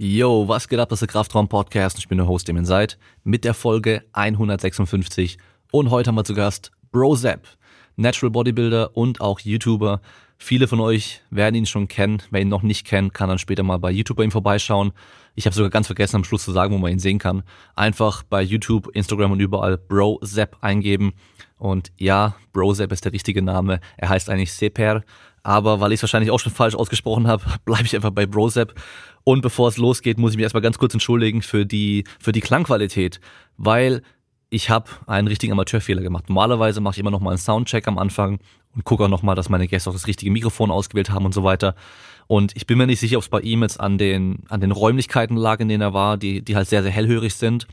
Yo, was geht ab? Das ist der Kraftraum Podcast. Ich bin der Host, dem ihr seid, mit der Folge 156. Und heute haben wir zu Gast Bro Zapp, Natural Bodybuilder und auch YouTuber. Viele von euch werden ihn schon kennen. Wer ihn noch nicht kennt, kann dann später mal bei YouTube bei ihm vorbeischauen. Ich habe sogar ganz vergessen am Schluss zu sagen, wo man ihn sehen kann. Einfach bei YouTube, Instagram und überall Bro Zapp eingeben. Und ja, Bro Zapp ist der richtige Name. Er heißt eigentlich Seper. Aber weil ich es wahrscheinlich auch schon falsch ausgesprochen habe, bleibe ich einfach bei Brosep. Und bevor es losgeht, muss ich mich erstmal ganz kurz entschuldigen für die, für die Klangqualität, weil ich habe einen richtigen Amateurfehler gemacht. Normalerweise mache ich immer noch mal einen Soundcheck am Anfang und gucke auch noch mal, dass meine Gäste auch das richtige Mikrofon ausgewählt haben und so weiter. Und ich bin mir nicht sicher, ob es bei ihm jetzt an den, an den Räumlichkeiten lag, in denen er war, die, die halt sehr, sehr hellhörig sind.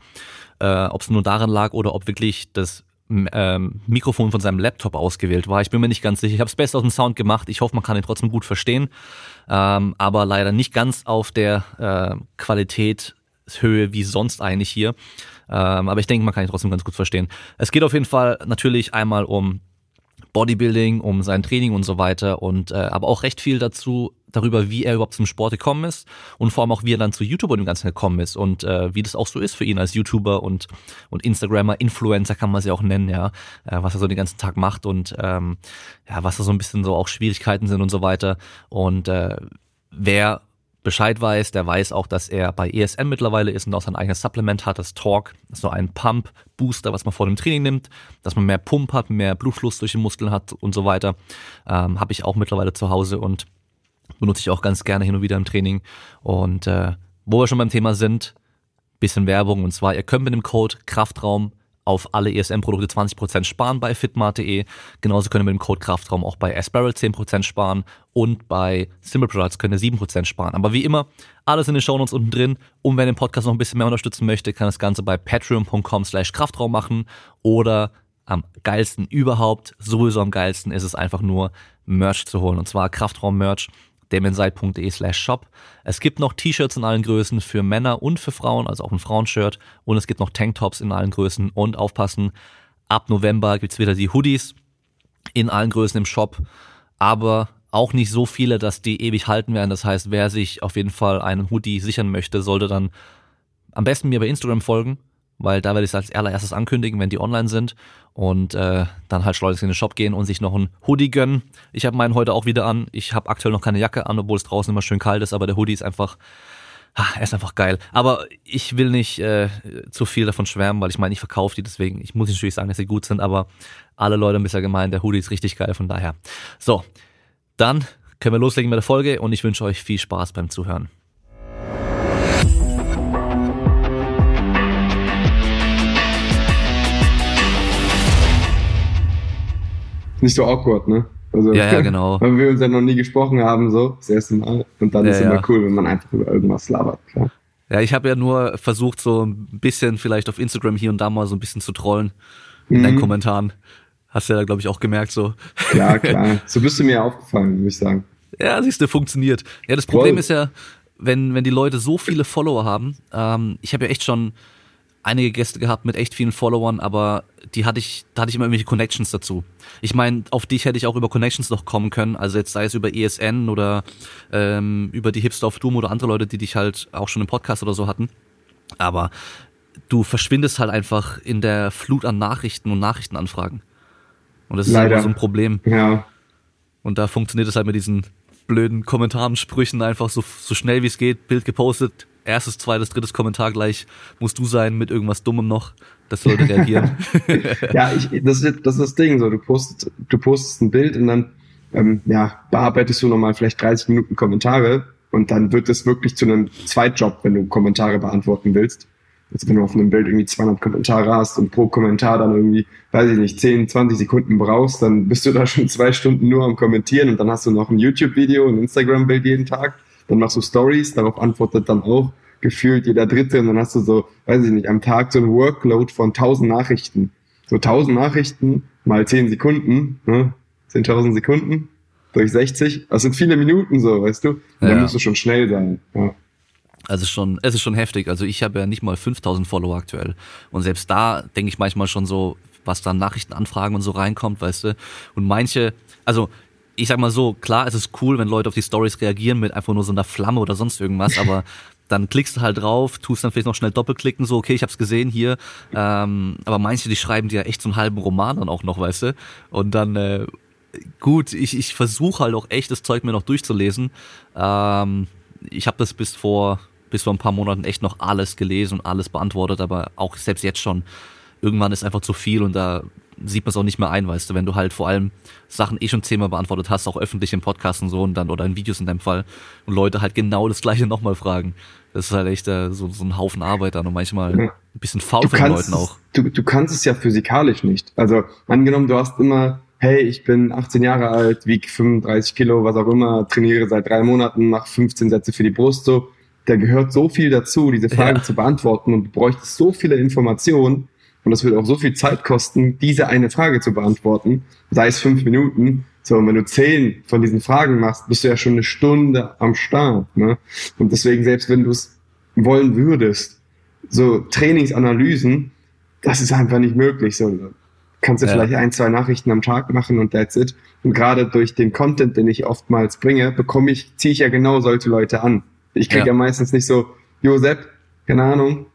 Äh, ob es nur daran lag oder ob wirklich das ähm, Mikrofon von seinem Laptop ausgewählt war. Ich bin mir nicht ganz sicher. Ich habe es best aus dem Sound gemacht. Ich hoffe, man kann ihn trotzdem gut verstehen, ähm, aber leider nicht ganz auf der äh, Qualitätshöhe wie sonst eigentlich hier. Ähm, aber ich denke, man kann ihn trotzdem ganz gut verstehen. Es geht auf jeden Fall natürlich einmal um Bodybuilding, um sein Training und so weiter und äh, aber auch recht viel dazu darüber, wie er überhaupt zum Sport gekommen ist und vor allem auch, wie er dann zu YouTube und dem Ganzen gekommen ist und äh, wie das auch so ist für ihn als YouTuber und und Instagrammer, Influencer kann man sie auch nennen, ja, äh, was er so den ganzen Tag macht und ähm, ja, was da so ein bisschen so auch Schwierigkeiten sind und so weiter und äh, wer Bescheid weiß, der weiß auch, dass er bei ESN mittlerweile ist und auch sein eigenes Supplement hat, das Talk, so ein Pump-Booster, was man vor dem Training nimmt, dass man mehr Pump hat, mehr Blutfluss durch die Muskeln hat und so weiter. Ähm, Habe ich auch mittlerweile zu Hause und benutze ich auch ganz gerne hin und wieder im Training. Und äh, wo wir schon beim Thema sind, bisschen Werbung und zwar, ihr könnt mit dem Code Kraftraum auf alle ESM-Produkte 20% sparen bei fitmart.de. Genauso könnt ihr mit dem Code Kraftraum auch bei Asparrel 10% sparen und bei Simple Products könnt ihr 7% sparen. Aber wie immer, alles in den Shownotes unten drin. Und wer den Podcast noch ein bisschen mehr unterstützen möchte, kann das Ganze bei patreon.com slash Kraftraum machen oder am geilsten überhaupt, sowieso am geilsten ist es einfach nur Merch zu holen. Und zwar Kraftraum-Merch demenseit.de slash shop. Es gibt noch T-Shirts in allen Größen für Männer und für Frauen, also auch ein Frauenshirt. Und es gibt noch Tanktops in allen Größen. Und aufpassen, ab November gibt's wieder die Hoodies in allen Größen im Shop. Aber auch nicht so viele, dass die ewig halten werden. Das heißt, wer sich auf jeden Fall einen Hoodie sichern möchte, sollte dann am besten mir bei Instagram folgen weil da werde ich es als allererstes ankündigen, wenn die online sind und äh, dann halt schleunigst in den Shop gehen und sich noch einen Hoodie gönnen. Ich habe meinen heute auch wieder an. Ich habe aktuell noch keine Jacke an, obwohl es draußen immer schön kalt ist, aber der Hoodie ist einfach er ist einfach geil. Aber ich will nicht äh, zu viel davon schwärmen, weil ich meine, ich verkaufe die, deswegen, ich muss natürlich sagen, dass sie gut sind, aber alle Leute haben bisher gemeint, der Hoodie ist richtig geil, von daher. So, dann können wir loslegen mit der Folge und ich wünsche euch viel Spaß beim Zuhören. Nicht so awkward, ne? Also, ja, ja, genau. Weil wir uns ja noch nie gesprochen haben, so, das erste Mal. Und dann ja, ist ja. immer cool, wenn man einfach über irgendwas labert, klar. Ja, ich habe ja nur versucht, so ein bisschen vielleicht auf Instagram hier und da mal so ein bisschen zu trollen in mhm. deinen Kommentaren. Hast du ja, glaube ich, auch gemerkt so. Ja, klar. So bist du mir aufgefallen, würde ich sagen. Ja, siehst du, funktioniert. Ja, das Problem Voll. ist ja, wenn, wenn die Leute so viele Follower haben, ähm, ich habe ja echt schon einige Gäste gehabt mit echt vielen Followern, aber die hatte ich, da hatte ich immer irgendwelche Connections dazu. Ich meine, auf dich hätte ich auch über Connections noch kommen können, also jetzt sei es über ESN oder ähm, über die Hipster of Doom oder andere Leute, die dich halt auch schon im Podcast oder so hatten. Aber du verschwindest halt einfach in der Flut an Nachrichten und Nachrichtenanfragen. Und das ist Leider. immer so ein Problem. Ja. Und da funktioniert es halt mit diesen blöden Kommentaren, Sprüchen einfach so, so schnell wie es geht, Bild gepostet, erstes, zweites, drittes Kommentar gleich musst du sein mit irgendwas Dummem noch, dass Leute reagieren. ja, ich, das, ist, das ist das Ding, so du postest, du postest ein Bild und dann ähm, ja, bearbeitest du nochmal vielleicht 30 Minuten Kommentare und dann wird es wirklich zu einem Zweitjob, wenn du Kommentare beantworten willst. Also wenn du auf einem Bild irgendwie 200 Kommentare hast und pro Kommentar dann irgendwie, weiß ich nicht, 10, 20 Sekunden brauchst, dann bist du da schon zwei Stunden nur am Kommentieren und dann hast du noch ein YouTube-Video, ein Instagram-Bild jeden Tag dann machst du Stories, darauf antwortet dann auch gefühlt jeder Dritte und dann hast du so, weiß ich nicht, am Tag so ein Workload von 1000 Nachrichten. So 1000 Nachrichten mal 10 Sekunden, ne? 10.000 Sekunden durch 60, das sind viele Minuten so, weißt du? Ja. dann musst du schon schnell sein. Ja. Also schon, es ist schon heftig. Also ich habe ja nicht mal 5000 Follower aktuell. Und selbst da denke ich manchmal schon so, was da Nachrichtenanfragen und so reinkommt, weißt du. Und manche, also ich sag mal so, klar, es ist cool, wenn Leute auf die Stories reagieren mit einfach nur so einer Flamme oder sonst irgendwas, aber dann klickst du halt drauf, tust dann vielleicht noch schnell doppelklicken, so, okay, ich hab's gesehen hier. Ähm, aber manche, die schreiben dir echt so einen halben Roman dann auch noch, weißt du? Und dann, äh, gut, ich, ich versuche halt auch echt das Zeug mir noch durchzulesen. Ähm, ich habe das bis vor, bis vor ein paar Monaten echt noch alles gelesen und alles beantwortet, aber auch selbst jetzt schon, irgendwann ist einfach zu viel und da sieht man es auch nicht mehr ein, weißt du, wenn du halt vor allem Sachen eh schon zehnmal beantwortet hast, auch öffentlich im Podcast und so und dann oder in Videos in deinem Fall und Leute halt genau das gleiche nochmal fragen. Das ist halt echt äh, so, so ein Haufen Arbeit dann und manchmal ein bisschen faul von den Leuten auch. Du, du kannst es ja physikalisch nicht. Also angenommen, du hast immer, hey, ich bin 18 Jahre alt, wiege 35 Kilo, was auch immer, trainiere seit drei Monaten, mache 15 Sätze für die Brust, so. Da gehört so viel dazu, diese Fragen ja. zu beantworten und du bräuchtest so viele Informationen, und das wird auch so viel Zeit kosten, diese eine Frage zu beantworten, sei es fünf Minuten. So, und wenn du zehn von diesen Fragen machst, bist du ja schon eine Stunde am Start. Ne? Und deswegen, selbst wenn du es wollen würdest, so Trainingsanalysen, das ist einfach nicht möglich. So, kannst du ja. vielleicht ein, zwei Nachrichten am Tag machen und that's it. Und gerade durch den Content, den ich oftmals bringe, bekomme ich, ziehe ich ja genau solche Leute an. Ich kriege ja. ja meistens nicht so, Josep, keine Ahnung,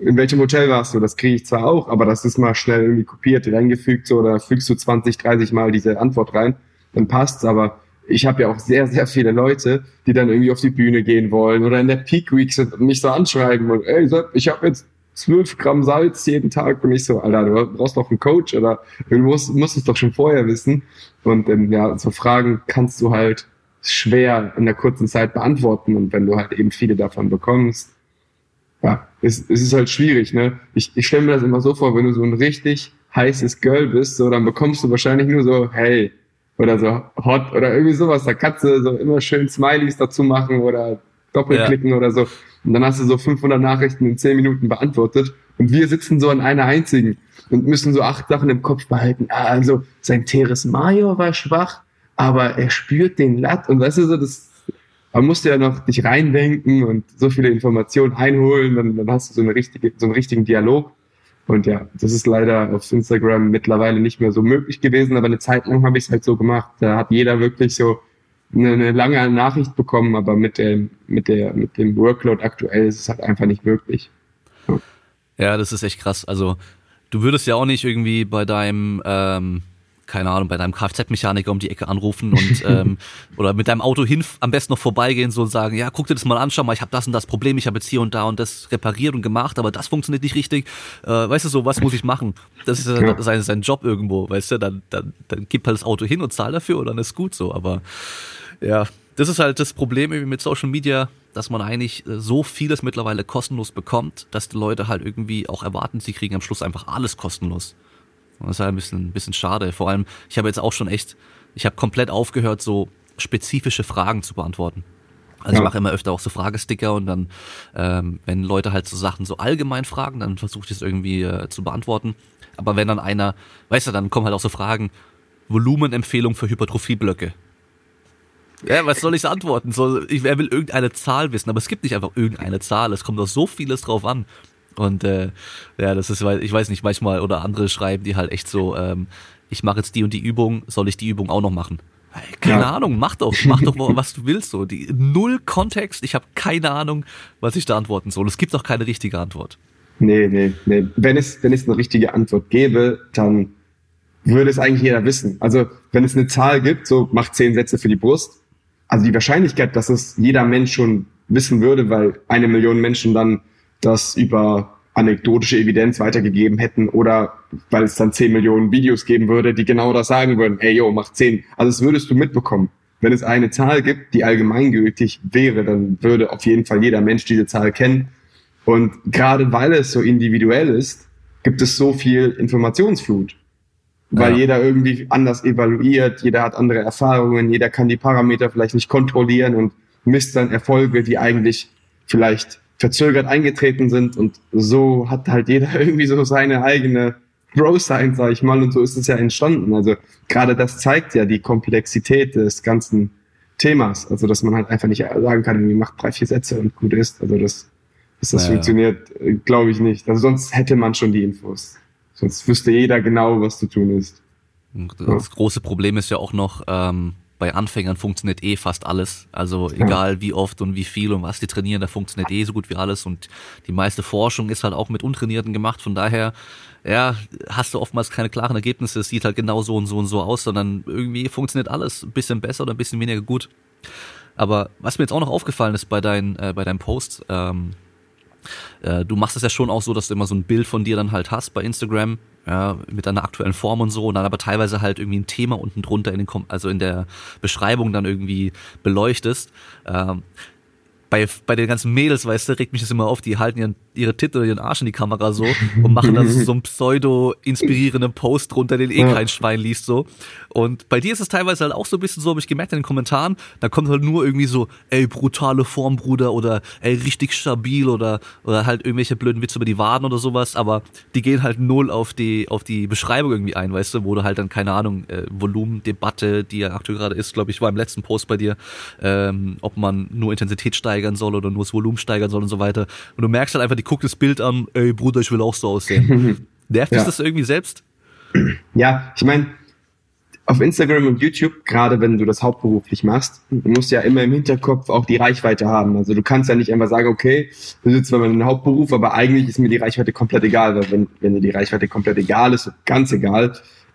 in welchem Hotel warst du? Das kriege ich zwar auch, aber das ist mal schnell irgendwie kopiert, reingefügt so, oder fügst du 20, 30 Mal diese Antwort rein, dann passt's, aber ich habe ja auch sehr, sehr viele Leute, die dann irgendwie auf die Bühne gehen wollen oder in der Peak Week sind und mich so anschreiben und ey, ich habe jetzt 12 Gramm Salz jeden Tag und ich so, Alter, du brauchst doch einen Coach oder du musst, musst es doch schon vorher wissen. Und ähm, ja, so Fragen kannst du halt schwer in der kurzen Zeit beantworten und wenn du halt eben viele davon bekommst, ja, es, es ist halt schwierig, ne? Ich, ich stelle mir das immer so vor, wenn du so ein richtig heißes Girl bist, so, dann bekommst du wahrscheinlich nur so, hey, oder so hot oder irgendwie sowas. Da kannst du so immer schön Smileys dazu machen oder doppelklicken ja. oder so. Und dann hast du so 500 Nachrichten in 10 Minuten beantwortet. Und wir sitzen so an einer einzigen und müssen so acht Sachen im Kopf behalten. Ah, also, sein Teres Major war schwach, aber er spürt den Latt. Und weißt du so, das, man musste ja noch dich reindenken und so viele Informationen einholen, dann, dann hast du so, eine richtige, so einen richtigen Dialog. Und ja, das ist leider auf Instagram mittlerweile nicht mehr so möglich gewesen, aber eine Zeit lang habe ich es halt so gemacht. Da hat jeder wirklich so eine, eine lange Nachricht bekommen, aber mit dem, mit der, mit dem Workload aktuell ist es halt einfach nicht möglich. Ja, ja das ist echt krass. Also du würdest ja auch nicht irgendwie bei deinem ähm, keine Ahnung, bei deinem Kfz-Mechaniker um die Ecke anrufen und ähm, oder mit deinem Auto hin am besten noch vorbeigehen so und sagen, ja, guck dir das mal an, schau mal, ich habe das und das Problem, ich habe jetzt hier und da und das repariert und gemacht, aber das funktioniert nicht richtig. Äh, weißt du so, was muss ich machen? Das ist ja. sein, sein Job irgendwo, weißt du, dann, dann, dann gib halt das Auto hin und zahl dafür und dann ist gut so. Aber ja, das ist halt das Problem irgendwie mit Social Media, dass man eigentlich äh, so vieles mittlerweile kostenlos bekommt, dass die Leute halt irgendwie auch erwarten, sie kriegen am Schluss einfach alles kostenlos. Und das ist halt ein bisschen, ein bisschen schade. Vor allem, ich habe jetzt auch schon echt, ich habe komplett aufgehört, so spezifische Fragen zu beantworten. Also ja. ich mache immer öfter auch so Fragesticker und dann, ähm, wenn Leute halt so Sachen so allgemein fragen, dann versuche ich das irgendwie äh, zu beantworten. Aber wenn dann einer, weißt du, dann kommen halt auch so Fragen, Volumenempfehlung für Hypertrophieblöcke. Ja, was soll ich antworten? So, ich, wer will irgendeine Zahl wissen? Aber es gibt nicht einfach irgendeine Zahl. Es kommt auf so vieles drauf an. Und äh, ja, das ist, ich weiß nicht, manchmal oder andere schreiben die halt echt so, ähm, ich mache jetzt die und die Übung, soll ich die Übung auch noch machen? Keine ja. Ahnung, mach doch, mach doch was du willst. So, die null Kontext, ich habe keine Ahnung, was ich da antworten soll. Es gibt doch keine richtige Antwort. Nee, nee, nee. Wenn es, wenn es eine richtige Antwort gäbe, dann würde es eigentlich jeder wissen. Also, wenn es eine Zahl gibt, so macht zehn Sätze für die Brust, also die Wahrscheinlichkeit, dass es jeder Mensch schon wissen würde, weil eine Million Menschen dann das über anekdotische Evidenz weitergegeben hätten oder weil es dann 10 Millionen Videos geben würde, die genau das sagen würden, ey yo, mach 10. Also das würdest du mitbekommen. Wenn es eine Zahl gibt, die allgemeingültig wäre, dann würde auf jeden Fall jeder Mensch diese Zahl kennen. Und gerade weil es so individuell ist, gibt es so viel Informationsflut. Weil ja. jeder irgendwie anders evaluiert, jeder hat andere Erfahrungen, jeder kann die Parameter vielleicht nicht kontrollieren und misst dann Erfolge, die eigentlich vielleicht verzögert eingetreten sind und so hat halt jeder irgendwie so seine eigene Growth Science, sag ich mal, und so ist es ja entstanden. Also gerade das zeigt ja die Komplexität des ganzen Themas. Also dass man halt einfach nicht sagen kann, irgendwie macht drei, vier Sätze und gut ist. Also das, dass das ja, funktioniert, ja. glaube ich nicht. Also sonst hätte man schon die Infos. Sonst wüsste jeder genau, was zu tun ist. Das ja. große Problem ist ja auch noch, ähm, bei Anfängern funktioniert eh fast alles. Also egal wie oft und wie viel und was die trainieren, da funktioniert eh so gut wie alles und die meiste Forschung ist halt auch mit Untrainierten gemacht. Von daher, ja, hast du oftmals keine klaren Ergebnisse. Es sieht halt genau so und so und so aus, sondern irgendwie funktioniert alles ein bisschen besser oder ein bisschen weniger gut. Aber was mir jetzt auch noch aufgefallen ist bei deinen, äh, bei deinen Posts, ähm, äh, du machst es ja schon auch so, dass du immer so ein Bild von dir dann halt hast bei Instagram, ja, mit deiner aktuellen Form und so, und dann aber teilweise halt irgendwie ein Thema unten drunter in den, also in der Beschreibung dann irgendwie beleuchtest. Ähm, bei, bei den ganzen Mädels, weißt du, regt mich das immer auf, die halten ihren ihre Titel oder ihren Arsch in die Kamera so und machen dann so einen pseudo-inspirierenden Post drunter, den eh kein Schwein liest so. Und bei dir ist es teilweise halt auch so ein bisschen so, habe ich gemerkt in den Kommentaren, da kommt halt nur irgendwie so, ey, brutale Form, Bruder, oder ey, richtig stabil oder, oder halt irgendwelche blöden Witze über die Waden oder sowas, aber die gehen halt null auf die, auf die Beschreibung irgendwie ein, weißt du, wo du halt dann, keine Ahnung, äh, Volumendebatte, die ja aktuell gerade ist, glaube ich, war im letzten Post bei dir, ähm, ob man nur Intensität steigern soll oder nur das Volumen steigern soll und so weiter. Und du merkst halt einfach, die guckt das Bild an, ey Bruder, ich will auch so aussehen. Nervt ja. dich das irgendwie selbst? Ja, ich meine, auf Instagram und YouTube, gerade wenn du das hauptberuflich machst, du musst ja immer im Hinterkopf auch die Reichweite haben. Also du kannst ja nicht einfach sagen, okay, du sitzt zwar in einem Hauptberuf, aber eigentlich ist mir die Reichweite komplett egal. Weil wenn, wenn dir die Reichweite komplett egal ist, ganz egal,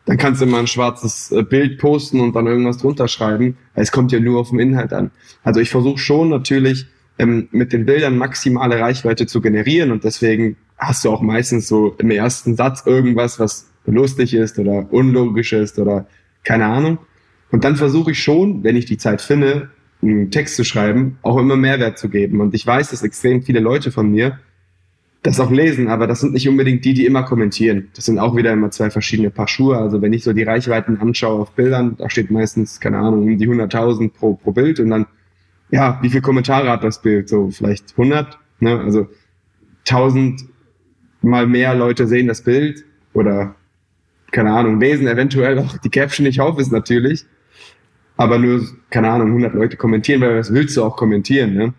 dann kannst du immer ein schwarzes äh, Bild posten und dann irgendwas drunter schreiben. Es kommt ja nur auf den Inhalt an. Also ich versuche schon natürlich, ähm, mit den Bildern maximale Reichweite zu generieren und deswegen hast du auch meistens so im ersten Satz irgendwas, was lustig ist oder unlogisch ist oder keine Ahnung. Und dann versuche ich schon, wenn ich die Zeit finde, einen Text zu schreiben, auch immer Mehrwert zu geben. Und ich weiß, dass extrem viele Leute von mir das auch lesen, aber das sind nicht unbedingt die, die immer kommentieren. Das sind auch wieder immer zwei verschiedene Paar Schuhe. Also wenn ich so die Reichweiten anschaue auf Bildern, da steht meistens, keine Ahnung, um die 100.000 pro, pro Bild und dann ja, wie viele Kommentare hat das Bild? So vielleicht 100, ne? Also 1000 mal mehr Leute sehen das Bild oder keine Ahnung, lesen eventuell auch die Caption. Ich hoffe es natürlich. Aber nur, keine Ahnung, 100 Leute kommentieren, weil was willst du auch kommentieren, ne?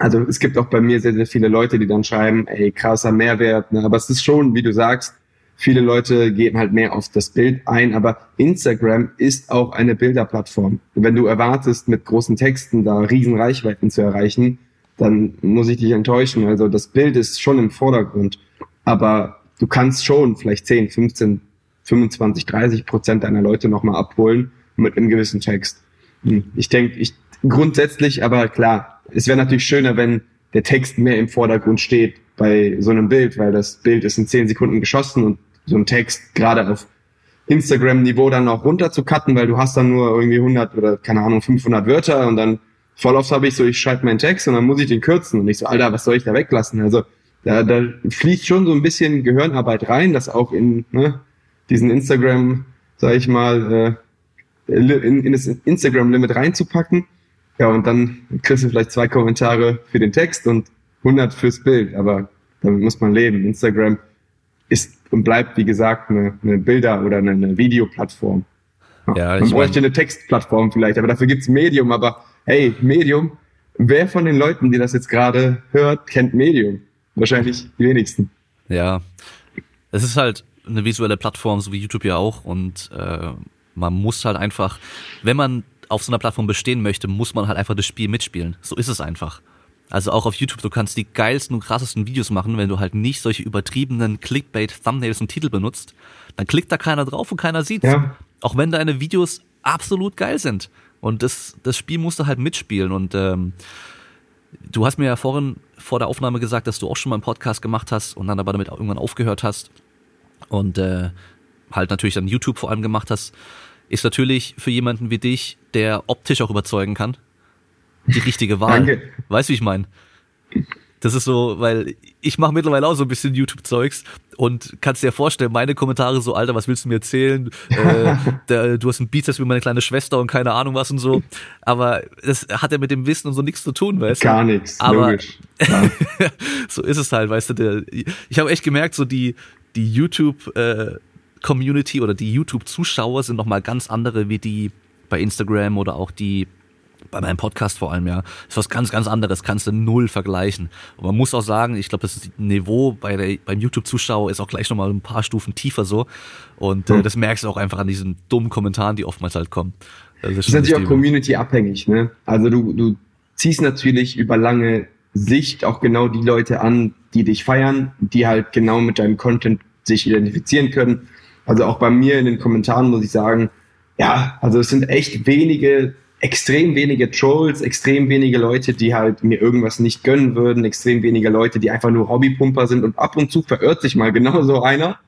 Also es gibt auch bei mir sehr, sehr viele Leute, die dann schreiben, ey, krasser Mehrwert, ne? Aber es ist schon, wie du sagst, Viele Leute gehen halt mehr auf das Bild ein, aber Instagram ist auch eine Bilderplattform. wenn du erwartest, mit großen Texten da riesen Reichweiten zu erreichen, dann muss ich dich enttäuschen. Also das Bild ist schon im Vordergrund, aber du kannst schon vielleicht 10, 15, 25, 30 Prozent deiner Leute nochmal abholen mit einem gewissen Text. Hm, ich denke, ich grundsätzlich, aber klar, es wäre natürlich schöner, wenn der Text mehr im Vordergrund steht bei so einem Bild, weil das Bild ist in 10 Sekunden geschossen und so einen Text gerade auf Instagram-Niveau dann auch runter zu cutten, weil du hast dann nur irgendwie 100 oder keine Ahnung 500 Wörter und dann voll oft habe ich so, ich schreibe meinen Text und dann muss ich den kürzen und ich so, Alter, was soll ich da weglassen? Also da, da fließt schon so ein bisschen Gehirnarbeit rein, das auch in ne, diesen Instagram, sag ich mal, äh, in, in das Instagram-Limit reinzupacken. Ja, und dann kriegst du vielleicht zwei Kommentare für den Text und 100 fürs Bild, aber damit muss man leben. Instagram ist und bleibt, wie gesagt, eine, eine Bilder- oder eine, eine Videoplattform. Ja, Man bräuchte eine Textplattform vielleicht, aber dafür gibt's Medium. Aber hey, Medium, wer von den Leuten, die das jetzt gerade hört, kennt Medium? Wahrscheinlich die wenigsten. Ja, es ist halt eine visuelle Plattform, so wie YouTube ja auch. Und äh, man muss halt einfach, wenn man auf so einer Plattform bestehen möchte, muss man halt einfach das Spiel mitspielen. So ist es einfach. Also auch auf YouTube, du kannst die geilsten und krassesten Videos machen, wenn du halt nicht solche übertriebenen Clickbait-Thumbnails und Titel benutzt. Dann klickt da keiner drauf und keiner sieht's. Ja. Auch wenn deine Videos absolut geil sind. Und das, das Spiel musst du halt mitspielen. Und ähm, du hast mir ja vorhin vor der Aufnahme gesagt, dass du auch schon mal einen Podcast gemacht hast und dann aber damit irgendwann aufgehört hast. Und äh, halt natürlich dann YouTube vor allem gemacht hast. Ist natürlich für jemanden wie dich, der optisch auch überzeugen kann, die richtige Wahl. Danke. Weißt du, wie ich meine? Das ist so, weil ich mache mittlerweile auch so ein bisschen YouTube-Zeugs und kannst dir vorstellen, meine Kommentare so, Alter, was willst du mir erzählen? äh, der, du hast einen Bizeps wie meine kleine Schwester und keine Ahnung was und so. Aber das hat ja mit dem Wissen und so nichts zu tun, weißt du? Gar nichts, Aber logisch. So ist es halt, weißt du. Der, ich habe echt gemerkt, so die, die YouTube äh, Community oder die YouTube-Zuschauer sind nochmal ganz andere wie die bei Instagram oder auch die bei meinem Podcast vor allem, ja, ist was ganz, ganz anderes, kannst du null vergleichen. Und man muss auch sagen, ich glaube, das Niveau bei der, beim YouTube-Zuschauer ist auch gleich nochmal ein paar Stufen tiefer so. Und äh, hm. das merkst du auch einfach an diesen dummen Kommentaren, die oftmals halt kommen. Das ist, das ist natürlich auch community-abhängig. Ne? Also du, du ziehst natürlich über lange Sicht auch genau die Leute an, die dich feiern, die halt genau mit deinem Content sich identifizieren können. Also auch bei mir in den Kommentaren muss ich sagen, ja, also es sind echt wenige, extrem wenige Trolls, extrem wenige Leute, die halt mir irgendwas nicht gönnen würden, extrem wenige Leute, die einfach nur Hobbypumper sind und ab und zu verirrt sich mal genau so einer.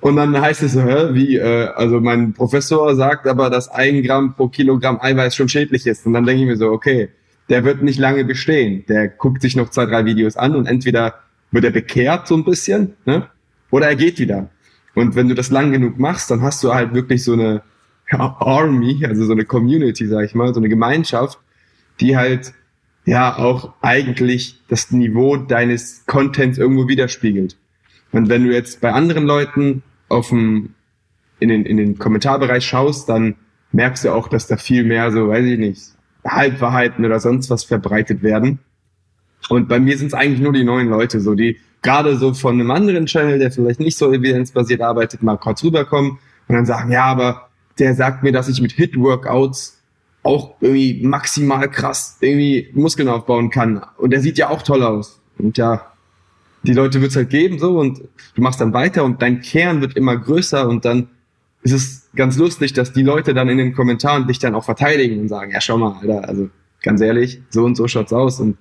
Und dann heißt es so, hä, wie, äh, also mein Professor sagt aber, dass ein Gramm pro Kilogramm Eiweiß schon schädlich ist. Und dann denke ich mir so, okay, der wird nicht lange bestehen. Der guckt sich noch zwei, drei Videos an und entweder wird er bekehrt so ein bisschen, ne? Oder er geht wieder. Und wenn du das lang genug machst, dann hast du halt wirklich so eine Army, also so eine Community, sag ich mal, so eine Gemeinschaft, die halt ja auch eigentlich das Niveau deines Contents irgendwo widerspiegelt. Und wenn du jetzt bei anderen Leuten auf dem, in den, in den Kommentarbereich schaust, dann merkst du auch, dass da viel mehr so, weiß ich nicht, Halbwahrheiten oder sonst was verbreitet werden. Und bei mir sind es eigentlich nur die neuen Leute, so die gerade so von einem anderen Channel, der vielleicht nicht so evidenzbasiert arbeitet, mal kurz rüberkommen und dann sagen, ja, aber der sagt mir, dass ich mit Hit-Workouts auch irgendwie maximal krass irgendwie Muskeln aufbauen kann. Und der sieht ja auch toll aus. Und ja, die Leute wird's halt geben so und du machst dann weiter und dein Kern wird immer größer und dann ist es ganz lustig, dass die Leute dann in den Kommentaren dich dann auch verteidigen und sagen, ja, schau mal, Alter, also ganz ehrlich, so und so schaut's aus. Und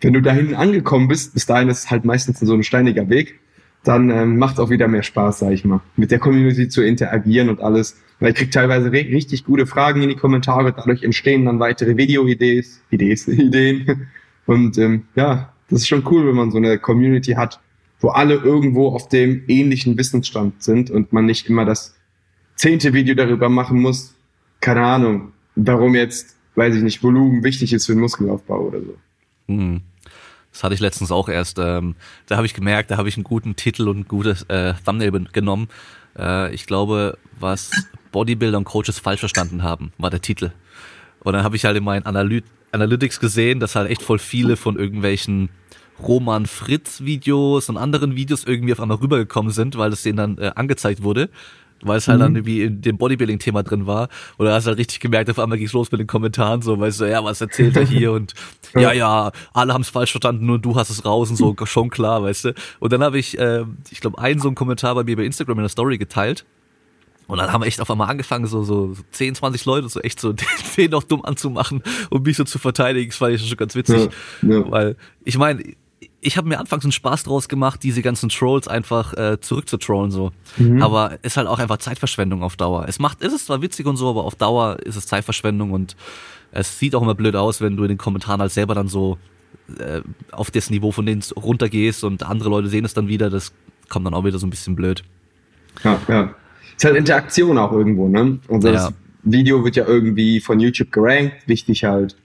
wenn du dahin angekommen bist, bis dahin ist halt meistens so ein steiniger Weg, dann ähm, macht auch wieder mehr Spaß, sag ich mal, mit der Community zu interagieren und alles. Weil ich krieg teilweise richtig gute Fragen in die Kommentare, dadurch entstehen dann weitere Video-Ideen, Ideen. Und ähm, ja, das ist schon cool, wenn man so eine Community hat, wo alle irgendwo auf dem ähnlichen Wissensstand sind und man nicht immer das zehnte Video darüber machen muss, keine Ahnung, warum jetzt, weiß ich nicht, Volumen wichtig ist für den Muskelaufbau oder so. Hm. Das hatte ich letztens auch erst. Ähm, da habe ich gemerkt, da habe ich einen guten Titel und ein gutes äh, Thumbnail genommen. Äh, ich glaube, was Bodybuilder und Coaches falsch verstanden haben, war der Titel. Und dann habe ich halt in meinen Analy Analytics gesehen, dass halt echt voll viele von irgendwelchen Roman Fritz Videos und anderen Videos irgendwie auf einmal rübergekommen sind, weil es denen dann äh, angezeigt wurde weil es halt mhm. dann irgendwie in dem Bodybuilding-Thema drin war. Da hast du halt richtig gemerkt, auf einmal ging's los mit den Kommentaren, so, weißt du, ja, was erzählt er hier? Und ja, ja, alle haben es falsch verstanden, nur du hast es raus und so, schon klar, weißt du. Und dann habe ich, äh, ich glaube, einen so einen Kommentar bei mir bei Instagram in der Story geteilt. Und dann haben wir echt auf einmal angefangen, so, so 10, 20 Leute so echt so den noch dumm anzumachen und mich so zu verteidigen. Das fand ich schon ganz witzig. Ja, ja. Weil, ich meine, ich habe mir anfangs einen Spaß draus gemacht, diese ganzen Trolls einfach äh, zurückzutrollen so. Mhm. Aber ist halt auch einfach Zeitverschwendung auf Dauer. Es macht, ist es zwar witzig und so, aber auf Dauer ist es Zeitverschwendung und es sieht auch immer blöd aus, wenn du in den Kommentaren halt selber dann so äh, auf das Niveau von denen runtergehst und andere Leute sehen es dann wieder. Das kommt dann auch wieder so ein bisschen blöd. Ja, ja. Ist halt Interaktion auch irgendwo, ne? Also ja. das Video wird ja irgendwie von YouTube gerankt, wichtig halt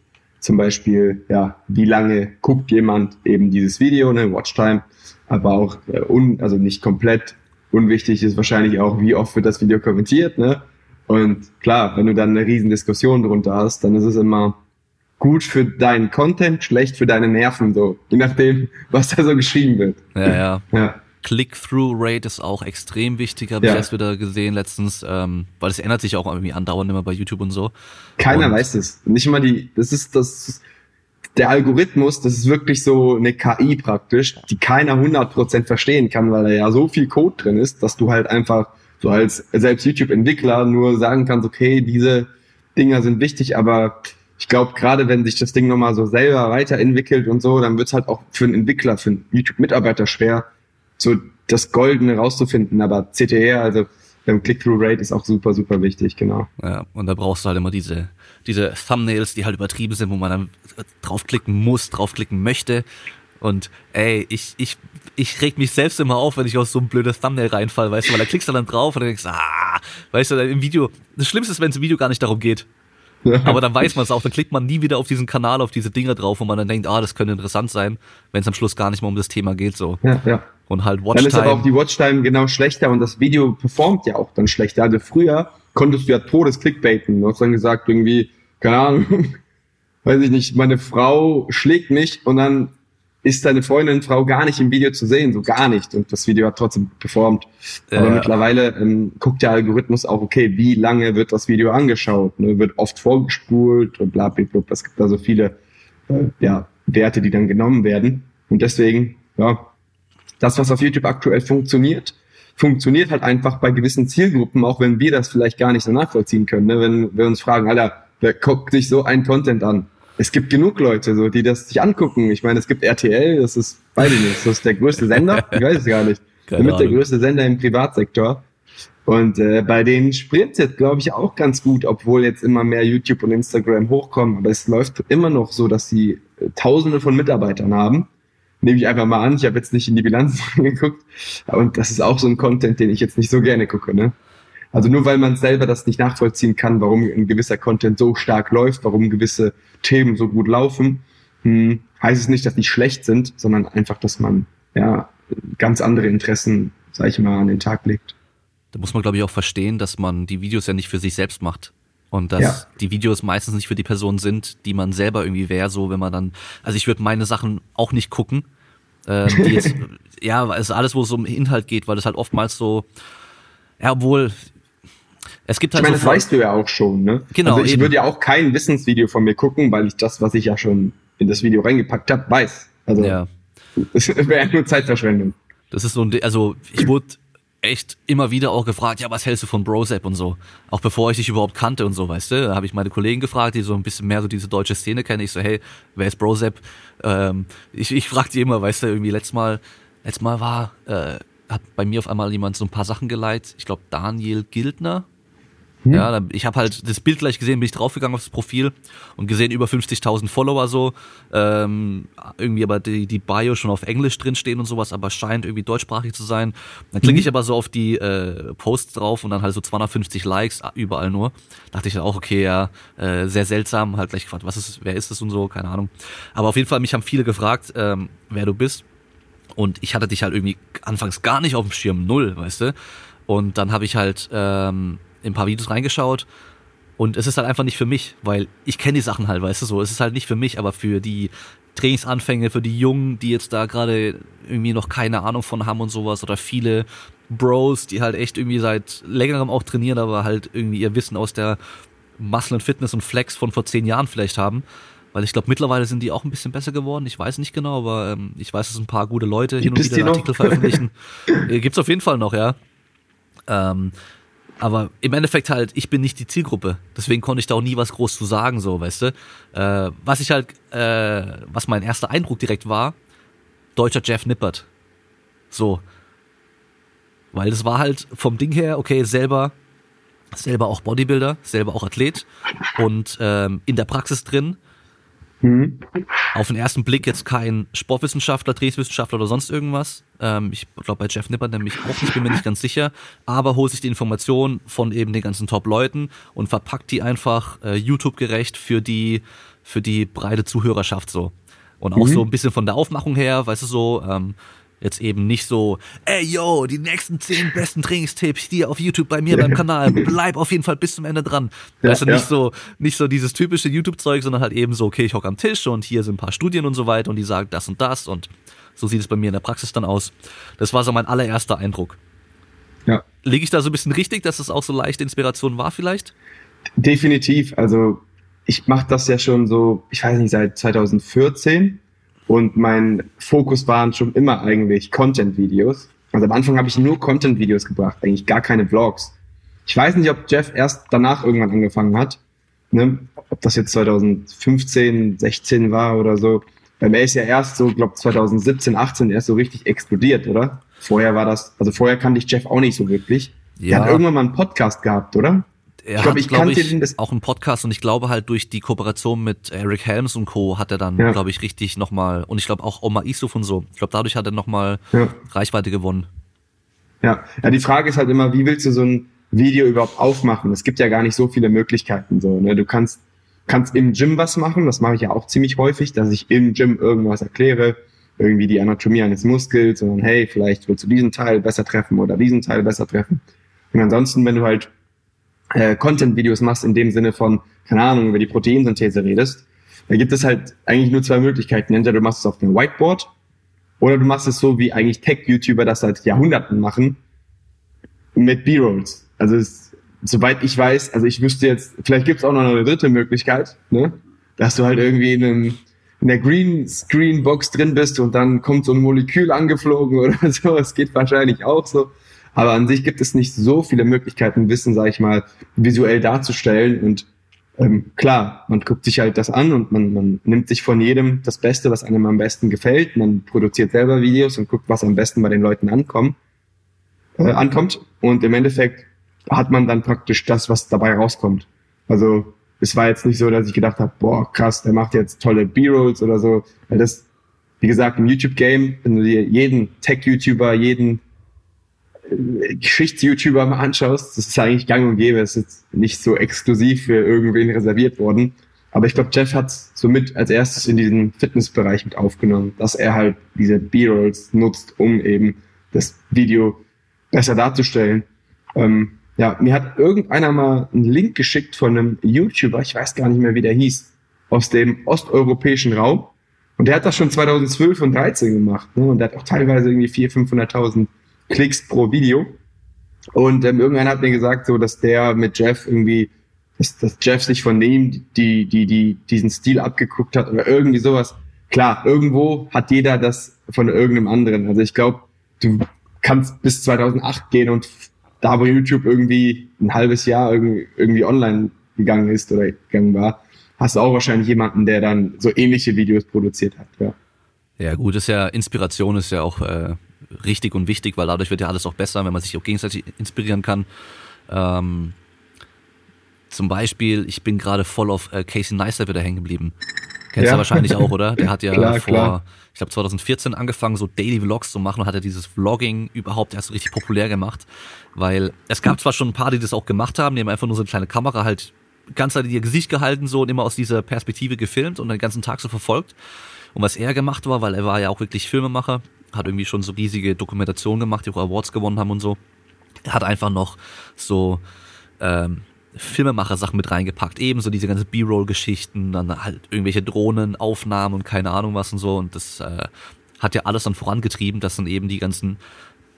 zum Beispiel, ja, wie lange guckt jemand eben dieses Video, ne, Watchtime, aber auch äh, un, also nicht komplett unwichtig ist wahrscheinlich auch, wie oft wird das Video kommentiert, ne? Und klar, wenn du dann eine riesen Diskussion drunter hast, dann ist es immer gut für deinen Content, schlecht für deine Nerven, so, je nachdem, was da so geschrieben wird. Ja, ja. ja. Click-Through-Rate ist auch extrem wichtig, habe ja. ich erst wieder gesehen letztens, ähm, weil es ändert sich auch irgendwie andauernd immer bei YouTube und so. Keiner und weiß es. Nicht mal die, das ist das, der Algorithmus, das ist wirklich so eine KI praktisch, die keiner 100% verstehen kann, weil da ja so viel Code drin ist, dass du halt einfach so als selbst YouTube-Entwickler nur sagen kannst, okay, diese Dinger sind wichtig, aber ich glaube, gerade wenn sich das Ding nochmal so selber weiterentwickelt und so, dann wird es halt auch für einen Entwickler, für einen YouTube-Mitarbeiter schwer, so das Goldene rauszufinden. Aber CTR, also beim Click-Through-Rate ist auch super, super wichtig, genau. Ja, und da brauchst du halt immer diese, diese Thumbnails, die halt übertrieben sind, wo man dann draufklicken muss, draufklicken möchte. Und ey, ich, ich, ich reg mich selbst immer auf, wenn ich aus so ein blödes Thumbnail reinfall, weißt du, weil da klickst du dann drauf und dann denkst, ah, weißt du, im Video, das Schlimmste ist, wenn es im Video gar nicht darum geht. Aber dann weiß man es auch, dann klickt man nie wieder auf diesen Kanal, auf diese Dinger drauf, wo man dann denkt, ah, das könnte interessant sein, wenn es am Schluss gar nicht mehr um das Thema geht, so. Ja, ja. Und halt Watchtime. Dann ist aber auch die Watchtime genau schlechter und das Video performt ja auch dann schlechter. Also früher konntest du ja todes Clickbaiten. Du hast dann gesagt irgendwie, keine Ahnung, weiß ich nicht, meine Frau schlägt mich und dann ist deine Freundin, Frau gar nicht im Video zu sehen, so gar nicht. Und das Video hat trotzdem performt. Aber mittlerweile ähm, guckt der Algorithmus auch, okay, wie lange wird das Video angeschaut? Ne? Wird oft vorgespult und bla bla bla. Es gibt da so viele äh, ja, Werte, die dann genommen werden. Und deswegen, ja, das, was auf YouTube aktuell funktioniert, funktioniert halt einfach bei gewissen Zielgruppen, auch wenn wir das vielleicht gar nicht so nachvollziehen können. Ne? Wenn wir uns fragen, Alter, wer guckt sich so ein Content an? Es gibt genug Leute, so, die das sich angucken. Ich meine, es gibt RTL, das ist, weiß ich nicht, das ist der größte Sender, ich weiß es gar nicht. Keine Damit der größte Sender im Privatsektor. Und äh, bei denen sprint jetzt, glaube ich, auch ganz gut, obwohl jetzt immer mehr YouTube und Instagram hochkommen. Aber es läuft immer noch so, dass sie äh, Tausende von Mitarbeitern haben. Nehme ich einfach mal an. Ich habe jetzt nicht in die Bilanz geguckt. Und das ist auch so ein Content, den ich jetzt nicht so gerne gucke. Ne? Also nur weil man selber das nicht nachvollziehen kann, warum ein gewisser Content so stark läuft, warum gewisse Themen so gut laufen, hm, heißt es nicht, dass die schlecht sind, sondern einfach, dass man ja ganz andere Interessen, sag ich mal, an den Tag legt. Da muss man, glaube ich, auch verstehen, dass man die Videos ja nicht für sich selbst macht. Und dass Ja. die Videos meistens nicht für die Person sind, die man selber irgendwie wäre, so wenn man dann, also ich würde meine Sachen auch nicht gucken. Ähm, die jetzt, ja, weil es alles, wo es um Inhalt geht, weil es halt oftmals so, ja, obwohl, es gibt Ich halt meine, so das weißt du ja auch schon, ne? Genau, Also ich eben. würde ja auch kein Wissensvideo von mir gucken, weil ich das, was ich ja schon in das Video reingepackt habe, weiß. Also ja, es wäre nur Zeitverschwendung. das ist so ein, also ich wurde echt immer wieder auch gefragt, ja, was hältst du von Brosap und so. Auch bevor ich dich überhaupt kannte und so, weißt du. Da habe ich meine Kollegen gefragt, die so ein bisschen mehr so diese deutsche Szene kennen. Ich so, hey, wer ist Brosap? Ähm, ich ich frage die immer, weißt du, irgendwie letztes Mal, letztes Mal war, äh, hat bei mir auf einmal jemand so ein paar Sachen geleitet. Ich glaube, Daniel Gildner. Ja, dann, ich habe halt das Bild gleich gesehen, bin ich draufgegangen auf das Profil und gesehen über 50.000 Follower so, ähm, irgendwie aber die, die Bio schon auf Englisch drinstehen und sowas, aber scheint irgendwie deutschsprachig zu sein. Dann klicke ich aber so auf die äh, Posts drauf und dann halt so 250 Likes ah, überall nur. Dachte ich dann auch, okay, ja, äh, sehr seltsam, halt gleich gefragt, was ist, wer ist es und so, keine Ahnung. Aber auf jeden Fall, mich haben viele gefragt, ähm, wer du bist. Und ich hatte dich halt irgendwie anfangs gar nicht auf dem Schirm, null, weißt du. Und dann habe ich halt ähm, ein paar Videos reingeschaut und es ist halt einfach nicht für mich, weil ich kenne die Sachen halt, weißt du so. Es ist halt nicht für mich, aber für die Trainingsanfänge, für die Jungen, die jetzt da gerade irgendwie noch keine Ahnung von haben und sowas oder viele Bros, die halt echt irgendwie seit längerem auch trainieren, aber halt irgendwie ihr Wissen aus der Muscle und Fitness und Flex von vor zehn Jahren vielleicht haben. Weil ich glaube, mittlerweile sind die auch ein bisschen besser geworden. Ich weiß nicht genau, aber ähm, ich weiß, dass ein paar gute Leute hin und wieder? Artikel veröffentlichen. Äh, Gibt's auf jeden Fall noch, ja. Ähm, aber im Endeffekt halt, ich bin nicht die Zielgruppe. Deswegen konnte ich da auch nie was groß zu sagen, so, weißt du. Äh, was ich halt, äh, was mein erster Eindruck direkt war, deutscher Jeff Nippert. So. Weil das war halt vom Ding her, okay, selber, selber auch Bodybuilder, selber auch Athlet und ähm, in der Praxis drin. Mhm. Auf den ersten Blick jetzt kein Sportwissenschaftler, Trainingswissenschaftler oder sonst irgendwas. Ähm, ich glaube bei Jeff Nippert nämlich auch nicht, bin mir nicht ganz sicher. Aber holt sich die Informationen von eben den ganzen Top-Leuten und verpackt die einfach äh, YouTube-gerecht für die, für die breite Zuhörerschaft so. Und auch Mhm. so ein bisschen von der Aufmachung her, weißt du so, ähm, jetzt eben nicht so, ey yo, die nächsten zehn besten Trainingstipps hier auf YouTube bei mir beim Kanal, bleib auf jeden Fall bis zum Ende dran. Ja, weißt du, ja. nicht so, nicht so dieses typische YouTube-Zeug, sondern halt eben so, okay, ich hocke am Tisch und hier sind ein paar Studien und so weiter und die sagen das und das und so sieht es bei mir in der Praxis dann aus. Das war so mein allererster Eindruck. Ja. Liege ich da so ein bisschen richtig, dass es auch so leichte Inspiration war vielleicht? Definitiv. Also ich mache das ja schon so, ich weiß nicht, seit 2014 und mein Fokus waren schon immer eigentlich Content-Videos. Also am Anfang habe ich nur Content-Videos gebracht, eigentlich gar keine Vlogs. Ich weiß nicht, ob Jeff erst danach irgendwann angefangen hat, ne? ob das jetzt 2015, 16 war oder so. Weil er ist ja erst so, glaube 2017, 18 erst so richtig explodiert, oder? Vorher war das, also vorher kannte ich Jeff auch nicht so wirklich. Ja. Er hat irgendwann mal einen Podcast gehabt, oder? Er Ich glaub, hat, ich glaub kannte ich, den auch einen Podcast und ich glaube halt durch die Kooperation mit Eric Helms und Co. hat er dann, Ja. glaube ich, richtig nochmal, und ich glaube auch Oma Isuf und so, ich glaube dadurch hat er nochmal Ja. Reichweite gewonnen. Ja. ja, die Frage ist halt immer, wie willst du so ein Video überhaupt aufmachen? Es gibt ja gar nicht so viele Möglichkeiten. So, ne? Du kannst, kannst im Gym was machen, das mache ich ja auch ziemlich häufig, dass ich im Gym irgendwas erkläre, irgendwie die Anatomie eines Muskels, sondern hey, vielleicht willst du diesen Teil besser treffen oder diesen Teil besser treffen. Und ansonsten, wenn du halt äh, Content-Videos machst in dem Sinne von, keine Ahnung, über die Proteinsynthese redest, da gibt es halt eigentlich nur zwei Möglichkeiten. Entweder du machst es auf dem Whiteboard oder du machst es so, wie eigentlich Tech-YouTuber das seit Jahrhunderten machen, mit B-Rolls. Also es, soweit ich weiß, also ich wüsste jetzt, vielleicht gibt es auch noch eine dritte Möglichkeit, ne? dass du halt irgendwie in, einem, in der Green Screen Box drin bist und dann kommt so ein Molekül angeflogen oder so. Es geht wahrscheinlich auch so. Aber an sich gibt es nicht so viele Möglichkeiten, Wissen, sag ich mal, visuell darzustellen. Und ähm, klar, man guckt sich halt das an und man, man nimmt sich von jedem das Beste, was einem am besten gefällt. Man produziert selber Videos und guckt, was am besten bei den Leuten ankommt. Äh, ankommt. Und im Endeffekt hat man dann praktisch das, was dabei rauskommt. Also es war jetzt nicht so, dass ich gedacht habe, boah, krass, der macht jetzt tolle B-Rolls oder so. Weil das, wie gesagt, im YouTube-Game, wenn du dir jeden Tech-YouTuber, jeden Geschichts-YouTuber mal anschaust, das ist eigentlich gang und gäbe. Es ist jetzt nicht so exklusiv für irgendwen reserviert worden. Aber ich glaube, Jeff hat somit als erstes in diesen Fitnessbereich mit aufgenommen, dass er halt diese B-Rolls nutzt, um eben das Video besser darzustellen. Ähm, ja, mir hat irgendeiner mal einen Link geschickt von einem YouTuber, ich weiß gar nicht mehr, wie der hieß, aus dem osteuropäischen Raum. Und der hat das schon 2012 und 13 gemacht. Ne? Und der hat auch teilweise irgendwie 400.000, 500.000 Klicks pro Video. Und ähm, irgendeiner hat mir gesagt, so, dass der mit Jeff irgendwie, dass, dass Jeff sich von dem die, die, die, diesen Stil abgeguckt hat oder irgendwie sowas. Klar, irgendwo hat jeder das von irgendeinem anderen. Also ich glaube, du kannst bis 2008 gehen und da, wo YouTube irgendwie ein halbes Jahr irgendwie, irgendwie online gegangen ist oder gegangen war, hast du auch wahrscheinlich jemanden, der dann so ähnliche Videos produziert hat. Ja, ja gut, ist ja Inspiration ist ja auch äh, richtig und wichtig, weil dadurch wird ja alles auch besser, wenn man sich auch gegenseitig inspirieren kann. Ähm, zum Beispiel, ich bin gerade voll auf äh, Casey Neistat wieder hängen geblieben. Kennst ja. du wahrscheinlich auch, oder? Der hat ja klar, vor, klar. ich glaube 2014 angefangen, so Daily Vlogs zu machen und hat er dieses Vlogging überhaupt erst so richtig populär gemacht. Weil es gab zwar schon ein paar, die das auch gemacht haben, die haben einfach nur so eine kleine Kamera halt ganz halt ihr Gesicht gehalten so und immer aus dieser Perspektive gefilmt und den ganzen Tag so verfolgt. Und was er gemacht war, weil er war ja auch wirklich Filmemacher, hat irgendwie schon so riesige Dokumentationen gemacht, die auch Awards gewonnen haben und so. Er hat einfach noch so ähm, Filmemacher-Sachen mit reingepackt, ebenso diese ganze B-Roll-Geschichten, dann halt irgendwelche Drohnenaufnahmen und keine Ahnung was und so. Und das äh, hat ja alles dann vorangetrieben, dass dann eben die ganzen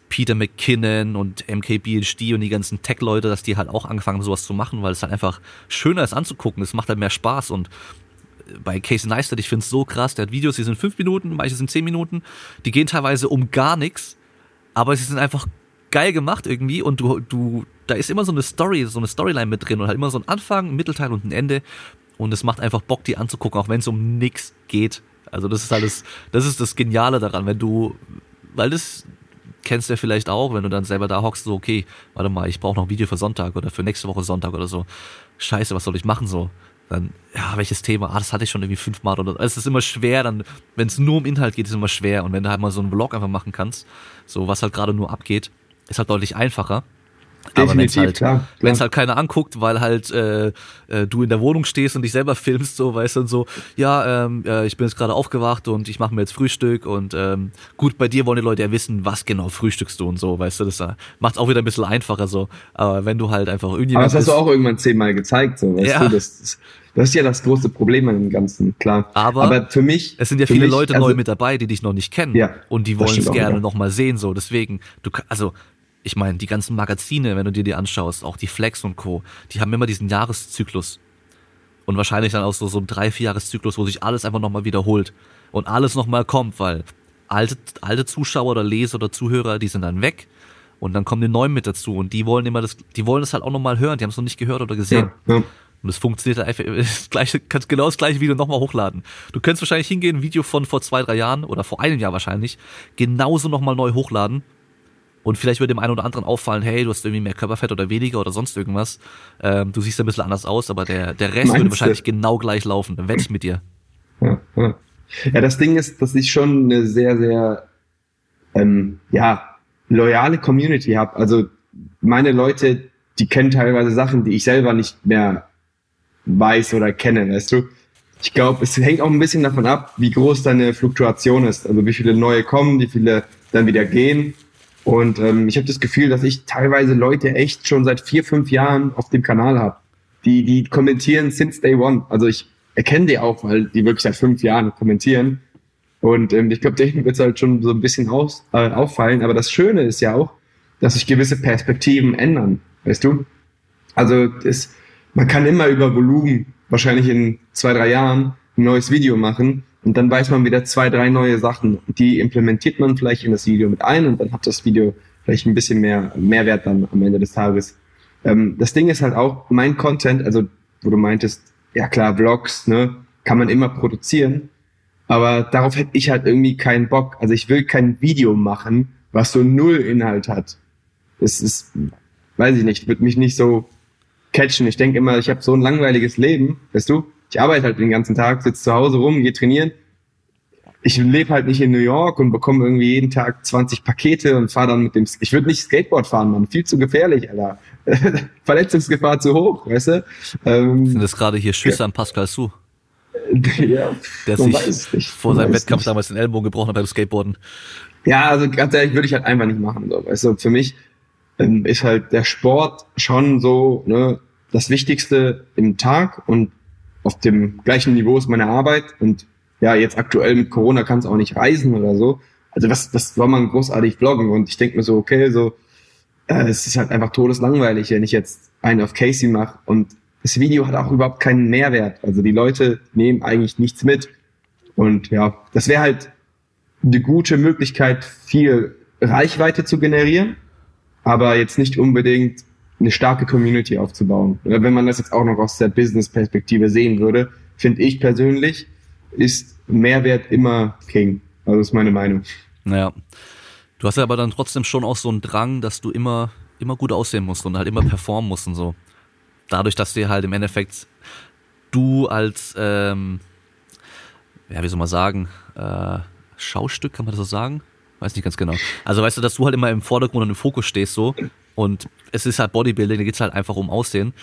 Peter McKinnon und MKBHD und die ganzen Tech-Leute, dass die halt auch angefangen haben, sowas zu machen, weil es halt einfach schöner ist anzugucken, es macht halt mehr Spaß und bei Casey Neistat, ich finde es so krass, der hat Videos, die sind fünf Minuten, manche sind zehn Minuten, die gehen teilweise um gar nichts, aber sie sind einfach geil gemacht irgendwie und du, du, da ist immer so eine Story, so eine Storyline mit drin und halt immer so ein Anfang, ein Mittelteil und ein Ende und es macht einfach Bock, die anzugucken, auch wenn es um nichts geht. Also das ist alles, das ist das Geniale daran, wenn du, weil das kennst du ja vielleicht auch, wenn du dann selber da hockst, so okay, warte mal, ich brauche noch ein Video für Sonntag oder für nächste Woche Sonntag oder so. Scheiße, was soll ich machen so? Dann, ja, welches Thema? Ah, das hatte ich schon irgendwie fünfmal oder es ist immer schwer, dann, wenn es nur um Inhalt geht, ist es immer schwer. Und wenn du halt mal so einen Vlog einfach machen kannst, so was halt gerade nur abgeht, ist halt deutlich einfacher. Aber wenn es halt, klar, klar. halt keiner anguckt, weil halt äh, äh, du in der Wohnung stehst und dich selber filmst, so weißt du, und so, ja, ähm, äh, ich bin jetzt gerade aufgewacht und ich mache mir jetzt Frühstück und ähm, gut, bei dir wollen die Leute ja wissen, was genau frühstückst du und so, weißt du, das äh, macht auch wieder ein bisschen einfacher so. Aber wenn du halt einfach irgendwie. Aber das hast du auch irgendwann zehnmal gezeigt, so, weißt ja. du, das, das, das ist ja das große Problem an dem Ganzen, klar. Aber, Aber für mich. Es sind ja viele mich, Leute also, neu mit dabei, die dich noch nicht kennen. Ja, und die wollen es gerne nochmal sehen, so. Deswegen, du, also, ich meine, die ganzen Magazine, wenn du dir die anschaust, auch die Flex und Co., die haben immer diesen Jahreszyklus. Und wahrscheinlich dann auch so, so ein drei, vier Jahreszyklus, wo sich alles einfach nochmal wiederholt. Und alles nochmal kommt, weil alte, alte Zuschauer oder Leser oder Zuhörer, die sind dann weg. Und dann kommen die Neuen mit dazu. Und die wollen immer das, die wollen das halt auch nochmal hören. Die haben es noch nicht gehört oder gesehen. Ja, ja. Und es funktioniert einfach, das gleiche, kannst genau das gleiche Video nochmal hochladen. Du könntest wahrscheinlich hingehen, ein Video von vor zwei, drei Jahren oder vor einem Jahr wahrscheinlich, genauso nochmal neu hochladen und vielleicht wird dem einen oder anderen auffallen, hey, du hast irgendwie mehr Körperfett oder weniger oder sonst irgendwas. Ähm, du siehst ein bisschen anders aus, aber der, der Rest Meinst würde wahrscheinlich du? genau gleich laufen. Dann wette ich mit dir. Ja, ja. ja, das Ding ist, dass ich schon eine sehr, sehr ähm, ja, loyale Community habe. Also meine Leute, die kennen teilweise Sachen, die ich selber nicht mehr weiß oder kenne, weißt du. Ich glaube, es hängt auch ein bisschen davon ab, wie groß deine Fluktuation ist. Also wie viele neue kommen, wie viele dann wieder gehen. Und ähm, ich habe das Gefühl, dass ich teilweise Leute echt schon seit vier, fünf Jahren auf dem Kanal habe. Die, die kommentieren since day one. Also ich erkenne die auch, weil die wirklich seit fünf Jahren kommentieren. Und ähm, ich glaube, denen wird es halt schon so ein bisschen aus, äh, auffallen. Aber das Schöne ist ja auch, dass sich gewisse Perspektiven ändern, weißt du? Also das, man kann immer über Volumen wahrscheinlich in zwei, drei Jahren ein neues Video machen und dann weiß man wieder zwei, drei neue Sachen. Die implementiert man vielleicht in das Video mit ein und dann hat das Video vielleicht ein bisschen mehr Mehrwert dann am Ende des Tages. Ähm, das Ding ist halt auch, mein Content, also wo du meintest, ja klar, Vlogs, ne, kann man immer produzieren, aber darauf hätte ich halt irgendwie keinen Bock. Also ich will kein Video machen, was so null Inhalt hat. Das ist, weiß ich nicht, wird mich nicht so catchen. Ich denke immer, ich habe so ein langweiliges Leben, weißt du? Ich arbeite halt den ganzen Tag, sitze zu Hause rum, gehe trainieren. Ich lebe halt nicht in New York und bekomme irgendwie jeden Tag 20 Pakete und fahre dann mit dem. Ich würde nicht Skateboard fahren, Mann. Viel zu gefährlich, Alter. Verletzungsgefahr zu hoch, weißt du? Ähm, Sind das gerade hier Schüsse ja. an Pascal Su? ja, der sich vor seinem Wettkampf nicht. damals den Ellbogen gebrochen hat beim Skateboarden. Ja, also ganz ehrlich, würde ich halt einfach nicht machen. So. Weißt du, für mich ähm, ist halt der Sport schon so ne, das Wichtigste im Tag und auf dem gleichen Niveau ist meine Arbeit und ja, jetzt aktuell mit Corona kann es auch nicht reisen oder so. Also was, was soll man großartig vloggen? Und ich denke mir so, okay, so, äh, es ist halt einfach todeslangweilig, wenn ich jetzt einen auf Casey mache und das Video hat auch überhaupt keinen Mehrwert. Also die Leute nehmen eigentlich nichts mit. Und ja, das wäre halt eine gute Möglichkeit, viel Reichweite zu generieren, aber jetzt nicht unbedingt eine starke Community aufzubauen. Wenn man das jetzt auch noch aus der Business-Perspektive sehen würde, finde ich persönlich, ist Mehrwert immer King. Also ist meine Meinung. Naja. Du hast ja aber dann trotzdem schon auch so einen Drang, dass du immer, immer gut aussehen musst und halt immer performen musst und so. Dadurch, dass dir halt im Endeffekt du als, ähm, ja, wie soll man sagen, äh, Schaustück, kann man das so sagen? Weiß nicht ganz genau. Also weißt du, dass du halt immer im Vordergrund und im Fokus stehst so und es ist halt Bodybuilding, da geht's halt einfach um Aussehen.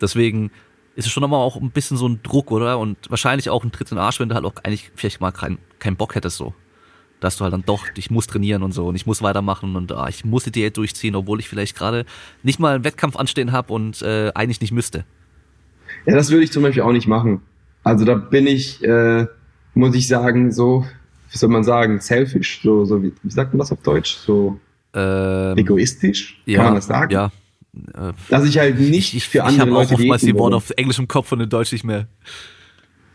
Deswegen ist es schon immer auch ein bisschen so ein Druck, oder? Und wahrscheinlich auch ein Tritt in den Arsch, wenn du halt auch eigentlich vielleicht mal keinen kein Bock hättest so. Dass du halt dann doch, ich muss trainieren und so und ich muss weitermachen und ah, ich muss die Diät durchziehen, obwohl ich vielleicht gerade nicht mal einen Wettkampf anstehen habe und äh, eigentlich nicht müsste. Ja, das würde ich zum Beispiel auch nicht machen. Also da bin ich, äh, muss ich sagen, so, wie soll man sagen, selfish, so, so wie, wie sagt man das auf Deutsch? So ähm, egoistisch, ja, kann man das sagen? Ja. Äh, Dass ich halt nicht ich, für andere ich Leute auch oftmals die Worte auf Englisch im Kopf und in Deutsch nicht mehr.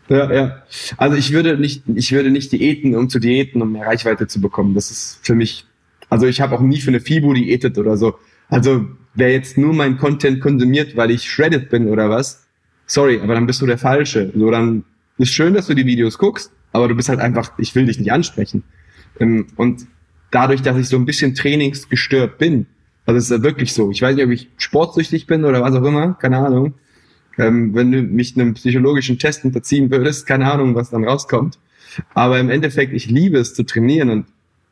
Ja, ja. Also ich würde nicht, ich würde nicht diäten, um zu diäten, um mehr Reichweite zu bekommen. Das ist für mich, also ich habe auch nie für eine FIBO diätet oder so. Also wer jetzt nur mein Content konsumiert, weil ich shredded bin oder was, sorry, aber dann bist du der Falsche. So, dann ist schön, dass du die Videos guckst, aber du bist halt einfach, ich will dich nicht ansprechen. Ähm, und dadurch, dass ich so ein bisschen trainingsgestört bin, also es ist wirklich so, ich weiß nicht, ob ich sportsüchtig bin oder was auch immer, keine Ahnung. Ähm, wenn du mich einem psychologischen Test unterziehen würdest, keine Ahnung, was dann rauskommt. Aber im Endeffekt, ich liebe es zu trainieren und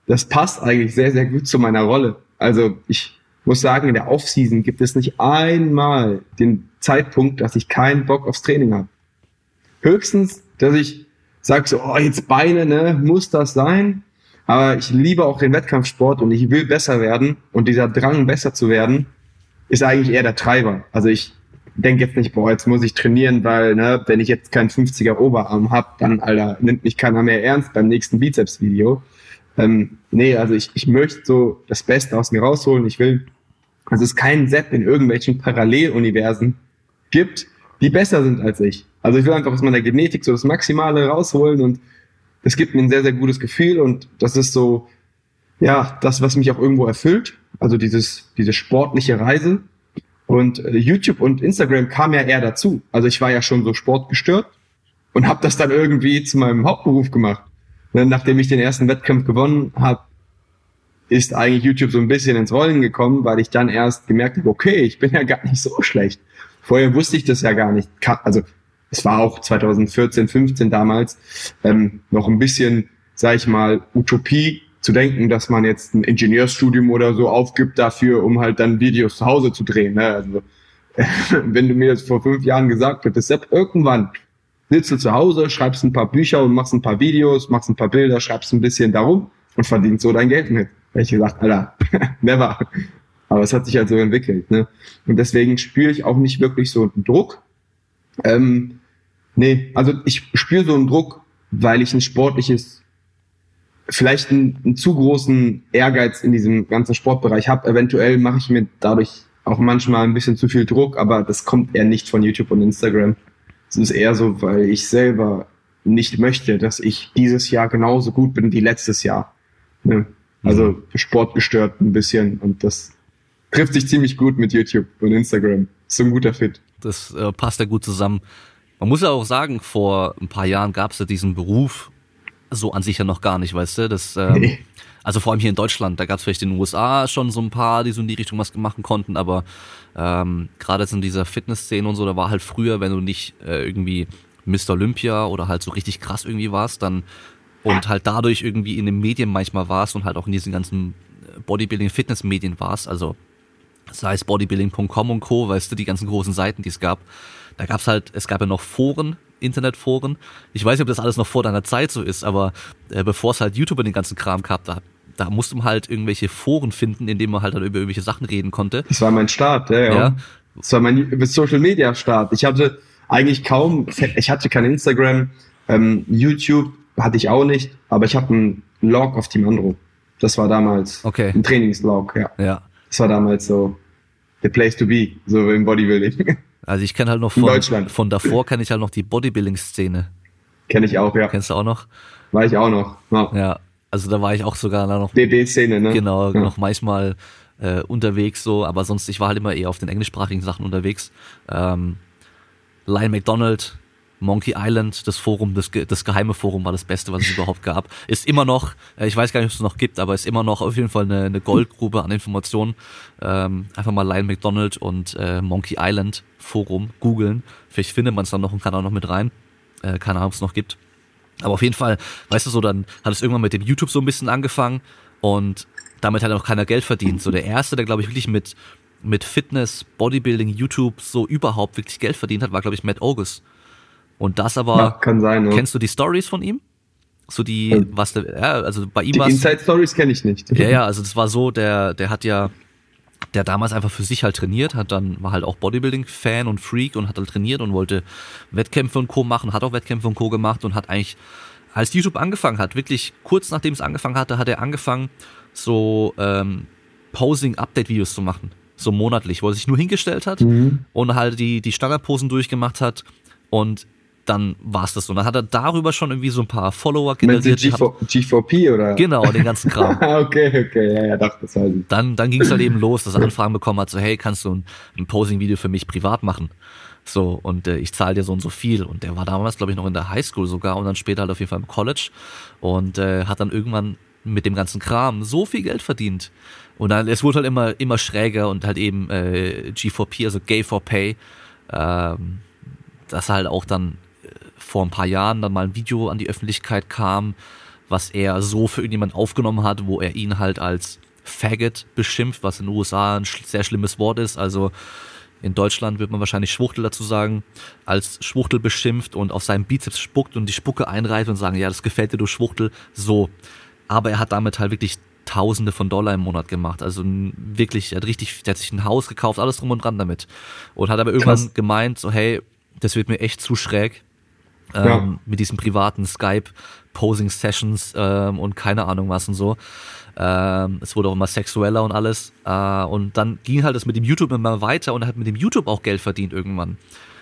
das passt eigentlich sehr, sehr gut zu meiner Rolle. Also ich muss sagen, in der Offseason gibt es nicht einmal den Zeitpunkt, dass ich keinen Bock aufs Training habe. Höchstens, dass ich sage so, oh, jetzt Beine, ne, muss das sein? Aber ich liebe auch den Wettkampfsport und ich will besser werden. Und dieser Drang, besser zu werden, ist eigentlich eher der Treiber. Also ich denke jetzt nicht, boah, jetzt muss ich trainieren, weil, ne, wenn ich jetzt keinen 50er Oberarm hab, dann, Alter, nimmt mich keiner mehr ernst beim nächsten Bizeps-Video. Ähm, nee, also ich, ich möchte so das Beste aus mir rausholen. Ich will, also es keinen Sepp in irgendwelchen Paralleluniversen gibt, die besser sind als ich. Also ich will einfach aus meiner Genetik so das Maximale rausholen und das gibt mir ein sehr, sehr gutes Gefühl und das ist so, ja, das, was mich auch irgendwo erfüllt. Also dieses, diese sportliche Reise. Und äh, YouTube und Instagram kam ja eher dazu. Also ich war ja schon so sportgestört und habe das dann irgendwie zu meinem Hauptberuf gemacht. Ne, nachdem ich den ersten Wettkampf gewonnen habe, ist eigentlich YouTube so ein bisschen ins Rollen gekommen, weil ich dann erst gemerkt habe, okay, ich bin ja gar nicht so schlecht. Vorher wusste ich das ja gar nicht. Also es war auch 2014, 15 damals ähm, noch ein bisschen, sag ich mal, Utopie zu denken, dass man jetzt ein Ingenieurstudium oder so aufgibt dafür, um halt dann Videos zu Hause zu drehen. Ne? Also wenn du mir jetzt vor fünf Jahren gesagt hättest, Sepp, irgendwann sitzt du zu Hause, schreibst ein paar Bücher und machst ein paar Videos, machst ein paar Bilder, schreibst ein bisschen darum und verdienst so dein Geld mit. Da ich gesagt, Alter, never. Aber es hat sich halt so entwickelt. Ne? Und deswegen spüre ich auch nicht wirklich so einen Druck. Ähm, Nee, also ich spüre so einen Druck, weil ich ein sportliches, vielleicht einen, einen zu großen Ehrgeiz in diesem ganzen Sportbereich habe. Eventuell mache ich mir dadurch auch manchmal ein bisschen zu viel Druck, aber das kommt eher nicht von YouTube und Instagram. Es ist eher so, weil ich selber nicht möchte, dass ich dieses Jahr genauso gut bin wie letztes Jahr. Ne? Also mhm. Sport gestört ein bisschen und das trifft sich ziemlich gut mit YouTube und Instagram. So ein guter Fit. Das äh, passt ja gut zusammen. Man muss ja auch sagen, vor ein paar Jahren gab es ja diesen Beruf so an sich ja noch gar nicht, weißt du? Das, ähm, nee. Also vor allem hier in Deutschland, da gab es vielleicht in den USA schon so ein paar, die so in die Richtung was machen konnten, aber ähm, gerade jetzt in dieser Fitnessszene und so, da war halt früher, wenn du nicht äh, irgendwie Mr. Olympia oder halt so richtig krass irgendwie warst, dann und halt dadurch irgendwie in den Medien manchmal warst und halt auch in diesen ganzen Bodybuilding-Fitness-Medien warst, also sei es bodybuilding.com und Co., weißt du, die ganzen großen Seiten, die es gab, da gab's halt, es gab ja noch Foren, Internetforen. Ich weiß nicht, ob das alles noch vor deiner Zeit so ist, aber äh, bevor es halt YouTube und den ganzen Kram gab, da, da musste man halt irgendwelche Foren finden, in denen man halt dann über irgendwelche Sachen reden konnte. Das war mein Start, ja, ja. ja. Das war mein Social Media Start. Ich hatte eigentlich kaum, ich hatte kein Instagram, ähm, YouTube hatte ich auch nicht, aber ich habe einen Log auf Team Andro. Das war damals okay. ein Trainingslog, ja. Ja. Das war damals so the place to be, so im Bodybuilding. Also ich kenne halt noch von, von davor kenne ich halt noch die Bodybuilding-Szene. Kenne ich auch, ja. Kennst du auch noch? War ich auch noch. Ja, ja also da war ich auch sogar noch. DB-Szene, ne? Genau, ja. noch manchmal äh, unterwegs so, aber sonst, ich war halt immer eher auf den englischsprachigen Sachen unterwegs. Ähm, Lion McDonald, Monkey Island, das Forum, das, das geheime Forum war das Beste, was es überhaupt gab. Ist immer noch, äh, ich weiß gar nicht, ob es noch gibt, aber ist immer noch auf jeden Fall eine, eine Goldgrube an Informationen. Ähm, einfach mal Lion McDonald und äh, Monkey Island Forum googeln. Vielleicht findet man es dann noch und kann auch noch mit rein. Äh, keine Ahnung, ob es noch gibt. Aber auf jeden Fall, weißt du so, dann hat es irgendwann mit dem YouTube so ein bisschen angefangen und damit hat auch keiner Geld verdient. So der erste, der glaube ich wirklich mit mit Fitness, Bodybuilding, YouTube so überhaupt wirklich Geld verdient hat, war glaube ich Matt August. Und das aber. Ja, kann sein. Ne? Kennst du die Stories von ihm? So die, ja. was der, ja, also bei ihm Die Inside Stories kenne ich nicht. Ja, ja, also das war so, der, der hat ja, der damals einfach für sich halt trainiert, hat dann, war halt auch Bodybuilding-Fan und Freak und hat halt trainiert und wollte Wettkämpfe und Co. machen, hat auch Wettkämpfe und Co. gemacht und hat eigentlich, als YouTube angefangen hat, wirklich kurz nachdem es angefangen hatte, hat er angefangen, so ähm, Posing-Update-Videos zu machen. So monatlich, wo er sich nur hingestellt hat mhm. und halt die, die Standardposen durchgemacht hat und dann war es das so. Dann hat er darüber schon irgendwie so ein paar Follower generiert. G4, G4P oder? Genau, den ganzen Kram. okay, okay, ja, ja, dachte das halt. Dann, dann ging es halt eben los, dass er Anfragen bekommen hat, so, hey, kannst du ein, ein Posing-Video für mich privat machen? So, und äh, ich zahle dir so und so viel. Und der war damals, glaube ich, noch in der Highschool sogar und dann später halt auf jeden Fall im College und äh, hat dann irgendwann mit dem ganzen Kram so viel Geld verdient. Und dann, es wurde halt immer, immer schräger und halt eben äh, G4P, also Gay for Pay, ähm, dass er halt auch dann vor ein paar Jahren dann mal ein Video an die Öffentlichkeit kam, was er so für irgendjemand aufgenommen hat, wo er ihn halt als Faggot beschimpft, was in den USA ein sehr schlimmes Wort ist. Also in Deutschland wird man wahrscheinlich Schwuchtel dazu sagen, als Schwuchtel beschimpft und auf seinem Bizeps spuckt und die Spucke einreiht und sagen, ja, das gefällt dir, du Schwuchtel, so. Aber er hat damit halt wirklich Tausende von Dollar im Monat gemacht. Also wirklich, er hat richtig, der hat sich ein Haus gekauft, alles drum und dran damit. Und hat aber irgendwann Krass. gemeint, so, hey, das wird mir echt zu schräg ähm, ja. mit diesen privaten Skype-Posing-Sessions ähm, und keine Ahnung was und so. Ähm, es wurde auch immer sexueller und alles. Äh, und dann ging halt das mit dem YouTube immer weiter und er hat mit dem YouTube auch Geld verdient irgendwann.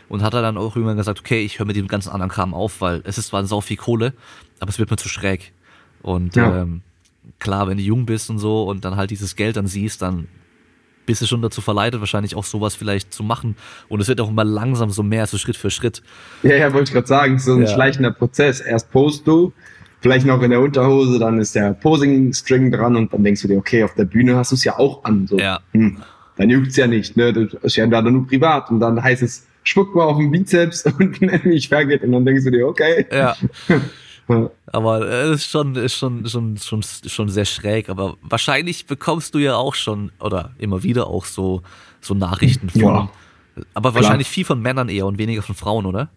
Und hat er dann auch irgendwann gesagt, okay, ich höre mit dem ganzen anderen Kram auf, weil es ist zwar sau viel Kohle, aber es wird mir zu schräg. Und ja. ähm, klar, wenn du jung bist und so und dann halt dieses Geld dann siehst, dann bist du schon dazu verleitet, wahrscheinlich auch sowas vielleicht zu machen. Und es wird auch immer langsam so mehr, so Schritt für Schritt. Ja, ja, wollte ich gerade sagen, so ein ja. schleichender Prozess. Erst post du, vielleicht noch in der Unterhose, dann ist der Posing-String dran und dann denkst du dir, okay, auf der Bühne hast du es ja auch an. So. Ja. Hm, dann juckt's ja nicht, ne? Das ist ja da nur privat. Und dann heißt es, spuck mal auf den Bizeps und nenn mich Faggot. Und dann denkst du dir, okay. Ja. Aber es ist schon, ist schon, schon, schon, schon sehr schräg. Aber wahrscheinlich bekommst du ja auch schon, oder immer wieder auch so, so Nachrichten von. Ja, aber wahrscheinlich klar. viel von Männern eher und weniger von Frauen, oder?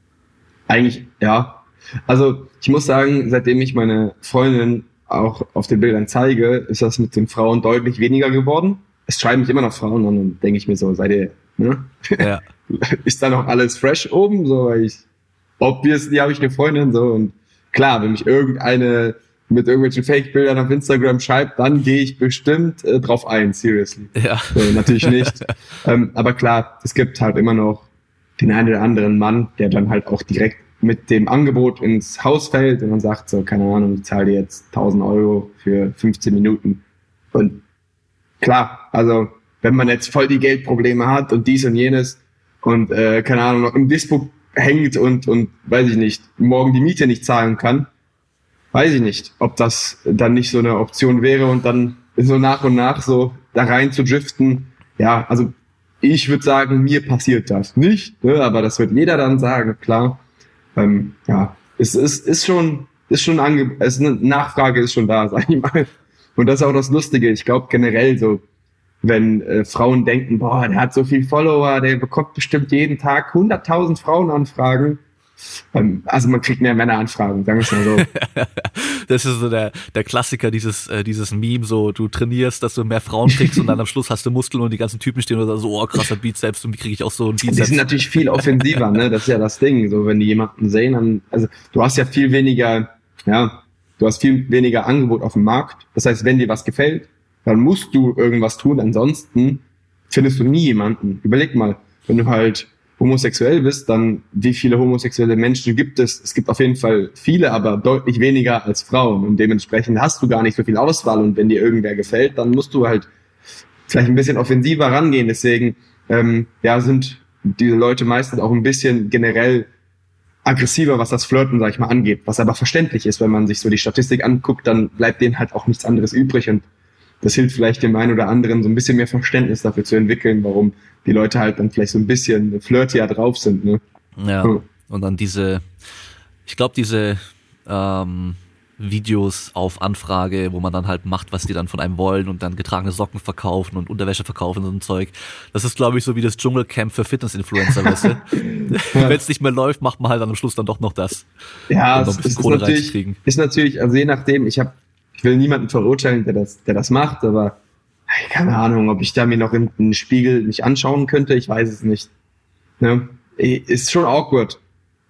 Eigentlich, ja. Also ich muss sagen, seitdem ich meine Freundin auch auf den Bildern zeige, ist das mit den Frauen deutlich weniger geworden. Es schreiben mich immer noch Frauen an und denke ich mir so, seid ihr, ne? Ja. ist da noch alles fresh oben? So, weil ich obviously habe ich eine Freundin so und klar, wenn mich irgendeine mit irgendwelchen Fake-Bildern auf Instagram schreibt, dann gehe ich bestimmt äh, drauf ein, seriously. Ja. So, natürlich nicht. ähm, aber klar, es gibt halt immer noch den einen oder anderen Mann, der dann halt auch direkt mit dem Angebot ins Haus fällt und dann sagt so, keine Ahnung, ich zahle dir jetzt 1000 Euro für 15 Minuten. Und klar, also wenn man jetzt voll die Geldprobleme hat und dies und jenes und äh, keine Ahnung, noch im Dispo hängt und, und weiß ich nicht, morgen die Miete nicht zahlen kann, weiß ich nicht, ob das dann nicht so eine Option wäre und dann so nach und nach so da rein zu driften. Ja, also ich würde sagen, mir passiert das nicht, ne, aber das wird jeder dann sagen, klar. Ähm, ja, es ist, ist schon, ist schon ange es eine Nachfrage ist schon da, sag ich mal. Und das ist auch das Lustige. Ich glaube generell so, wenn äh, Frauen denken, boah, der hat so viel Follower, der bekommt bestimmt jeden Tag 100.000 Frauenanfragen. Ähm, also man kriegt mehr Männeranfragen, sagen wir es mal so. das ist so der, der Klassiker, dieses, äh, dieses Meme, so du trainierst, dass du mehr Frauen kriegst und dann am Schluss hast du Muskeln und die ganzen Typen stehen und so, oh krasser Bizeps und wie kriege ich auch so einen Bizeps. Die sind natürlich viel offensiver, ne? Das ist ja das Ding. So, wenn die jemanden sehen, dann, also du hast ja viel weniger, ja, du hast viel weniger Angebot auf dem Markt. Das heißt, wenn dir was gefällt, dann musst du irgendwas tun. Ansonsten findest du nie jemanden. Überleg mal, wenn du halt homosexuell bist, dann wie viele homosexuelle Menschen gibt es? Es gibt auf jeden Fall viele, aber deutlich weniger als Frauen. Und dementsprechend hast du gar nicht so viel Auswahl. Und wenn dir irgendwer gefällt, dann musst du halt vielleicht ein bisschen offensiver rangehen. Deswegen ähm, ja, sind diese Leute meistens auch ein bisschen generell aggressiver, was das Flirten, sag ich mal, angeht. Was aber verständlich ist, wenn man sich so die Statistik anguckt, dann bleibt denen halt auch nichts anderes übrig. Und das hilft vielleicht dem einen oder anderen so ein bisschen mehr Verständnis dafür zu entwickeln, warum die Leute halt dann vielleicht so ein bisschen flirtier drauf sind. Ne? Ja. Hm. Und dann diese, ich glaube, diese ähm, Videos auf Anfrage, wo man dann halt macht, was die dann von einem wollen und dann getragene Socken verkaufen und Unterwäsche verkaufen und so ein Zeug. Das ist, glaube ich, so wie das Dschungelcamp für Fitness-Influencer, weißt du? ja. Wenn es nicht mehr läuft, macht man halt dann am Schluss dann doch noch das. Ja, es ist, natürlich, ist natürlich, also je nachdem, ich habe ich will niemanden verurteilen, der das, der das macht, aber keine Ahnung, ob ich da mir noch in den Spiegel mich anschauen könnte, ich weiß es nicht. Ne? Ist schon awkward.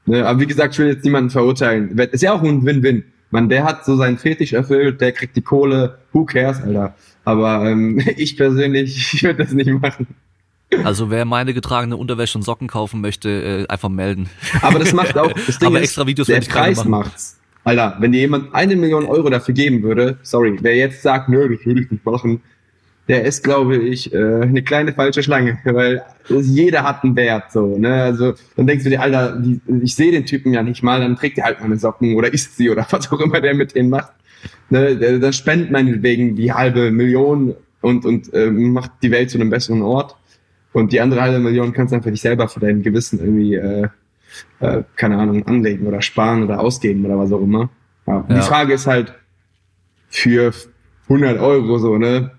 Ne? Aber wie gesagt, ich will jetzt niemanden verurteilen. Ist ja auch ein Win-Win. Man, der hat so seinen Fetisch erfüllt, der kriegt die Kohle, who cares, Alter. Aber ähm, ich persönlich, ich würde das nicht machen. Also wer meine getragene Unterwäsche und Socken kaufen möchte, äh, einfach melden. Aber das macht auch, das Ding Aber ist, extra Videos der Preis macht's. Alter, wenn dir jemand eine Million Euro dafür geben würde, sorry, wer jetzt sagt, nö, das würde ich nicht machen, der ist, glaube ich, äh, eine kleine falsche Schlange, weil jeder hat einen Wert, so, ne, also, dann denkst du dir, Alter, ich sehe den Typen ja nicht mal, dann trägt er halt meine Socken oder isst sie oder was auch immer der mit denen macht, ne, der, der spendet meinetwegen die halbe Million und, und äh, macht die Welt zu einem besseren Ort. Und die andere halbe Million kannst du einfach dich selber für dein Gewissen irgendwie, äh, äh, keine Ahnung, anlegen oder sparen oder ausgeben oder was auch immer. Ja. ja. Die Frage ist halt, für 100 Euro so, ne,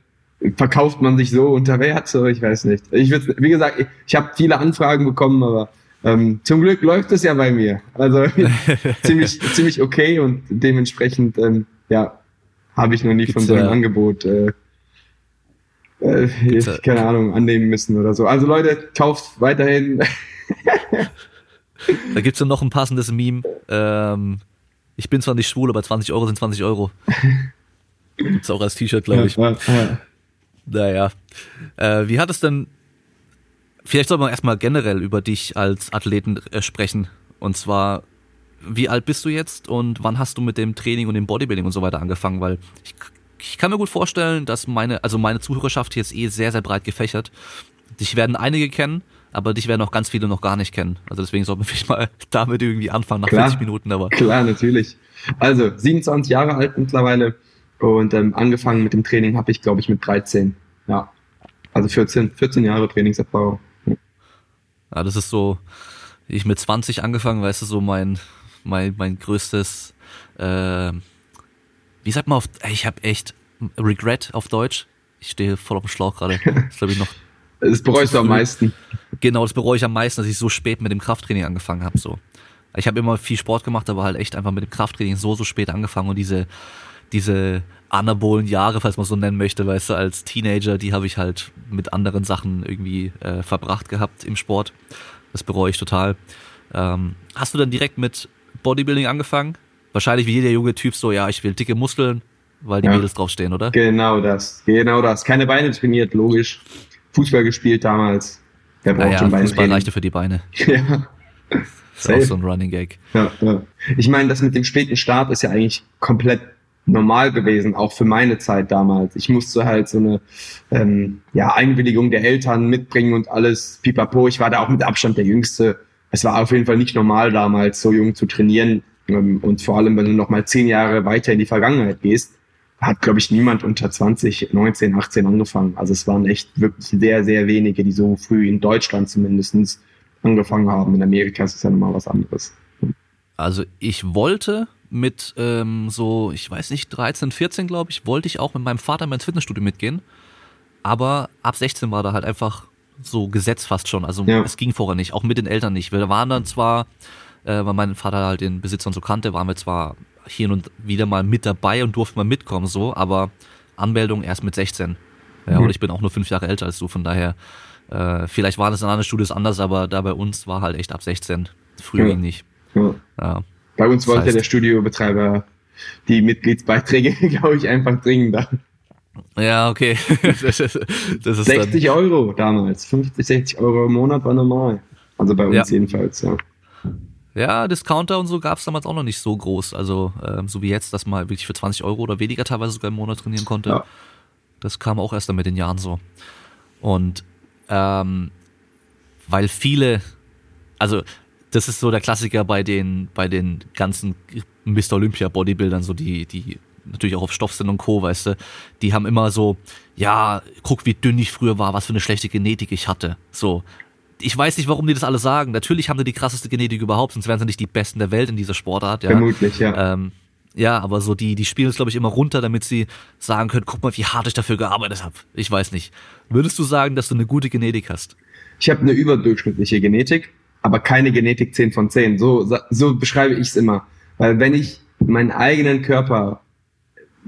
verkauft man sich so unter Wert, so, ich weiß nicht. Ich würde, wie gesagt, ich, ich habe viele Anfragen bekommen, aber ähm, zum Glück läuft es ja bei mir. Also ziemlich, ziemlich okay und dementsprechend, ähm, ja, habe ich noch nie Gibt's von so einem ja. Angebot äh, äh, keine Ahnung, annehmen müssen oder so. Also Leute, kauft weiterhin. da gibt's ja noch ein passendes Meme. Ähm, ich bin zwar nicht schwul, aber 20 Euro sind 20 Euro. Gibt's auch als T-Shirt, glaube ich. Ja, ja. Naja. Äh, wie hat es denn, vielleicht soll man erstmal generell über dich als Athleten äh, sprechen. Und zwar, wie alt bist du jetzt und wann hast du mit dem Training und dem Bodybuilding und so weiter angefangen? Weil ich, ich kann mir gut vorstellen, dass meine, also meine Zuhörerschaft hier ist eh sehr, sehr breit gefächert. Dich werden einige kennen, aber dich werden auch ganz viele noch gar nicht kennen. Also deswegen sollten wir vielleicht mal damit irgendwie anfangen nach klar, 40 Minuten. Aber klar, natürlich. Also 27 Jahre alt mittlerweile und ähm, angefangen mit dem Training habe ich, glaube ich, mit 13. Ja. Also 14, 14 Jahre Trainingserfahrung. Ja, das ist so, ich mit 20 angefangen, weißt du, so mein, mein, mein größtes, äh, wie sagt man auf, ich habe echt Regret auf Deutsch. Ich stehe voll auf dem Schlauch gerade. Das glaube ich noch. Das bereust du am meisten. Genau, das bereue ich am meisten, dass ich so spät mit dem Krafttraining angefangen habe. So. Ich habe immer viel Sport gemacht, aber halt echt einfach mit dem Krafttraining so, so spät angefangen und diese diese anabolen Jahre, falls man so nennen möchte, weißt du, als Teenager, die habe ich halt mit anderen Sachen irgendwie äh, verbracht gehabt im Sport. Das bereue ich total. Ähm, hast du dann direkt mit Bodybuilding angefangen? Wahrscheinlich wie jeder junge Typ so, ja, ich will dicke Muskeln, weil die ja. Mädels draufstehen, oder? Genau das, genau das. Keine Beine trainiert, logisch. Fußball gespielt damals. Wer braucht naja, schon Beine Fußball leichter für die Beine. ja. Das ist auch so ein Running Gag. Ja, ja. Ich meine, das mit dem späten Start ist ja eigentlich komplett normal gewesen, auch für meine Zeit damals. Ich musste halt so eine ähm, ja, Einwilligung der Eltern mitbringen und alles pipapo. Ich war da auch mit Abstand der Jüngste. Es war auf jeden Fall nicht normal damals, so jung zu trainieren. Ähm, und vor allem, wenn du noch mal zehn Jahre weiter in die Vergangenheit gehst, hat, glaube ich, niemand unter 20, 19, 18 angefangen. Also es waren echt wirklich sehr, sehr wenige, die so früh in Deutschland zumindestens angefangen haben. In Amerika ist es ja nochmal was anderes. Also ich wollte mit ähm, so, ich weiß nicht, 13, 14 glaube ich, wollte ich auch mit meinem Vater mal ins Fitnessstudio mitgehen. Aber ab 16 war da halt einfach so Gesetz fast schon. Also ja. es ging vorher nicht, auch mit den Eltern nicht. Wir waren dann zwar, äh, weil mein Vater halt den Besitzer so kannte, waren wir zwar hier und wieder mal mit dabei und durften mal mitkommen, so, aber Anmeldung erst mit 16. Ja, mhm. und ich bin auch nur fünf Jahre älter als du, von daher, äh, vielleicht waren es in anderen Studios anders, aber da bei uns war halt echt ab 16. Früher ja. ging nicht. Ja. ja. Bei uns wollte heißt, der Studiobetreiber die Mitgliedsbeiträge, glaube ich, einfach dringender. Ja, okay. das ist, das ist 60 dann... Euro damals. 50, 60 Euro im Monat war normal. Also bei uns jedenfalls, ja. Ja, Discounter und so gab es damals auch noch nicht so groß. Also ähm, so wie jetzt, dass man wirklich für 20 Euro oder weniger teilweise sogar im Monat trainieren konnte. Ja. Das kam auch erst dann mit den Jahren so. Und ähm, weil viele, also das ist so der Klassiker bei den, bei den ganzen Mr. Olympia Bodybuildern, so die, die natürlich auch auf Stoff sind und Co., weißt du, die haben immer so, ja, guck, wie dünn ich früher war, was für eine schlechte Genetik ich hatte. So, ich weiß nicht, warum die das alle sagen. Natürlich haben die die krasseste Genetik überhaupt, sonst wären sie nicht die Besten der Welt in dieser Sportart. Ja. Vermutlich, ja. Ähm, ja, aber so die, die spielen es, glaube ich, immer runter, damit sie sagen können, guck mal, wie hart ich dafür gearbeitet habe. Ich weiß nicht. Würdest du sagen, dass du eine gute Genetik hast? Ich habe eine überdurchschnittliche Genetik, aber keine Genetik 10 von 10. So, so beschreibe ich es immer. Weil wenn ich meinen eigenen Körper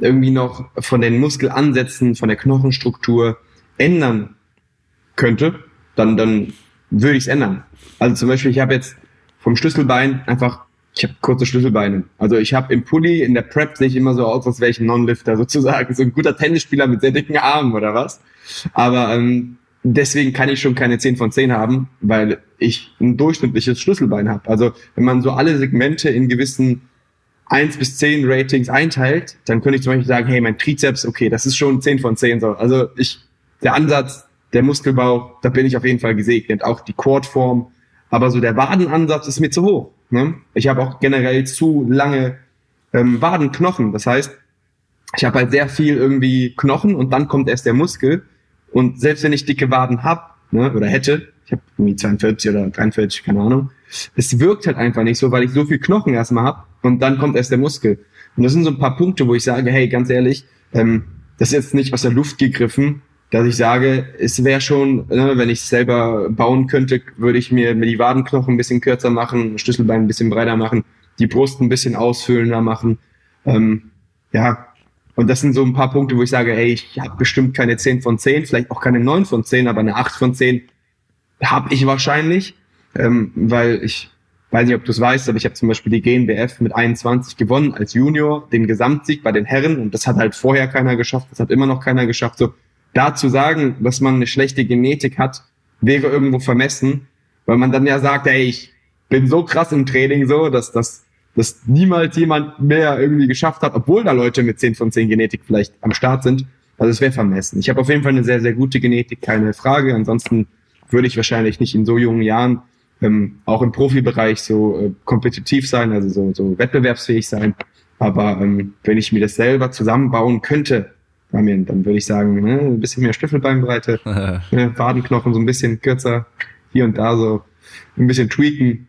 irgendwie noch von den Muskelansätzen, von der Knochenstruktur ändern könnte, dann, dann würde ich es ändern. Also zum Beispiel, ich habe jetzt vom Schlüsselbein einfach, ich habe kurze Schlüsselbeine. Also ich habe im Pulli, in der Prep sehe ich immer so aus, als wäre ich ein Non-Lifter sozusagen. So ein guter Tennisspieler mit sehr dicken Armen oder was. Aber ähm, deswegen kann ich schon keine 10 von 10 haben, weil ich ein durchschnittliches Schlüsselbein habe. Also wenn man so alle Segmente in gewissen 1 bis 10 Ratings einteilt, dann könnte ich zum Beispiel sagen, hey, mein Trizeps, okay, das ist schon 10 von 10 so. Also ich, der Ansatz der Muskelbau, da bin ich auf jeden Fall gesegnet. Auch die Quadform. Aber so der Wadenansatz ist mir zu hoch. Ne? Ich habe auch generell zu lange ähm, Wadenknochen. Das heißt, ich habe halt sehr viel irgendwie Knochen und dann kommt erst der Muskel. Und selbst wenn ich dicke Waden hab ne, oder hätte, ich habe irgendwie 42 oder 43, keine Ahnung, es wirkt halt einfach nicht so, weil ich so viel Knochen erstmal hab und dann kommt erst der Muskel. Und das sind so ein paar Punkte, wo ich sage, hey, ganz ehrlich, ähm, das ist jetzt nicht aus der Luft gegriffen dass ich sage, es wäre schon, ne, wenn ich selber bauen könnte, würde ich mir die Wadenknochen ein bisschen kürzer machen, Schlüsselbein ein bisschen breiter machen, die Brust ein bisschen ausfüllender machen. Ähm, ja, und das sind so ein paar Punkte, wo ich sage, ey, ich habe bestimmt keine 10 von 10, vielleicht auch keine 9 von 10, aber eine 8 von 10 habe ich wahrscheinlich, ähm, weil ich weiß nicht, ob du es weißt, aber ich habe zum Beispiel die GNBF mit 21 gewonnen als Junior, den Gesamtsieg bei den Herren und das hat halt vorher keiner geschafft, das hat immer noch keiner geschafft. So, da zu sagen, dass man eine schlechte Genetik hat, wäre irgendwo vermessen, weil man dann ja sagt, ey, ich bin so krass im Training so, dass das dass niemals jemand mehr irgendwie geschafft hat, obwohl da Leute mit 10 von 10 Genetik vielleicht am Start sind. Also es wäre vermessen. Ich habe auf jeden Fall eine sehr, sehr gute Genetik, keine Frage. Ansonsten würde ich wahrscheinlich nicht in so jungen Jahren ähm, auch im Profibereich so äh, kompetitiv sein, also so, so wettbewerbsfähig sein. Aber ähm, wenn ich mir das selber zusammenbauen könnte, dann würde ich sagen, ne, ein bisschen mehr Stiffelbeinbreite, ne, Wadenknochen so ein bisschen kürzer, hier und da so ein bisschen tweaken.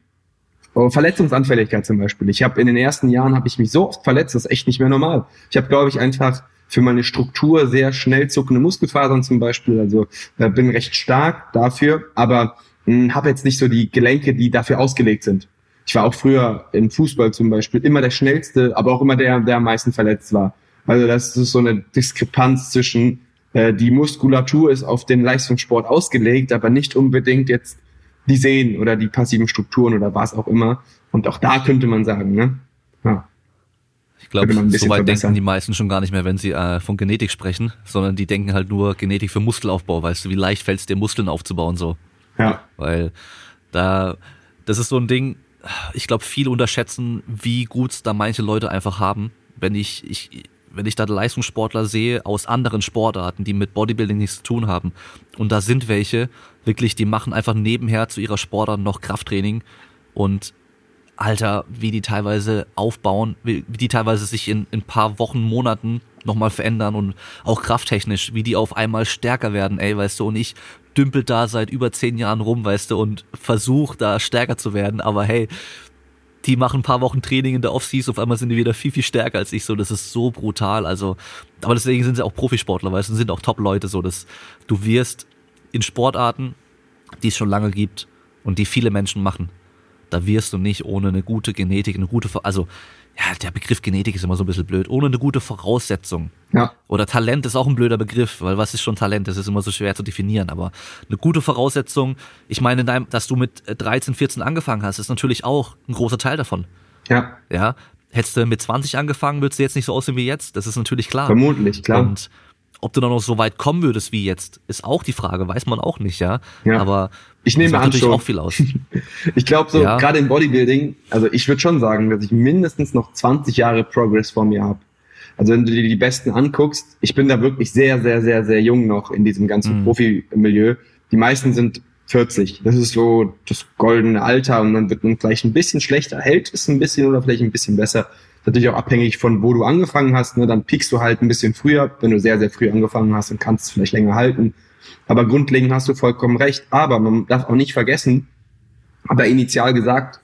Oh, Verletzungsanfälligkeit zum Beispiel. Ich habe in den ersten Jahren habe ich mich so oft verletzt, das ist echt nicht mehr normal. Ich habe, glaube ich, einfach für meine Struktur sehr schnell zuckende Muskelfasern zum Beispiel. Also äh, bin recht stark dafür, aber hm, habe jetzt nicht so die Gelenke, die dafür ausgelegt sind. Ich war auch früher im Fußball zum Beispiel immer der schnellste, aber auch immer der, der am meisten verletzt war. Also das ist so eine Diskrepanz zwischen äh, die Muskulatur ist auf den Leistungssport ausgelegt, aber nicht unbedingt jetzt die sehen oder die passiven Strukturen oder was auch immer. Und auch da könnte man sagen, ne? Ja. Ich glaube, so weit denken die meisten schon gar nicht mehr, wenn sie äh, von Genetik sprechen, sondern die denken halt nur Genetik für Muskelaufbau, weißt du, wie leicht fällt es dir, Muskeln aufzubauen so. Ja. Weil da, das ist so ein Ding, ich glaube, viele unterschätzen, wie gut da manche Leute einfach haben. Wenn ich, ich, wenn ich da Leistungssportler sehe aus anderen Sportarten, die mit Bodybuilding nichts zu tun haben, und da sind welche, wirklich, die machen einfach nebenher zu ihrer Sportart noch Krafttraining und Alter, wie die teilweise aufbauen, wie, die teilweise sich in, in ein paar Wochen, Monaten nochmal verändern und auch krafttechnisch, wie die auf einmal stärker werden, ey, weißt du, und ich dümpel da seit über zehn Jahren rum, weißt du, und versuch da stärker zu werden, aber hey, die machen ein paar Wochen Training in der Offseason, auf einmal sind die wieder viel, viel stärker als ich, so, das ist so brutal, also, aber deswegen sind sie auch Profisportler, weißt du, sind auch Top-Leute, so, dass du wirst in Sportarten, die es schon lange gibt und die viele Menschen machen, da wirst du nicht ohne eine gute Genetik, eine gute, also ja, der Begriff Genetik ist immer so ein bisschen blöd, ohne eine gute Voraussetzung. Ja. Oder Talent ist auch ein blöder Begriff, weil was ist schon Talent? Das ist immer so schwer zu definieren, aber eine gute Voraussetzung, ich meine, dass du mit 13, 14 angefangen hast, ist natürlich auch ein großer Teil davon. Ja. Ja. Hättest du mit 20 angefangen, würdest du jetzt nicht so aussehen wie jetzt. Das ist natürlich klar. Vermutlich, klar. Und ob du dann noch so weit kommen würdest wie jetzt, ist auch die Frage, weiß man auch nicht, ja. ja. Aber ich nehme an natürlich schon. auch viel aus. ich glaube so, ja. gerade im Bodybuilding, also ich würde schon sagen, dass ich mindestens noch 20 Jahre Progress vor mir habe. Also wenn du dir die Besten anguckst, ich bin da wirklich sehr, sehr, sehr, sehr jung noch in diesem ganzen mhm. Profi-Milieu. Die meisten sind 40. Das ist so das goldene Alter und dann wird man vielleicht ein bisschen schlechter, hält es ein bisschen oder vielleicht ein bisschen besser natürlich auch abhängig von wo du angefangen hast. Ne? Dann piekst du halt ein bisschen früher, wenn du sehr, sehr früh angefangen hast und kannst es vielleicht länger halten. Aber grundlegend hast du vollkommen recht. Aber man darf auch nicht vergessen, aber initial gesagt,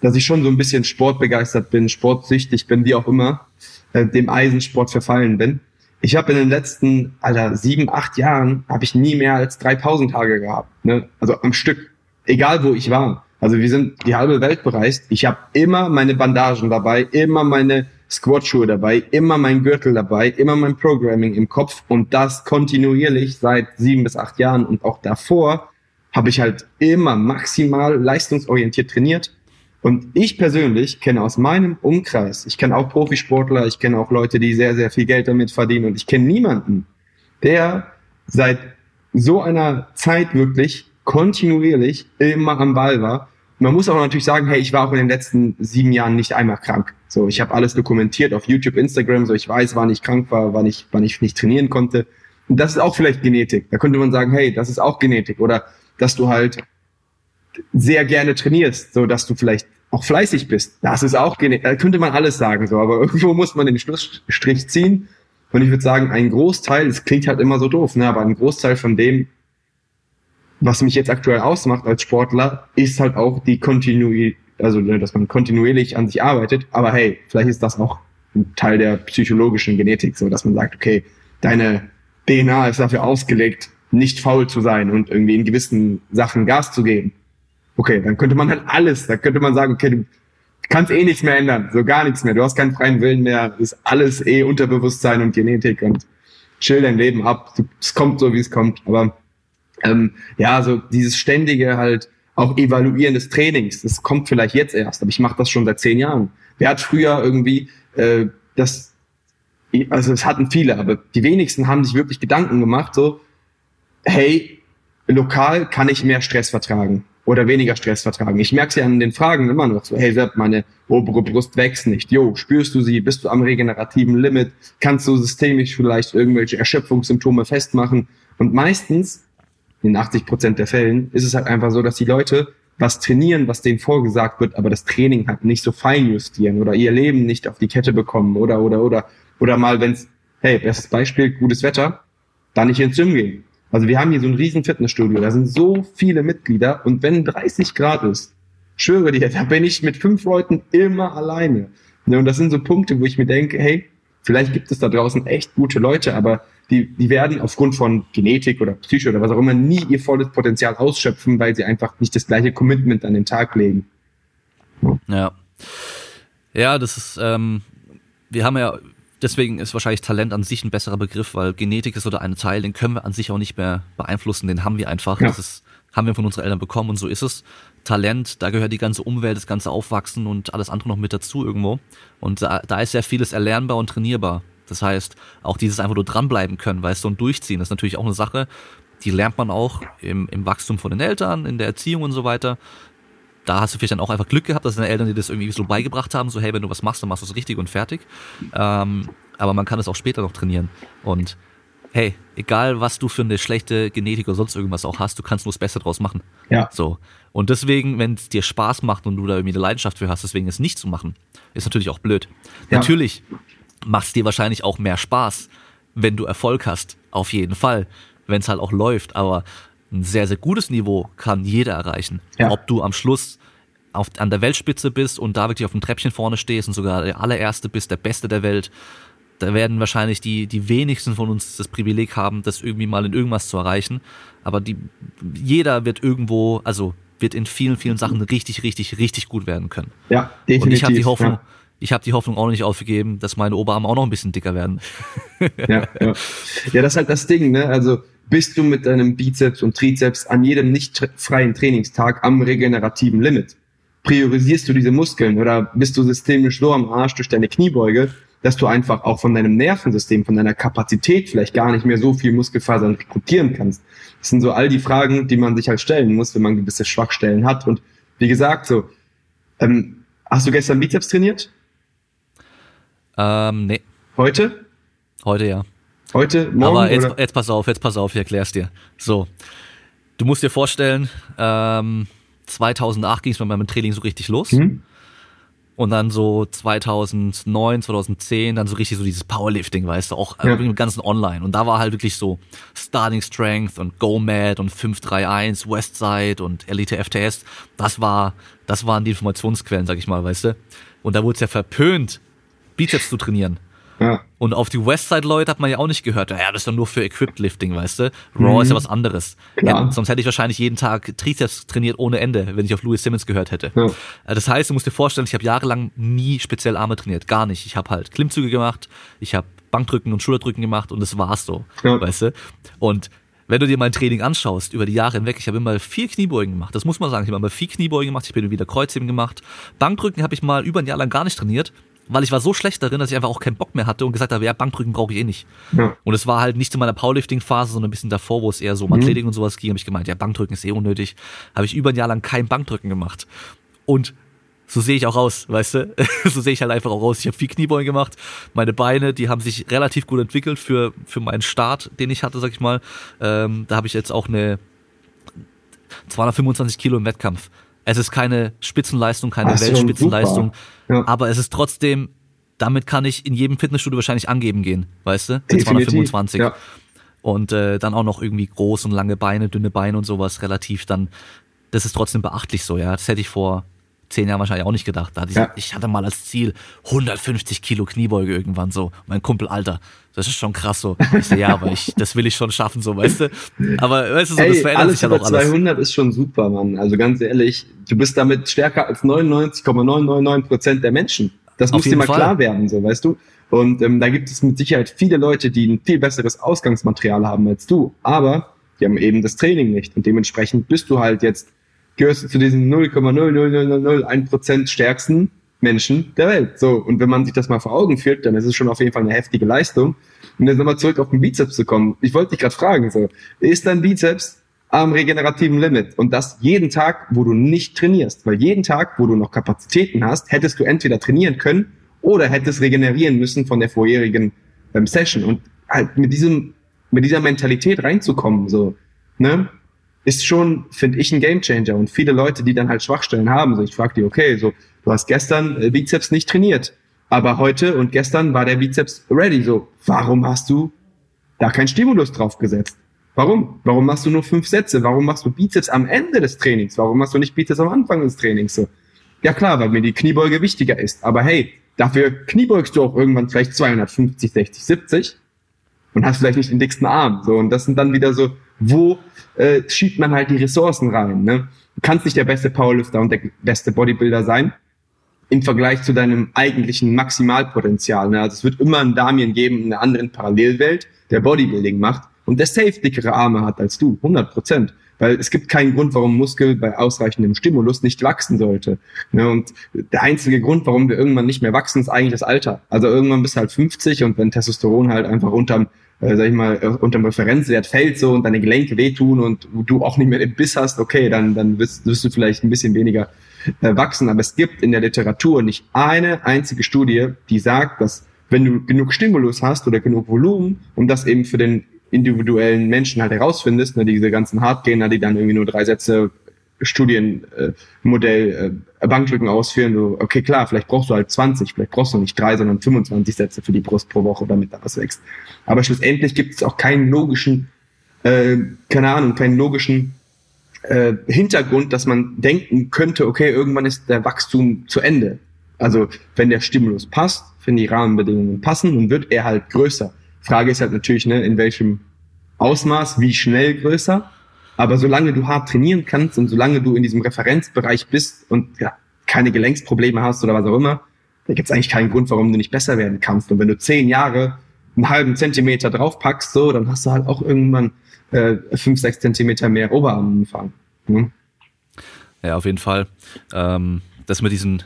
dass ich schon so ein bisschen sportbegeistert bin, sportsüchtig bin, wie auch immer, äh, dem Eisensport verfallen bin. Ich habe in den letzten, Alter, sieben, acht Jahren, habe ich nie mehr als drei Pausentage gehabt. Ne? Also am Stück, egal wo ich war. Also wir sind die halbe Welt bereist. Ich habe immer meine Bandagen dabei, immer meine Squatschuhe dabei, immer mein Gürtel dabei, immer mein Programming im Kopf und das kontinuierlich seit sieben bis acht Jahren. Und auch davor habe ich halt immer maximal leistungsorientiert trainiert. Und ich persönlich kenne aus meinem Umkreis, ich kenne auch Profisportler, ich kenne auch Leute, die sehr, sehr viel Geld damit verdienen und ich kenne niemanden, der seit so einer Zeit wirklich kontinuierlich immer am Ball war man muss auch natürlich sagen, hey, ich war auch in den letzten sieben Jahren nicht einmal krank. So, ich habe alles dokumentiert auf YouTube, Instagram, so ich weiß, wann ich krank war, wann ich, wann ich nicht trainieren konnte. Und das ist auch vielleicht Genetik. Da könnte man sagen, hey, das ist auch Genetik. Oder dass du halt sehr gerne trainierst, so dass du vielleicht auch fleißig bist. Das ist auch Genetik. Da könnte man alles sagen, so. Aber irgendwo muss man den Schlussstrich ziehen. Und ich würde sagen, ein Großteil, es klingt halt immer so doof, ne, aber ein Großteil von dem, was mich jetzt aktuell ausmacht als Sportler, ist halt auch die Kontinuität, also ne, dass man kontinuierlich an sich arbeitet. Aber hey, vielleicht ist das auch ein Teil der psychologischen Genetik, so dass man sagt, okay, deine DNA ist dafür ausgelegt, nicht faul zu sein und irgendwie in gewissen Sachen Gas zu geben. Okay, dann könnte man halt alles, da könnte man sagen, okay, du kannst eh nichts mehr ändern, so gar nichts mehr. Du hast keinen freien Willen mehr, ist alles eh Unterbewusstsein und Genetik und chill dein Leben ab. Es kommt so, wie es kommt. Aber ähm, ja, so dieses ständige halt auch Evaluieren des Trainings, das kommt vielleicht jetzt erst, aber ich mache das schon seit zehn Jahren. Wer hat früher irgendwie äh, das, also es hatten viele, aber die wenigsten haben sich wirklich Gedanken gemacht, so, hey, lokal kann ich mehr Stress vertragen oder weniger Stress vertragen. Ich merke es ja an den Fragen immer noch so, hey Sepp, meine obere Brust wächst nicht. Jo, spürst du sie? Bist du am regenerativen Limit? Kannst du systemisch vielleicht irgendwelche Erschöpfungssymptome festmachen? Und meistens in 80 Prozent der Fällen ist es halt einfach so, dass die Leute was trainieren, was denen vorgesagt wird, aber das Training halt nicht so fein justieren oder ihr Leben nicht auf die Kette bekommen oder, oder, oder, oder mal, wenn's, hey, bestes Beispiel, gutes Wetter, dann nicht ins Gym gehen. Also wir haben hier so ein riesen Fitnessstudio, da sind so viele Mitglieder und wenn 30 Grad ist, schwöre dir, da bin ich mit fünf Leuten immer alleine. Und das sind so Punkte, wo ich mir denke, hey, vielleicht gibt es da draußen echt gute Leute, aber die, die werden aufgrund von Genetik oder Psyche oder was auch immer nie ihr volles Potenzial ausschöpfen, weil sie einfach nicht das gleiche Commitment an den Tag legen. Ja. Ja, das ist, ähm, wir haben ja deswegen ist wahrscheinlich Talent an sich ein besserer Begriff, weil Genetik ist oder ein Teil, den können wir an sich auch nicht mehr beeinflussen, den haben wir einfach. Ja. Das ist, haben wir von unseren Eltern bekommen und so ist es. Talent, da gehört die ganze Umwelt, das ganze Aufwachsen und alles andere noch mit dazu irgendwo. Und da, da ist sehr vieles erlernbar und trainierbar. Das heißt, auch dieses einfach nur dranbleiben können, weißt du, und durchziehen, das ist natürlich auch eine Sache, die lernt man auch im, im Wachstum von den Eltern, in der Erziehung und so weiter. Da hast du vielleicht dann auch einfach Glück gehabt, dass deine Eltern dir das irgendwie so beigebracht haben, so hey, wenn du was machst, dann machst du es richtig und fertig. Ähm, aber man kann es auch später noch trainieren. Und hey, egal was du für eine schlechte Genetik oder sonst irgendwas auch hast, du kannst nur das Beste draus machen. Ja. So. Und deswegen, wenn es dir Spaß macht und du da irgendwie eine Leidenschaft für hast, deswegen es nicht zu machen, ist natürlich auch blöd. Ja. Natürlich macht es dir wahrscheinlich auch mehr Spaß, wenn du Erfolg hast. Auf jeden Fall wenn es halt auch läuft. Aber ein sehr, sehr gutes Niveau kann jeder erreichen. Ja. Ob du am Schluss auf, an der Weltspitze bist und da wirklich auf dem Treppchen vorne stehst und sogar der allererste bist, der Beste der Welt, da werden wahrscheinlich die, die wenigsten von uns das Privileg haben, das irgendwie mal in irgendwas zu erreichen. Aber die, jeder wird irgendwo, also wird in vielen, vielen Sachen richtig, richtig, richtig gut werden können. Ja, definitiv. Und ich habe die Hoffnung, ja. Ich habe die Hoffnung auch nicht aufgegeben, dass meine Oberarme auch noch ein bisschen dicker werden. ja, ja. ja, das ist halt das Ding, ne? Also bist du mit deinem Bizeps und Trizeps an jedem nicht freien Trainingstag am regenerativen Limit. Priorisierst du diese Muskeln oder bist du systemisch so am Arsch durch deine Kniebeuge, dass du einfach auch von deinem Nervensystem, von deiner Kapazität vielleicht gar nicht mehr so viel Muskelfasern rekrutieren kannst. Das sind so all die Fragen, die man sich halt stellen muss, wenn man gewisse Schwachstellen hat. Und wie gesagt, so, ähm, hast du gestern Bizeps trainiert? Ähm, nee. Heute? Heute ja. Heute, morgen? Aber jetzt, jetzt pass auf, jetzt pass auf, ich erklär's dir. So, du musst dir vorstellen, ähm, 2008 ging es mit meinem Training so richtig los. Mhm. Und dann so 2009, 2010, dann so richtig so dieses Powerlifting, weißt du, auch ja. mit dem ganzen Online. Und da war halt wirklich so Starting Strength und GoMad und 531, Westside und Elite FTS. Das war, das waren die Informationsquellen, sag ich mal, weißt du. Und da wurde es ja verpönt, Bizeps zu trainieren. Ja. Und auf die Westside-Leute hat man ja auch nicht gehört. Ja, das ist doch nur für Equipped Lifting, weißt du? Raw mhm. ist ja was anderes. Ja, sonst hätte ich wahrscheinlich jeden Tag Trizeps trainiert ohne Ende, wenn ich auf Louis Simmons gehört hätte. Ja. Äh, das heißt, du musst dir vorstellen, ich habe jahrelang nie speziell Arme trainiert. Gar nicht. Ich habe halt Klimmzüge gemacht, ich habe Bankdrücken und Schulterdrücken gemacht und das war's so. Weißt du? Und wenn du dir mein Training anschaust, über die Jahre hinweg, ich habe immer viel Kniebeugen gemacht. Das muss man sagen. Ich habe immer viel Kniebeugen gemacht, ich bin wieder Kreuzheben gemacht. Bankdrücken habe ich mal über ein Jahr lang gar nicht trainiert weil ich war so schlecht darin, dass ich einfach auch keinen Bock mehr hatte und gesagt habe, ja, Bankdrücken brauche ich eh nicht. Ja. Und es war halt nicht zu meiner Powerlifting-Phase, sondern ein bisschen davor, wo es eher so um mhm. Athletik und sowas ging, habe ich gemeint, ja, Bankdrücken ist eh unnötig. Habe ich über ein Jahr lang kein Bankdrücken gemacht. Und so sehe ich auch aus, weißt du? so sehe ich halt einfach auch aus. Ich habe viel Kniebeugen gemacht. Meine Beine, die haben sich relativ gut entwickelt für, für meinen Start, den ich hatte, sag ich mal. Ähm, da habe ich jetzt auch eine 225 Kilo im Wettkampf. Es ist keine Spitzenleistung, keine Ach, Weltspitzenleistung, ja. aber es ist trotzdem, damit kann ich in jedem Fitnessstudio wahrscheinlich angeben gehen, weißt du? 225. Ja. Und äh, dann auch noch irgendwie groß und lange Beine, dünne Beine und sowas relativ dann, das ist trotzdem beachtlich so, ja. Das hätte ich vor zehn Jahren wahrscheinlich auch nicht gedacht. Da hatte ich, ja. ich hatte mal als Ziel 150 Kilo Kniebeuge irgendwann so. Mein Kumpel, Alter, das ist schon krass so. Ich so, ja, aber ich, das will ich schon schaffen, so, weißt du? Aber weißt du, so, Ey, das verändert alles sich ja halt auch alles. 200 ist schon super, Mann. Also ganz ehrlich, du bist damit stärker als 99,999 Prozent der Menschen. Das muss dir mal Fall. klar werden, so, weißt du? Und ähm, da gibt es mit Sicherheit viele Leute, die ein viel besseres Ausgangsmaterial haben als du. Aber die haben eben das Training nicht. Und dementsprechend bist du halt jetzt gehörst du zu diesen 0,00001% stärksten Menschen der Welt. So, und wenn man sich das mal vor Augen führt, dann ist es schon auf jeden Fall eine heftige Leistung. Und jetzt nochmal zurück auf den Bizeps zu kommen. Ich wollte dich gerade fragen, so, ist dein Bizeps am regenerativen Limit? Und das jeden Tag, wo du nicht trainierst. Weil jeden Tag, wo du noch Kapazitäten hast, hättest du entweder trainieren können oder hättest regenerieren müssen von der vorherigen ähm, Session. Und halt mit diesem, mit dieser Mentalität reinzukommen, so, ne? Ist schon, finde ich, ein Gamechanger Und viele Leute, die dann halt Schwachstellen haben, so ich frage die, okay, so du hast gestern äh, Bizeps nicht trainiert, aber heute und gestern war der Bizeps ready. So, warum hast du da keinen Stimulus drauf gesetzt? Warum? Warum machst du nur fünf Sätze? Warum machst du Bizeps am Ende des Trainings? Warum machst du nicht Bizeps am Anfang des Trainings? So, ja klar, weil mir die Kniebeuge wichtiger ist. Aber hey, dafür kniebeugst du auch irgendwann vielleicht 250, 60, 70 und hast vielleicht nicht den dicksten Arm. So, und das sind dann wieder so wo äh, schiebt man halt die Ressourcen rein. Ne? Du kannst nicht der beste Powerlifter und der beste Bodybuilder sein, im Vergleich zu deinem eigentlichen Maximalpotenzial. Ne? Also es wird immer einen Damien geben in einer anderen Parallelwelt, der Bodybuilding macht und der safe dickere Arme hat als du, 100 Prozent. Weil es gibt keinen Grund, warum Muskel bei ausreichendem Stimulus nicht wachsen sollte. Ne? Und der einzige Grund, warum wir irgendwann nicht mehr wachsen, ist eigentlich das Alter. Also irgendwann bist du halt 50 und wenn Testosteron halt einfach unterm äh, sag ich mal, äh, unterm Referenzwert fällt so und deine Gelenke wehtun und du auch nicht mehr den Biss hast, okay, dann, dann wirst, wirst du vielleicht ein bisschen weniger äh, wachsen. Aber es gibt in der Literatur nicht eine einzige Studie, die sagt, dass wenn du genug Stimulus hast oder genug Volumen, um das eben für den individuellen Menschen halt herausfindest, ne, diese ganzen Hardgainer, die dann irgendwie nur drei Sätze Studienmodell äh, Bankdrücken ausführen, so, okay, klar, vielleicht brauchst du halt 20, vielleicht brauchst du nicht drei, sondern 25 Sätze für die Brust pro Woche, damit da was wächst. Aber schlussendlich gibt es auch keinen logischen, äh, keine Ahnung, keinen logischen äh, Hintergrund, dass man denken könnte, okay, irgendwann ist der Wachstum zu Ende. Also wenn der Stimulus passt, wenn die Rahmenbedingungen passen, dann wird er halt größer. Frage ist halt natürlich, ne, in welchem Ausmaß, wie schnell größer. Aber solange du hart trainieren kannst und solange du in diesem Referenzbereich bist und ja, keine Gelenksprobleme hast oder was auch immer, da gibt es eigentlich keinen Grund, warum du nicht besser werden kannst. Und wenn du zehn Jahre einen halben Zentimeter draufpackst, so, dann hast du halt auch irgendwann äh, fünf, sechs Zentimeter mehr Oberarmumfang. Hm? Ja, auf jeden Fall. Ähm, das mit diesen,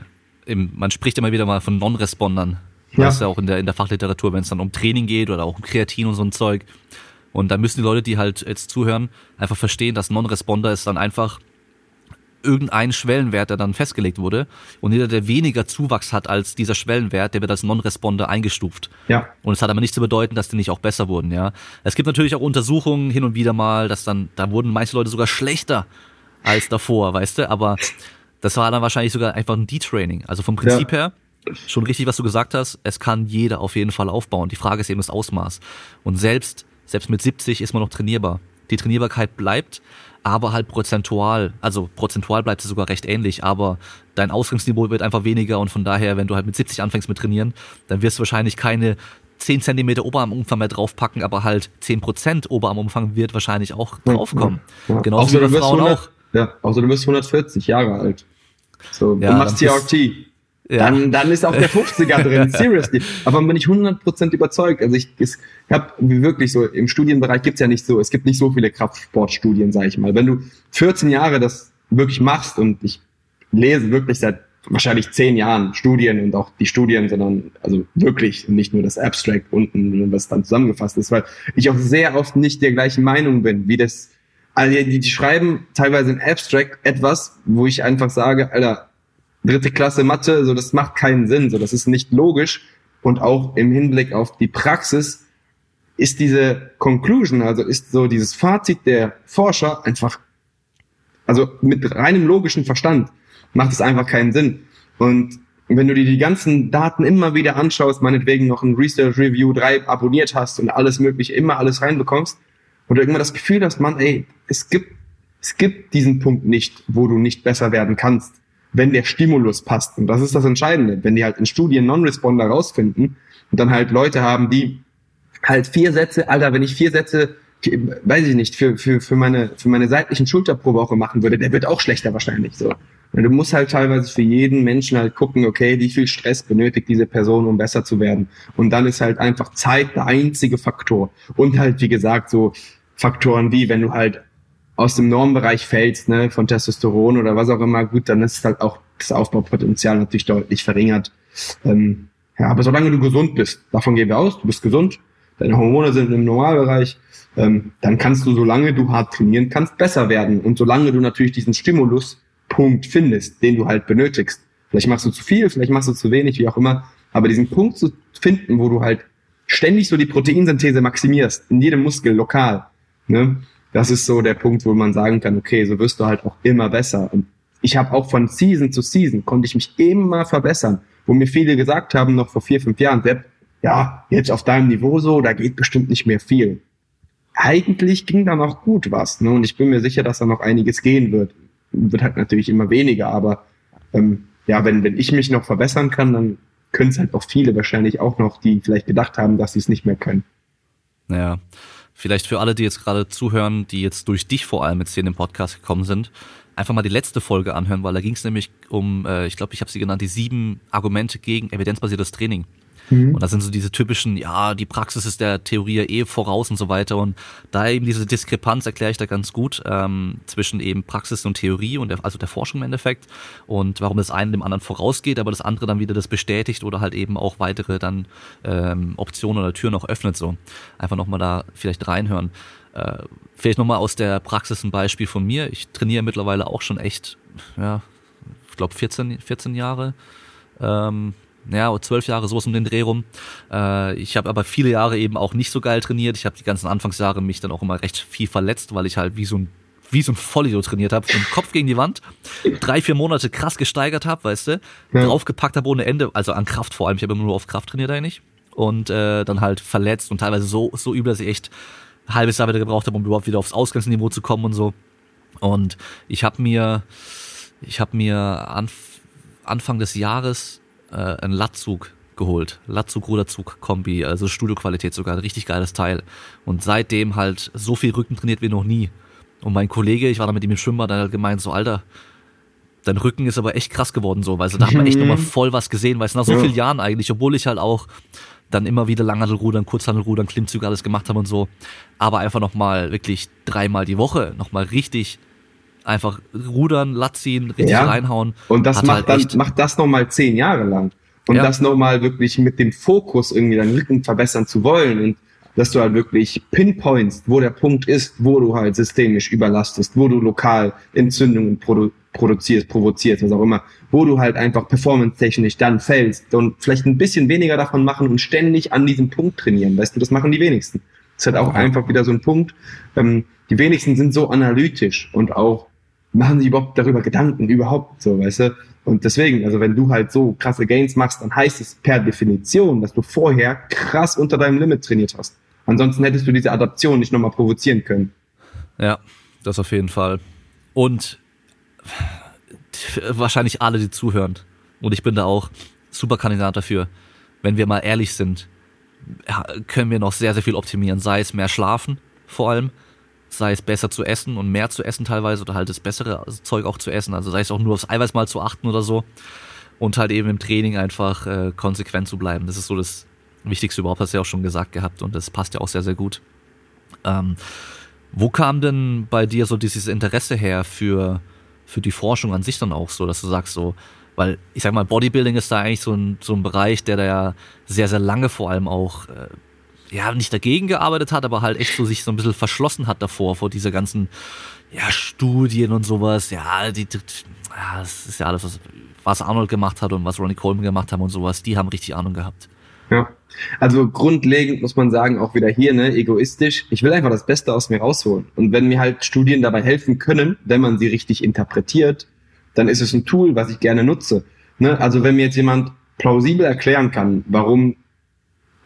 im, man spricht immer wieder mal von Non-Respondern. Ja. Das ist ja auch in der, in der Fachliteratur, wenn es dann um Training geht oder auch um Kreatin und so ein Zeug. Und da müssen die Leute, die halt jetzt zuhören, einfach verstehen, dass Non-Responder ist dann einfach irgendein Schwellenwert, der dann festgelegt wurde. Und jeder, der weniger Zuwachs hat als dieser Schwellenwert, der wird als Non-Responder eingestuft. Ja. Und es hat aber nicht zu bedeuten, dass die nicht auch besser wurden, ja. Es gibt natürlich auch Untersuchungen hin und wieder mal, dass dann, da wurden manche Leute sogar schlechter als davor, weißt du, aber das war dann wahrscheinlich sogar einfach ein Detraining. Also vom Prinzip ja. her, schon richtig, was du gesagt hast, es kann jeder auf jeden Fall aufbauen. Die Frage ist eben das Ausmaß. Und selbst selbst mit 70 ist man noch trainierbar. Die Trainierbarkeit bleibt, aber halt prozentual, also prozentual bleibt es sogar recht ähnlich, aber dein Ausgangsniveau wird einfach weniger und von daher, wenn du halt mit 70 anfängst mit trainieren, dann wirst du wahrscheinlich keine 10 Zentimeter Oberarmumfang mehr draufpacken, aber halt 10 Prozent Oberarmumfang wird wahrscheinlich auch draufkommen. Ja, ja. Genauso wie bei Frauen 100, auch. Ja, außer du bist 140 Jahre alt. So, ja, du machst TRT. Ja. Dann, dann ist auch der 50er drin, seriously. Aber bin ich 100% überzeugt. Also ich, ich habe wirklich so, im Studienbereich gibt's ja nicht so, es gibt nicht so viele Kraftsportstudien, sage ich mal. Wenn du 14 Jahre das wirklich machst und ich lese wirklich seit wahrscheinlich zehn Jahren Studien und auch die Studien, sondern also wirklich nicht nur das Abstract unten, was dann zusammengefasst ist, weil ich auch sehr oft nicht der gleichen Meinung bin, wie das, also die, die schreiben teilweise in Abstract etwas, wo ich einfach sage, Alter, dritte Klasse Mathe, so das macht keinen Sinn, so das ist nicht logisch und auch im Hinblick auf die Praxis ist diese Conclusion, also ist so dieses Fazit der Forscher einfach, also mit reinem logischen Verstand macht es einfach keinen Sinn. Und wenn du dir die ganzen Daten immer wieder anschaust, meinetwegen noch ein Research Review 3 abonniert hast und alles mögliche, immer alles reinbekommst und du irgendwann das Gefühl hast, man, ey, es gibt, es gibt diesen Punkt nicht, wo du nicht besser werden kannst wenn der Stimulus passt. Und das ist das Entscheidende. Wenn die halt in Studien Non-Responder rausfinden und dann halt Leute haben, die halt vier Sätze, Alter, wenn ich vier Sätze, weiß ich nicht, für, für, für meine, für meine seitlichen Schulter pro Woche machen würde, der wird auch schlechter wahrscheinlich, so. Und du musst halt teilweise für jeden Menschen halt gucken, okay, wie viel Stress benötigt diese Person, um besser zu werden. Und dann ist halt einfach Zeit der einzige Faktor. Und halt, wie gesagt, so Faktoren wie, wenn du halt aus dem Normbereich fällst, ne, von Testosteron oder was auch immer, gut, dann ist halt auch das Aufbaupotenzial natürlich deutlich verringert. Ähm, ja, aber solange du gesund bist, davon gehen wir aus, du bist gesund, deine Hormone sind im Normalbereich, ähm, dann kannst du, solange du hart trainieren kannst, besser werden. Und solange du natürlich diesen Stimuluspunkt findest, den du halt benötigst. Vielleicht machst du zu viel, vielleicht machst du zu wenig, wie auch immer. Aber diesen Punkt zu finden, wo du halt ständig so die Proteinsynthese maximierst, in jedem Muskel lokal, ne, das ist so der Punkt, wo man sagen kann, okay, so wirst du halt auch immer besser. Und ich habe auch von Season zu Season, konnte ich mich immer verbessern. Wo mir viele gesagt haben, noch vor vier, fünf Jahren, Sepp, ja, jetzt auf deinem Niveau so, da geht bestimmt nicht mehr viel. Eigentlich ging da noch gut was. Ne? Und ich bin mir sicher, dass da noch einiges gehen wird. Wird halt natürlich immer weniger, aber ähm, ja, wenn, wenn ich mich noch verbessern kann, dann können es halt auch viele wahrscheinlich auch noch, die vielleicht gedacht haben, dass sie es nicht mehr können. Ja, Vielleicht für alle, die jetzt gerade zuhören, die jetzt durch dich vor allem jetzt hier in den Podcast gekommen sind, einfach mal die letzte Folge anhören, weil da ging es nämlich um, äh, ich glaube, ich habe sie genannt, die sieben Argumente gegen evidenzbasiertes Training. Mhm. Und das sind so diese typischen, ja, die Praxis ist der Theorie eh voraus und so weiter. Und da eben diese Diskrepanz erkläre ich da ganz gut ähm, zwischen eben Praxis und Theorie und der, also der Forschung im Endeffekt und warum das eine dem anderen vorausgeht, aber das andere dann wieder das bestätigt oder halt eben auch weitere dann ähm, Optionen oder Türen auch öffnet. So einfach nochmal da vielleicht reinhören. Äh, vielleicht nochmal aus der Praxis ein Beispiel von mir. Ich trainiere mittlerweile auch schon echt, ja, ich glaube 14, 14 Jahre. Ähm, ja, zwölf Jahre sowas um den Dreh rum. Äh, ich habe aber viele Jahre eben auch nicht so geil trainiert. Ich habe die ganzen Anfangsjahre mich dann auch immer recht viel verletzt, weil ich halt wie so ein wie so ein Vollidiot trainiert habe, mit dem Kopf gegen die Wand, drei, vier Monate krass gesteigert habe, weißt du, ja. draufgepackt habe ohne Ende, also an Kraft vor allem, ich habe immer nur auf Kraft trainiert eigentlich und äh, dann halt verletzt und teilweise so so übel, dass ich echt ein halbes Jahr wieder gebraucht habe, um überhaupt wieder aufs Ausgangsniveau zu kommen und so. Und ich habe mir ich habe mir Anf Anfang des Jahres äh, einen Latzug geholt. Latzug-Ruderzug-Kombi, also Studioqualität sogar, ein richtig geiles Teil. Und seitdem halt so viel Rücken trainiert wie noch nie. Und mein Kollege, ich war da mit ihm im Schwimmbad, der hat gemeint, so Alter, dein Rücken ist aber echt krass geworden so, weil so, da hat man echt nochmal voll was gesehen, weil es nach so ja. vielen Jahren eigentlich, obwohl ich halt auch dann immer wieder Langhandelrudern, Kurzhandelrudern, Klimmzüge alles gemacht habe und so, aber einfach nochmal wirklich dreimal die Woche nochmal richtig einfach rudern, Lat ziehen, richtig ja. reinhauen. Und das macht halt dann, macht das nochmal zehn Jahre lang. Und ja. das nochmal wirklich mit dem Fokus irgendwie deinen Rücken verbessern zu wollen und dass du halt wirklich pinpointst, wo der Punkt ist, wo du halt systemisch überlastest, wo du lokal Entzündungen produ produzierst, provozierst, was auch immer, wo du halt einfach performance-technisch dann fällst und vielleicht ein bisschen weniger davon machen und ständig an diesem Punkt trainieren. Weißt du, das machen die wenigsten. Das ist halt auch einfach wieder so ein Punkt. Ähm, die wenigsten sind so analytisch und auch machen sich überhaupt darüber Gedanken, überhaupt so, weißt du? Und deswegen, also wenn du halt so krasse Gains machst, dann heißt es per Definition, dass du vorher krass unter deinem Limit trainiert hast. Ansonsten hättest du diese Adaption nicht nochmal provozieren können. Ja, das auf jeden Fall. Und wahrscheinlich alle, die zuhören. Und ich bin da auch super Kandidat dafür. Wenn wir mal ehrlich sind, können wir noch sehr, sehr viel optimieren. Sei es mehr schlafen, vor allem sei es besser zu essen und mehr zu essen teilweise oder halt das bessere Zeug auch zu essen, also sei es auch nur aufs Eiweiß mal zu achten oder so und halt eben im Training einfach äh, konsequent zu bleiben. Das ist so das Wichtigste überhaupt, hast du ja auch schon gesagt gehabt und das passt ja auch sehr, sehr gut. Ähm, wo kam denn bei dir so dieses Interesse her für, für die Forschung an sich dann auch so, dass du sagst so, weil ich sag mal, Bodybuilding ist da eigentlich so ein, so ein Bereich, der da ja sehr, sehr lange vor allem auch äh, ja, nicht dagegen gearbeitet hat, aber halt echt so sich so ein bisschen verschlossen hat davor, vor dieser ganzen, ja, Studien und sowas. Ja, die, ja, das ist ja alles, was, was Arnold gemacht hat und was Ronnie Coleman gemacht haben und sowas. Die haben richtig Ahnung gehabt. Ja. Also grundlegend muss man sagen, auch wieder hier, ne, egoistisch. Ich will einfach das Beste aus mir rausholen. Und wenn mir halt Studien dabei helfen können, wenn man sie richtig interpretiert, dann ist es ein Tool, was ich gerne nutze. Ne? Also wenn mir jetzt jemand plausibel erklären kann, warum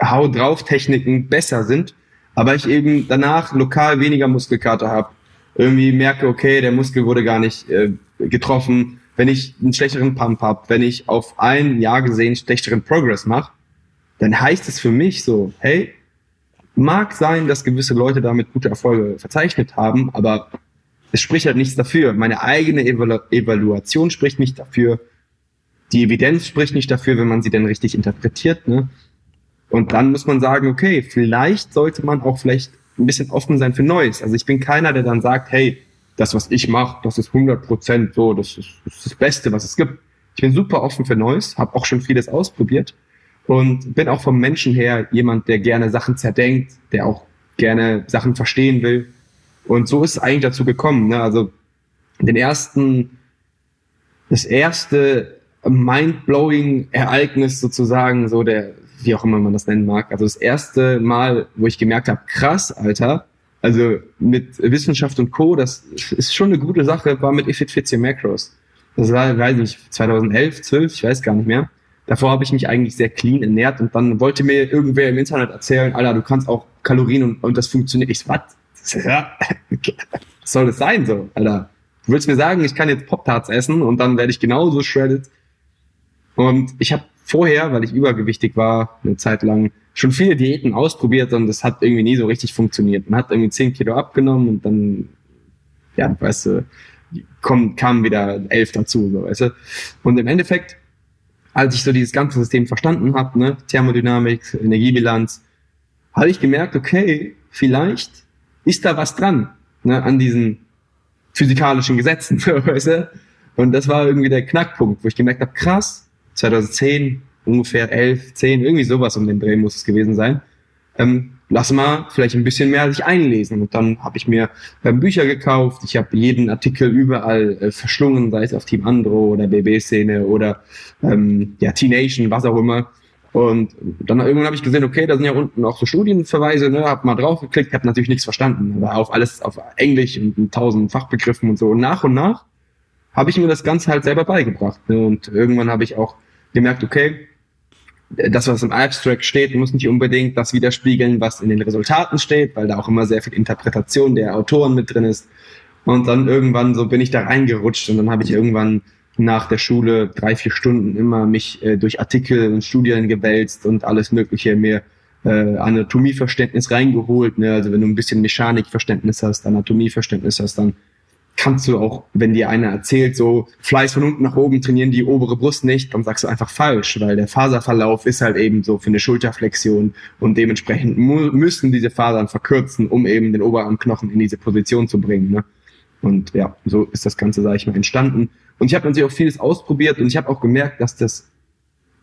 Hau drauf Techniken besser sind, aber ich eben danach lokal weniger Muskelkater habe, irgendwie merke, okay, der Muskel wurde gar nicht äh, getroffen, wenn ich einen schlechteren Pump habe, wenn ich auf ein Jahr gesehen schlechteren Progress mache, dann heißt es für mich so, hey, mag sein, dass gewisse Leute damit gute Erfolge verzeichnet haben, aber es spricht halt nichts dafür. Meine eigene Evalu Evaluation spricht nicht dafür. Die Evidenz spricht nicht dafür, wenn man sie denn richtig interpretiert. Ne? Und dann muss man sagen, okay, vielleicht sollte man auch vielleicht ein bisschen offen sein für Neues. Also ich bin keiner, der dann sagt, hey, das, was ich mache, das ist 100 Prozent so, das ist, das ist das Beste, was es gibt. Ich bin super offen für Neues, habe auch schon vieles ausprobiert und bin auch vom Menschen her jemand, der gerne Sachen zerdenkt, der auch gerne Sachen verstehen will. Und so ist es eigentlich dazu gekommen. Ne? Also den ersten, das erste mind-blowing Ereignis sozusagen, so der wie auch immer man das nennen mag. Also das erste Mal, wo ich gemerkt habe, krass, Alter, also mit Wissenschaft und Co., das ist schon eine gute Sache, war mit Ifit 14 Macros. Das war, weiß nicht, 2011, 12, ich weiß gar nicht mehr. Davor habe ich mich eigentlich sehr clean ernährt und dann wollte mir irgendwer im Internet erzählen, Alter, du kannst auch Kalorien und, und das funktioniert. Ich so, was? Was soll das sein so, Alter? Du willst mir sagen, ich kann jetzt Pop-Tarts essen und dann werde ich genauso shredded Und ich habe vorher, weil ich übergewichtig war, eine Zeit lang schon viele Diäten ausprobiert und das hat irgendwie nie so richtig funktioniert. Man hat irgendwie 10 Kilo abgenommen und dann, ja, weißt du, kommen, kamen wieder elf dazu, so, weißt du. Und im Endeffekt, als ich so dieses ganze System verstanden habe, ne, Thermodynamik, Energiebilanz, habe ich gemerkt, okay, vielleicht ist da was dran, ne, an diesen physikalischen Gesetzen, weißt du. Und das war irgendwie der Knackpunkt, wo ich gemerkt habe, krass, 2010, ungefähr 11, 10, irgendwie sowas um den Dreh muss es gewesen sein. Ähm, lass mal vielleicht ein bisschen mehr sich einlesen. Und dann habe ich mir ähm, Bücher gekauft. Ich habe jeden Artikel überall äh, verschlungen, sei es auf Team Andro oder BB-Szene oder ähm, ja, T-Nation, was auch immer. Und dann irgendwann habe ich gesehen, okay, da sind ja unten auch so Studienverweise, ne, hab mal drauf geklickt, habe natürlich nichts verstanden, war auch alles auf Englisch und tausend Fachbegriffen und so. Und nach und nach habe ich mir das Ganze halt selber beigebracht. Ne? Und irgendwann habe ich auch gemerkt, okay, das, was im Abstract steht, muss nicht unbedingt das widerspiegeln, was in den Resultaten steht, weil da auch immer sehr viel Interpretation der Autoren mit drin ist. Und dann irgendwann so bin ich da reingerutscht und dann habe ich irgendwann nach der Schule drei, vier Stunden immer mich äh, durch Artikel und Studien gewälzt und alles Mögliche mir äh, Anatomieverständnis reingeholt. Ne? Also wenn du ein bisschen Mechanikverständnis hast, Anatomieverständnis hast, dann kannst du auch, wenn dir einer erzählt, so Fleiß von unten nach oben trainieren die obere Brust nicht, dann sagst du einfach falsch, weil der Faserverlauf ist halt eben so für eine Schulterflexion und dementsprechend müssen diese Fasern verkürzen, um eben den Oberarmknochen in diese Position zu bringen. Ne? Und ja, so ist das Ganze, sage ich mal, entstanden. Und ich habe natürlich auch vieles ausprobiert und ich habe auch gemerkt, dass das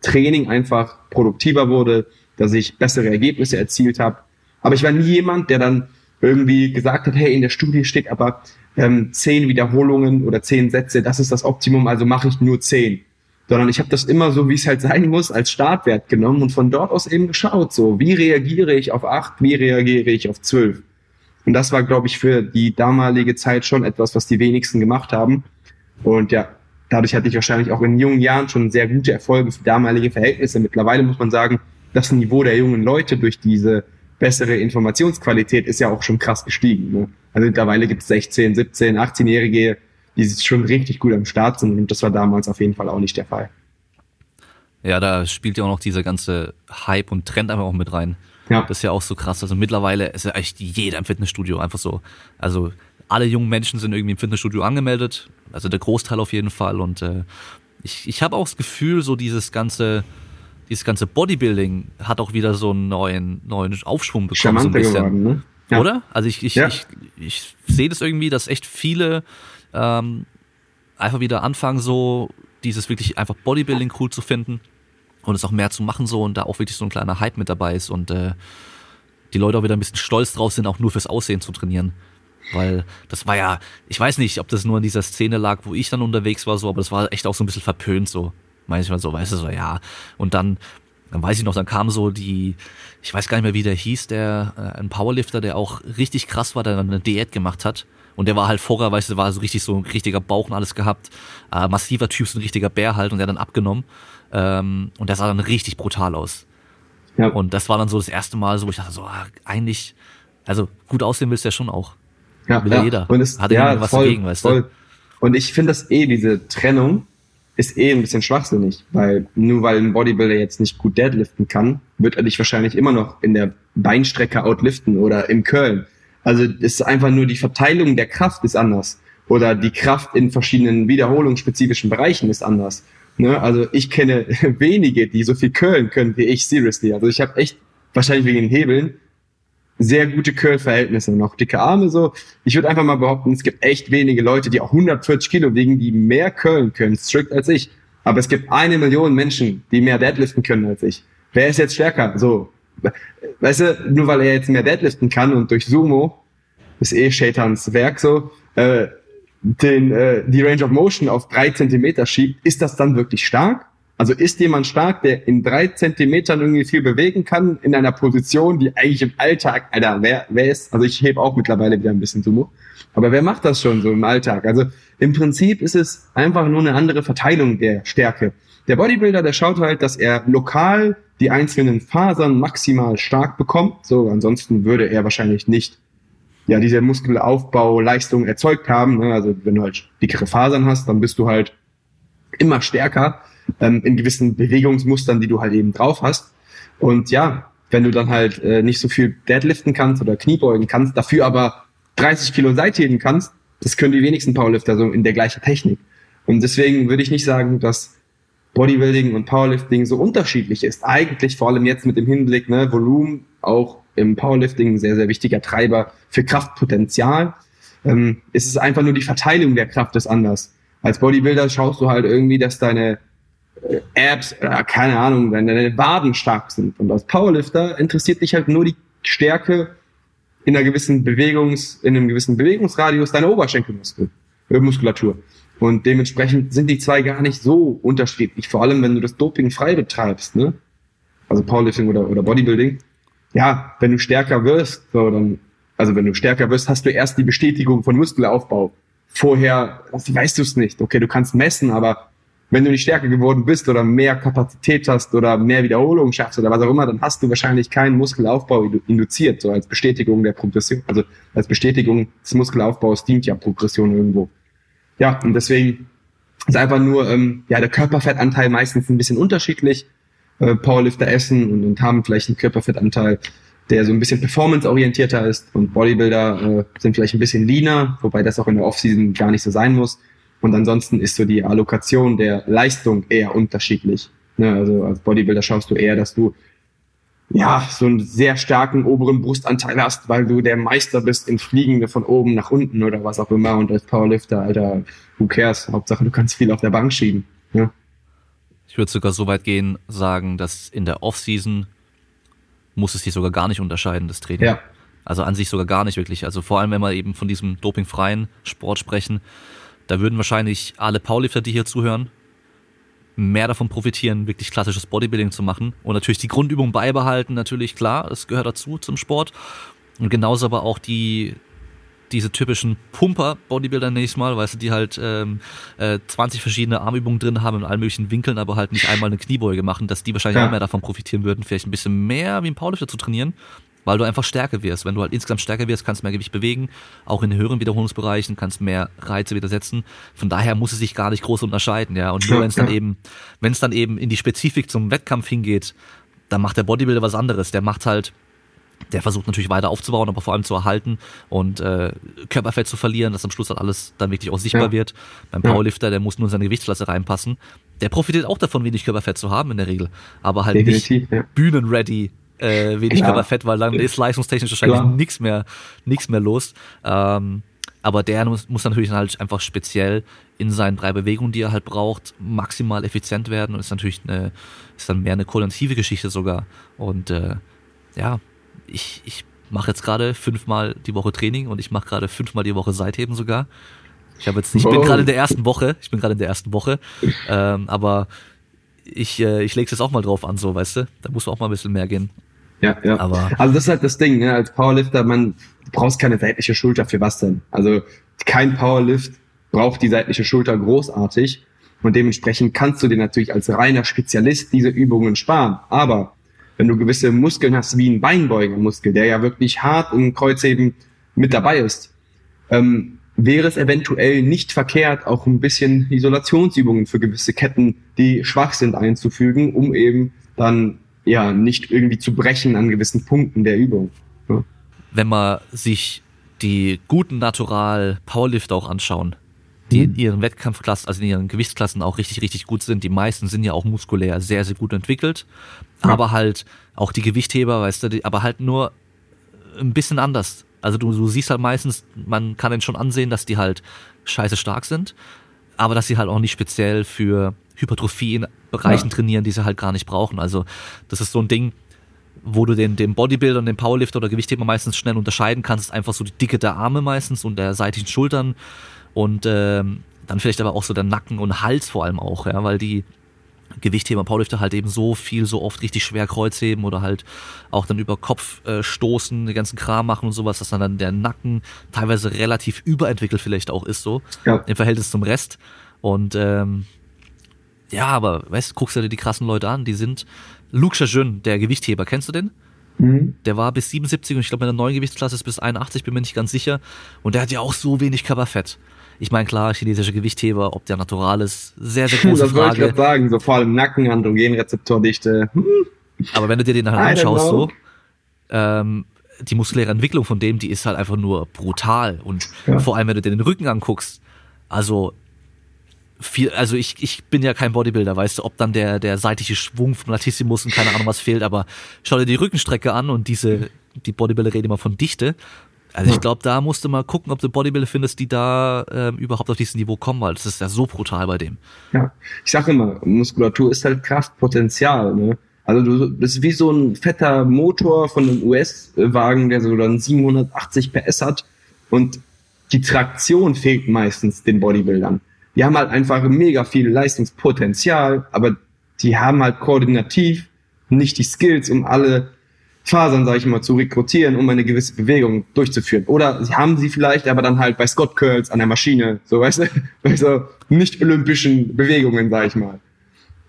Training einfach produktiver wurde, dass ich bessere Ergebnisse erzielt habe. Aber ich war nie jemand, der dann irgendwie gesagt hat, hey, in der Studie steht aber ähm, zehn Wiederholungen oder zehn Sätze, das ist das Optimum, also mache ich nur zehn. Sondern ich habe das immer so, wie es halt sein muss, als Startwert genommen und von dort aus eben geschaut, so wie reagiere ich auf acht, wie reagiere ich auf zwölf. Und das war, glaube ich, für die damalige Zeit schon etwas, was die wenigsten gemacht haben. Und ja, dadurch hatte ich wahrscheinlich auch in jungen Jahren schon sehr gute Erfolge für damalige Verhältnisse. Mittlerweile muss man sagen, das Niveau der jungen Leute durch diese bessere Informationsqualität ist ja auch schon krass gestiegen. Ne? Also mittlerweile gibt es 16, 17, 18-Jährige, die schon richtig gut am Start sind und das war damals auf jeden Fall auch nicht der Fall. Ja, da spielt ja auch noch dieser ganze Hype und Trend einfach auch mit rein. Ja. Das ist ja auch so krass. Also mittlerweile ist ja echt jeder im Fitnessstudio einfach so. Also alle jungen Menschen sind irgendwie im Fitnessstudio angemeldet. Also der Großteil auf jeden Fall. Und äh, ich, ich habe auch das Gefühl, so dieses ganze dieses ganze Bodybuilding hat auch wieder so einen neuen, neuen Aufschwung bekommen. Charmanter so ein bisschen. geworden, ne? Ja. Oder? Also ich, ich, ja. ich, ich sehe das irgendwie, dass echt viele ähm, einfach wieder anfangen, so dieses wirklich einfach Bodybuilding cool zu finden und es auch mehr zu machen so und da auch wirklich so ein kleiner Hype mit dabei ist und äh, die Leute auch wieder ein bisschen stolz drauf sind, auch nur fürs Aussehen zu trainieren. Weil das war ja, ich weiß nicht, ob das nur in dieser Szene lag, wo ich dann unterwegs war, so, aber das war echt auch so ein bisschen verpönt so manchmal so, weißt du, so, ja. Und dann, dann weiß ich noch, dann kam so die, ich weiß gar nicht mehr, wie der hieß, der, äh, ein Powerlifter, der auch richtig krass war, der dann eine Diät gemacht hat. Und der war halt vorher, weißt du, war so richtig so ein richtiger Bauch und alles gehabt. Äh, massiver Typ, so ein richtiger Bär halt und der dann abgenommen. Ähm, und der sah dann richtig brutal aus. Ja. Und das war dann so das erste Mal, so wo ich dachte, so, ah, eigentlich, also gut aussehen willst du ja schon auch. Ja, Will ja, jeder. Und es, Hat ja, was voll, dagegen, weißt voll. du? Und ich finde das eh, diese Trennung, ist eh ein bisschen schwachsinnig, weil nur weil ein Bodybuilder jetzt nicht gut deadliften kann, wird er dich wahrscheinlich immer noch in der Beinstrecke outliften oder im Curl. Also ist einfach nur die Verteilung der Kraft ist anders oder die Kraft in verschiedenen wiederholungsspezifischen Bereichen ist anders. Ne? Also ich kenne wenige, die so viel curlen können wie ich, seriously. Also ich habe echt wahrscheinlich wegen den Hebeln sehr gute Curl-Verhältnisse und auch dicke Arme so. Ich würde einfach mal behaupten, es gibt echt wenige Leute, die auch 140 Kilo wiegen, die mehr curlen können, strikt als ich. Aber es gibt eine Million Menschen, die mehr deadliften können als ich. Wer ist jetzt stärker? So, weißt du, nur weil er jetzt mehr deadliften kann und durch Sumo ist eh Shaitans Werk so, äh, den, äh, die Range of Motion auf drei Zentimeter schiebt, ist das dann wirklich stark? Also ist jemand stark, der in drei Zentimetern irgendwie viel bewegen kann, in einer Position, die eigentlich im Alltag, Alter, wer, wer ist, also ich hebe auch mittlerweile wieder ein bisschen Sumo, aber wer macht das schon so im Alltag? Also im Prinzip ist es einfach nur eine andere Verteilung der Stärke. Der Bodybuilder, der schaut halt, dass er lokal die einzelnen Fasern maximal stark bekommt, so ansonsten würde er wahrscheinlich nicht ja diese Muskelaufbau erzeugt haben. Ne? Also wenn du halt dickere Fasern hast, dann bist du halt immer stärker ähm, in gewissen Bewegungsmustern, die du halt eben drauf hast. Und ja, wenn du dann halt äh, nicht so viel Deadliften kannst oder Kniebeugen kannst, dafür aber 30 Kilo Seitheben kannst, das können die wenigsten Powerlifter so in der gleichen Technik. Und deswegen würde ich nicht sagen, dass Bodybuilding und Powerlifting so unterschiedlich ist. Eigentlich vor allem jetzt mit dem Hinblick, ne, Volumen auch im Powerlifting ein sehr, sehr wichtiger Treiber für Kraftpotenzial. Ähm, ist es einfach nur die Verteilung der Kraft ist anders. Als Bodybuilder schaust du halt irgendwie, dass deine Abs, äh, keine Ahnung, deine Waden stark sind. Und als Powerlifter interessiert dich halt nur die Stärke in einer gewissen Bewegungs, in einem gewissen Bewegungsradius deiner Oberschenkelmuskel, äh. Und dementsprechend sind die zwei gar nicht so unterschiedlich, vor allem wenn du das Doping frei betreibst, ne? Also Powerlifting oder, oder Bodybuilding. Ja, wenn du stärker wirst, so dann, also wenn du stärker wirst, hast du erst die Bestätigung von Muskelaufbau. Vorher weißt du es nicht. Okay, du kannst messen, aber wenn du nicht stärker geworden bist oder mehr Kapazität hast oder mehr Wiederholungen schaffst oder was auch immer, dann hast du wahrscheinlich keinen Muskelaufbau induziert, so als Bestätigung der Progression. Also als Bestätigung des Muskelaufbaus dient ja Progression irgendwo. Ja, und deswegen ist einfach nur ähm, ja der Körperfettanteil meistens ein bisschen unterschiedlich. Äh, Powerlifter essen und, und haben vielleicht einen Körperfettanteil, der so ein bisschen performanceorientierter ist und Bodybuilder äh, sind vielleicht ein bisschen leaner, wobei das auch in der Offseason gar nicht so sein muss. Und ansonsten ist so die Allokation der Leistung eher unterschiedlich. Ne, also als Bodybuilder schaust du eher, dass du ja, so einen sehr starken oberen Brustanteil hast, weil du der Meister bist in Fliegende von oben nach unten oder was auch immer. Und als Powerlifter, Alter, who cares? Hauptsache, du kannst viel auf der Bank schieben. Ja. Ich würde sogar so weit gehen, sagen, dass in der Offseason muss es sich sogar gar nicht unterscheiden, das Training. Ja. Also an sich sogar gar nicht wirklich. Also vor allem, wenn wir eben von diesem dopingfreien Sport sprechen, da würden wahrscheinlich alle Powerlifter, die hier zuhören, mehr davon profitieren, wirklich klassisches Bodybuilding zu machen und natürlich die Grundübung beibehalten, natürlich klar, das gehört dazu zum Sport und genauso aber auch die diese typischen Pumper-Bodybuilder nächstes Mal, weißt du, die halt ähm, äh, 20 verschiedene Armübungen drin haben in allen möglichen Winkeln, aber halt nicht einmal eine Kniebeuge machen, dass die wahrscheinlich ja. auch mehr davon profitieren würden, vielleicht ein bisschen mehr wie ein Powerlifter zu trainieren weil du einfach stärker wirst. Wenn du halt insgesamt stärker wirst, kannst du mehr Gewicht bewegen, auch in höheren Wiederholungsbereichen, kannst mehr Reize widersetzen. Von daher muss es sich gar nicht groß unterscheiden, ja. Und nur wenn es dann eben, wenn es dann eben in die Spezifik zum Wettkampf hingeht, dann macht der Bodybuilder was anderes. Der macht halt der versucht natürlich weiter aufzubauen, aber vor allem zu erhalten und äh, Körperfett zu verlieren, dass am Schluss halt alles dann wirklich auch sichtbar ja. wird. Beim Powerlifter, der muss nur in seine Gewichtsklasse reinpassen. Der profitiert auch davon, wenig Körperfett zu haben in der Regel, aber halt Definitiv, nicht ja. bühnenready äh, wenig Klar. Körperfett, weil dann ist leistungstechnisch wahrscheinlich nichts mehr, nichts mehr los. Ähm, aber der muss, muss natürlich halt einfach speziell in seinen drei Bewegungen, die er halt braucht, maximal effizient werden und ist natürlich eine, ist dann mehr eine kollektive Geschichte sogar. Und äh, ja, ich, ich mache jetzt gerade fünfmal die Woche Training und ich mache gerade fünfmal die Woche Seitheben sogar. Ich habe jetzt, ich bin gerade in der ersten Woche, ich bin gerade in der ersten Woche, ähm, aber ich, äh, ich leg's jetzt auch mal drauf an, so, weißt du? Da muss auch mal ein bisschen mehr gehen. Ja, ja. Aber also das ist halt das Ding, ne? als Powerlifter, man brauchst keine seitliche Schulter für was denn? Also kein Powerlift braucht die seitliche Schulter großartig und dementsprechend kannst du dir natürlich als reiner Spezialist diese Übungen sparen. Aber wenn du gewisse Muskeln hast, wie ein Beinbeugermuskel, der ja wirklich hart im Kreuzheben mit dabei ist, ähm, wäre es eventuell nicht verkehrt, auch ein bisschen Isolationsübungen für gewisse Ketten, die schwach sind, einzufügen, um eben dann ja nicht irgendwie zu brechen an gewissen Punkten der Übung. Ja. Wenn man sich die guten Natural Powerlifter auch anschauen, die in mhm. ihren Wettkampfklassen, also in ihren Gewichtsklassen auch richtig, richtig gut sind. Die meisten sind ja auch muskulär sehr, sehr gut entwickelt. Ja. Aber halt auch die Gewichtheber, weißt du, die, aber halt nur ein bisschen anders. Also du, du siehst halt meistens, man kann den schon ansehen, dass die halt scheiße stark sind, aber dass sie halt auch nicht speziell für Hypertrophie in Bereichen ja. trainieren, die sie halt gar nicht brauchen. Also das ist so ein Ding, wo du den, den Bodybuilder und den Powerlifter oder Gewichtheber meistens schnell unterscheiden kannst. Einfach so die Dicke der Arme meistens und der seitigen Schultern und ähm, dann vielleicht aber auch so der Nacken und Hals vor allem auch, ja, weil die Gewichtheber, Powerlifter halt eben so viel, so oft richtig schwer Kreuzheben oder halt auch dann über Kopf äh, stoßen, den ganzen Kram machen und sowas, dass dann, dann der Nacken teilweise relativ überentwickelt vielleicht auch ist so ja. im Verhältnis zum Rest. Und ähm, ja, aber weißt du, guckst du dir die krassen Leute an, die sind Luke Chajun, der Gewichtheber, kennst du den? Mhm. Der war bis 77 und ich glaube in der neuen Gewichtsklasse ist bis 81, bin mir nicht ganz sicher. Und der hat ja auch so wenig Körperfett. Ich meine, klar, chinesische Gewichtheber, ob der natural ist, sehr, sehr große das Frage. Das wollte ich sagen, so vor allem Nacken, Androgenrezeptordichte. Hm. Aber wenn du dir den halt anschaust, so, ähm, die muskuläre Entwicklung von dem, die ist halt einfach nur brutal. Und ja. vor allem, wenn du dir den Rücken anguckst, also viel, also ich, ich bin ja kein Bodybuilder, weißt du, ob dann der, der seitliche Schwung vom Latissimus und keine Ahnung was fehlt, aber schau dir die Rückenstrecke an und diese, die Bodybuilder reden immer von Dichte. Also ich glaube, da musst du mal gucken, ob du Bodybuilder findest, die da ähm, überhaupt auf dieses Niveau kommen, weil das ist ja so brutal bei dem. Ja, ich sage immer, Muskulatur ist halt Kraftpotenzial, ne? Also du bist wie so ein fetter Motor von einem US-Wagen, der so dann 780 PS hat und die Traktion fehlt meistens den Bodybuildern. Die haben halt einfach mega viel Leistungspotenzial, aber die haben halt koordinativ nicht die Skills, um alle Fasern, sage ich mal, zu rekrutieren, um eine gewisse Bewegung durchzuführen. Oder sie haben sie vielleicht, aber dann halt bei Scott Curls an der Maschine, so weißt du, bei so nicht olympischen Bewegungen, sage ich mal.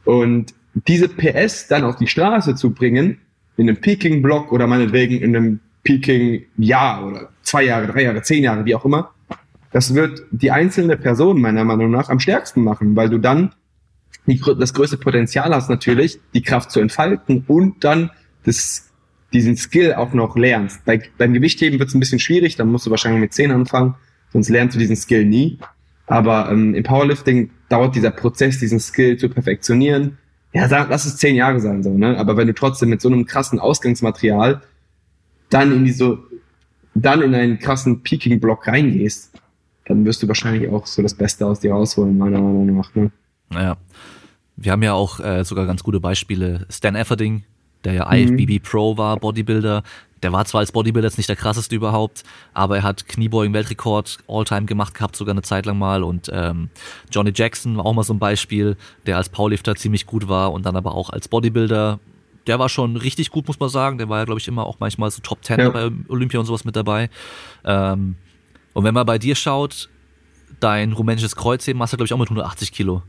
Und diese PS dann auf die Straße zu bringen, in einem Peking-Block oder meinetwegen in einem Peking-Jahr oder zwei Jahre, drei Jahre, zehn Jahre, wie auch immer, das wird die einzelne Person meiner Meinung nach am stärksten machen, weil du dann die, das größte Potenzial hast natürlich, die Kraft zu entfalten und dann das, diesen Skill auch noch lernst. Bei, beim Gewichtheben wird es ein bisschen schwierig, dann musst du wahrscheinlich mit 10 anfangen, sonst lernst du diesen Skill nie. Aber ähm, im Powerlifting dauert dieser Prozess, diesen Skill zu perfektionieren, ja, lass es zehn Jahre sein, so, ne? Aber wenn du trotzdem mit so einem krassen Ausgangsmaterial dann in diese, dann in einen krassen Peaking-Block reingehst, dann wirst du wahrscheinlich auch so das Beste aus dir rausholen, meiner Meinung nach. Ne? Naja. Wir haben ja auch äh, sogar ganz gute Beispiele. Stan Efferding, der ja IFBB mhm. Pro war, Bodybuilder. Der war zwar als Bodybuilder jetzt nicht der krasseste überhaupt, aber er hat Kniebeugen-Weltrekord All-Time gemacht gehabt, sogar eine Zeit lang mal. Und ähm, Johnny Jackson war auch mal so ein Beispiel, der als Powerlifter ziemlich gut war und dann aber auch als Bodybuilder. Der war schon richtig gut, muss man sagen. Der war ja, glaube ich, immer auch manchmal so Top Ten ja. bei Olympia und sowas mit dabei. Ähm, und wenn man bei dir schaut, dein rumänisches Kreuzheben machst du, glaube ich, auch mit 180 Kilo.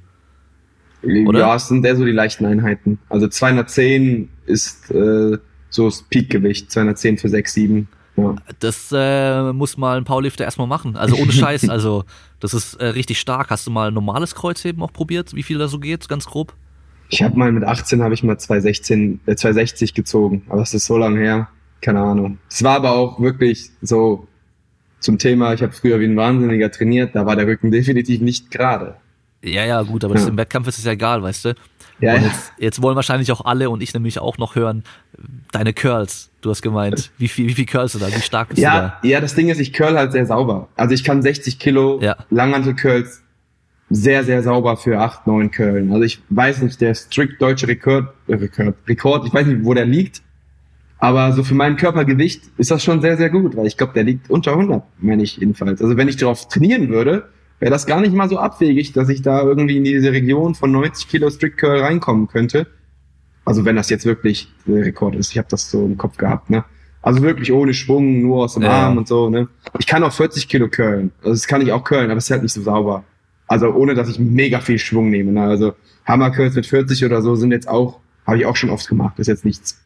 Oder? Ja, es sind eher so die leichten Einheiten. Also 210 ist äh, so das Peakgewicht, 210 für 6, 7. Ja. Das äh, muss mal ein Powerlifter erstmal machen. Also ohne Scheiß. also das ist äh, richtig stark. Hast du mal ein normales Kreuzheben auch probiert, wie viel da so geht, ganz grob? Ich habe mal mit 18 habe ich mal 216, äh, 260 gezogen, aber das ist so lange her. Keine Ahnung. Es war aber auch wirklich so zum Thema, ich habe früher wie ein Wahnsinniger trainiert, da war der Rücken definitiv nicht gerade. Ja, ja, gut, aber ja. im Wettkampf ist es ja egal, weißt du? Ja, und jetzt, jetzt wollen wahrscheinlich auch alle und ich nämlich auch noch hören, deine Curls. Du hast gemeint, wie viel, wie viel curls du da? Wie stark bist ja, du da? Ja, das Ding ist, ich curl halt sehr sauber. Also ich kann 60 Kilo ja. Langhantel-Curls sehr, sehr sauber für 8, 9 curlen. Also ich weiß nicht, der strikt deutsche Rekord, äh, Rekord, Rekord, ich weiß nicht, wo der liegt, aber so für mein Körpergewicht ist das schon sehr, sehr gut, weil ich glaube, der liegt unter 100, meine ich jedenfalls. Also wenn ich darauf trainieren würde, wäre das gar nicht mal so abwegig, dass ich da irgendwie in diese Region von 90 Kilo Strict Curl reinkommen könnte. Also wenn das jetzt wirklich der Rekord ist. Ich habe das so im Kopf gehabt, ne? Also wirklich ohne Schwung, nur aus dem ja. Arm und so, ne? Ich kann auch 40 Kilo curlen. Also das kann ich auch curlen, aber es ist halt nicht so sauber. Also ohne, dass ich mega viel Schwung nehme. Ne? Also Hammer Curls mit 40 oder so sind jetzt auch, habe ich auch schon oft gemacht. ist jetzt nichts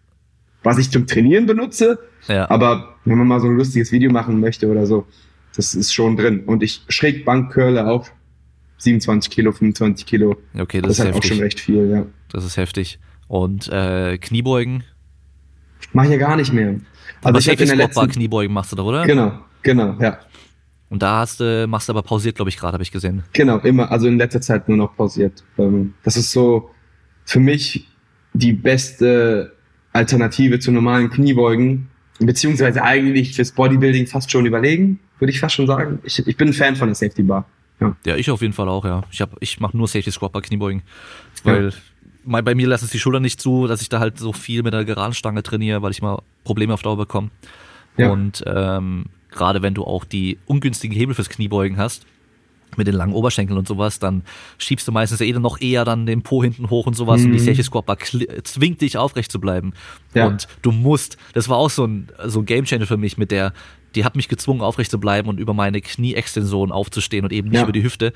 was ich zum Trainieren benutze. Ja. Aber wenn man mal so ein lustiges Video machen möchte oder so, das ist schon drin. Und ich schräg Bankcurle auch 27 Kilo, 25 Kilo. Okay, das, das ist halt heftig. auch schon recht viel, ja. Das ist heftig. Und äh, Kniebeugen? Mach ich ja gar nicht mehr. Also ich in der letzten Kniebeugen machst du da, oder? Genau, genau, ja. Und da hast du, machst du aber pausiert, glaube ich, gerade, habe ich gesehen. Genau, immer, also in letzter Zeit nur noch pausiert. Ähm, das ist so für mich die beste Alternative zu normalen Kniebeugen, beziehungsweise eigentlich fürs Bodybuilding fast schon überlegen, würde ich fast schon sagen. Ich, ich bin ein Fan von der Safety Bar. Ja, ja ich auf jeden Fall auch, ja. Ich, hab, ich mache nur Safety Squat bei Kniebeugen, weil ja. bei mir lassen es die Schultern nicht zu, dass ich da halt so viel mit der geraden Stange trainiere, weil ich mal Probleme auf Dauer bekomme. Ja. Und ähm, gerade wenn du auch die ungünstigen Hebel fürs Kniebeugen hast, mit den langen Oberschenkeln und sowas, dann schiebst du meistens eh noch eher dann den Po hinten hoch und sowas mhm. und die Safety Squat Bar zwingt dich aufrecht zu bleiben. Ja. Und du musst, das war auch so ein, so ein Game Changer für mich mit der, die hat mich gezwungen aufrecht zu bleiben und über meine Knieextension aufzustehen und eben nicht ja. über die Hüfte.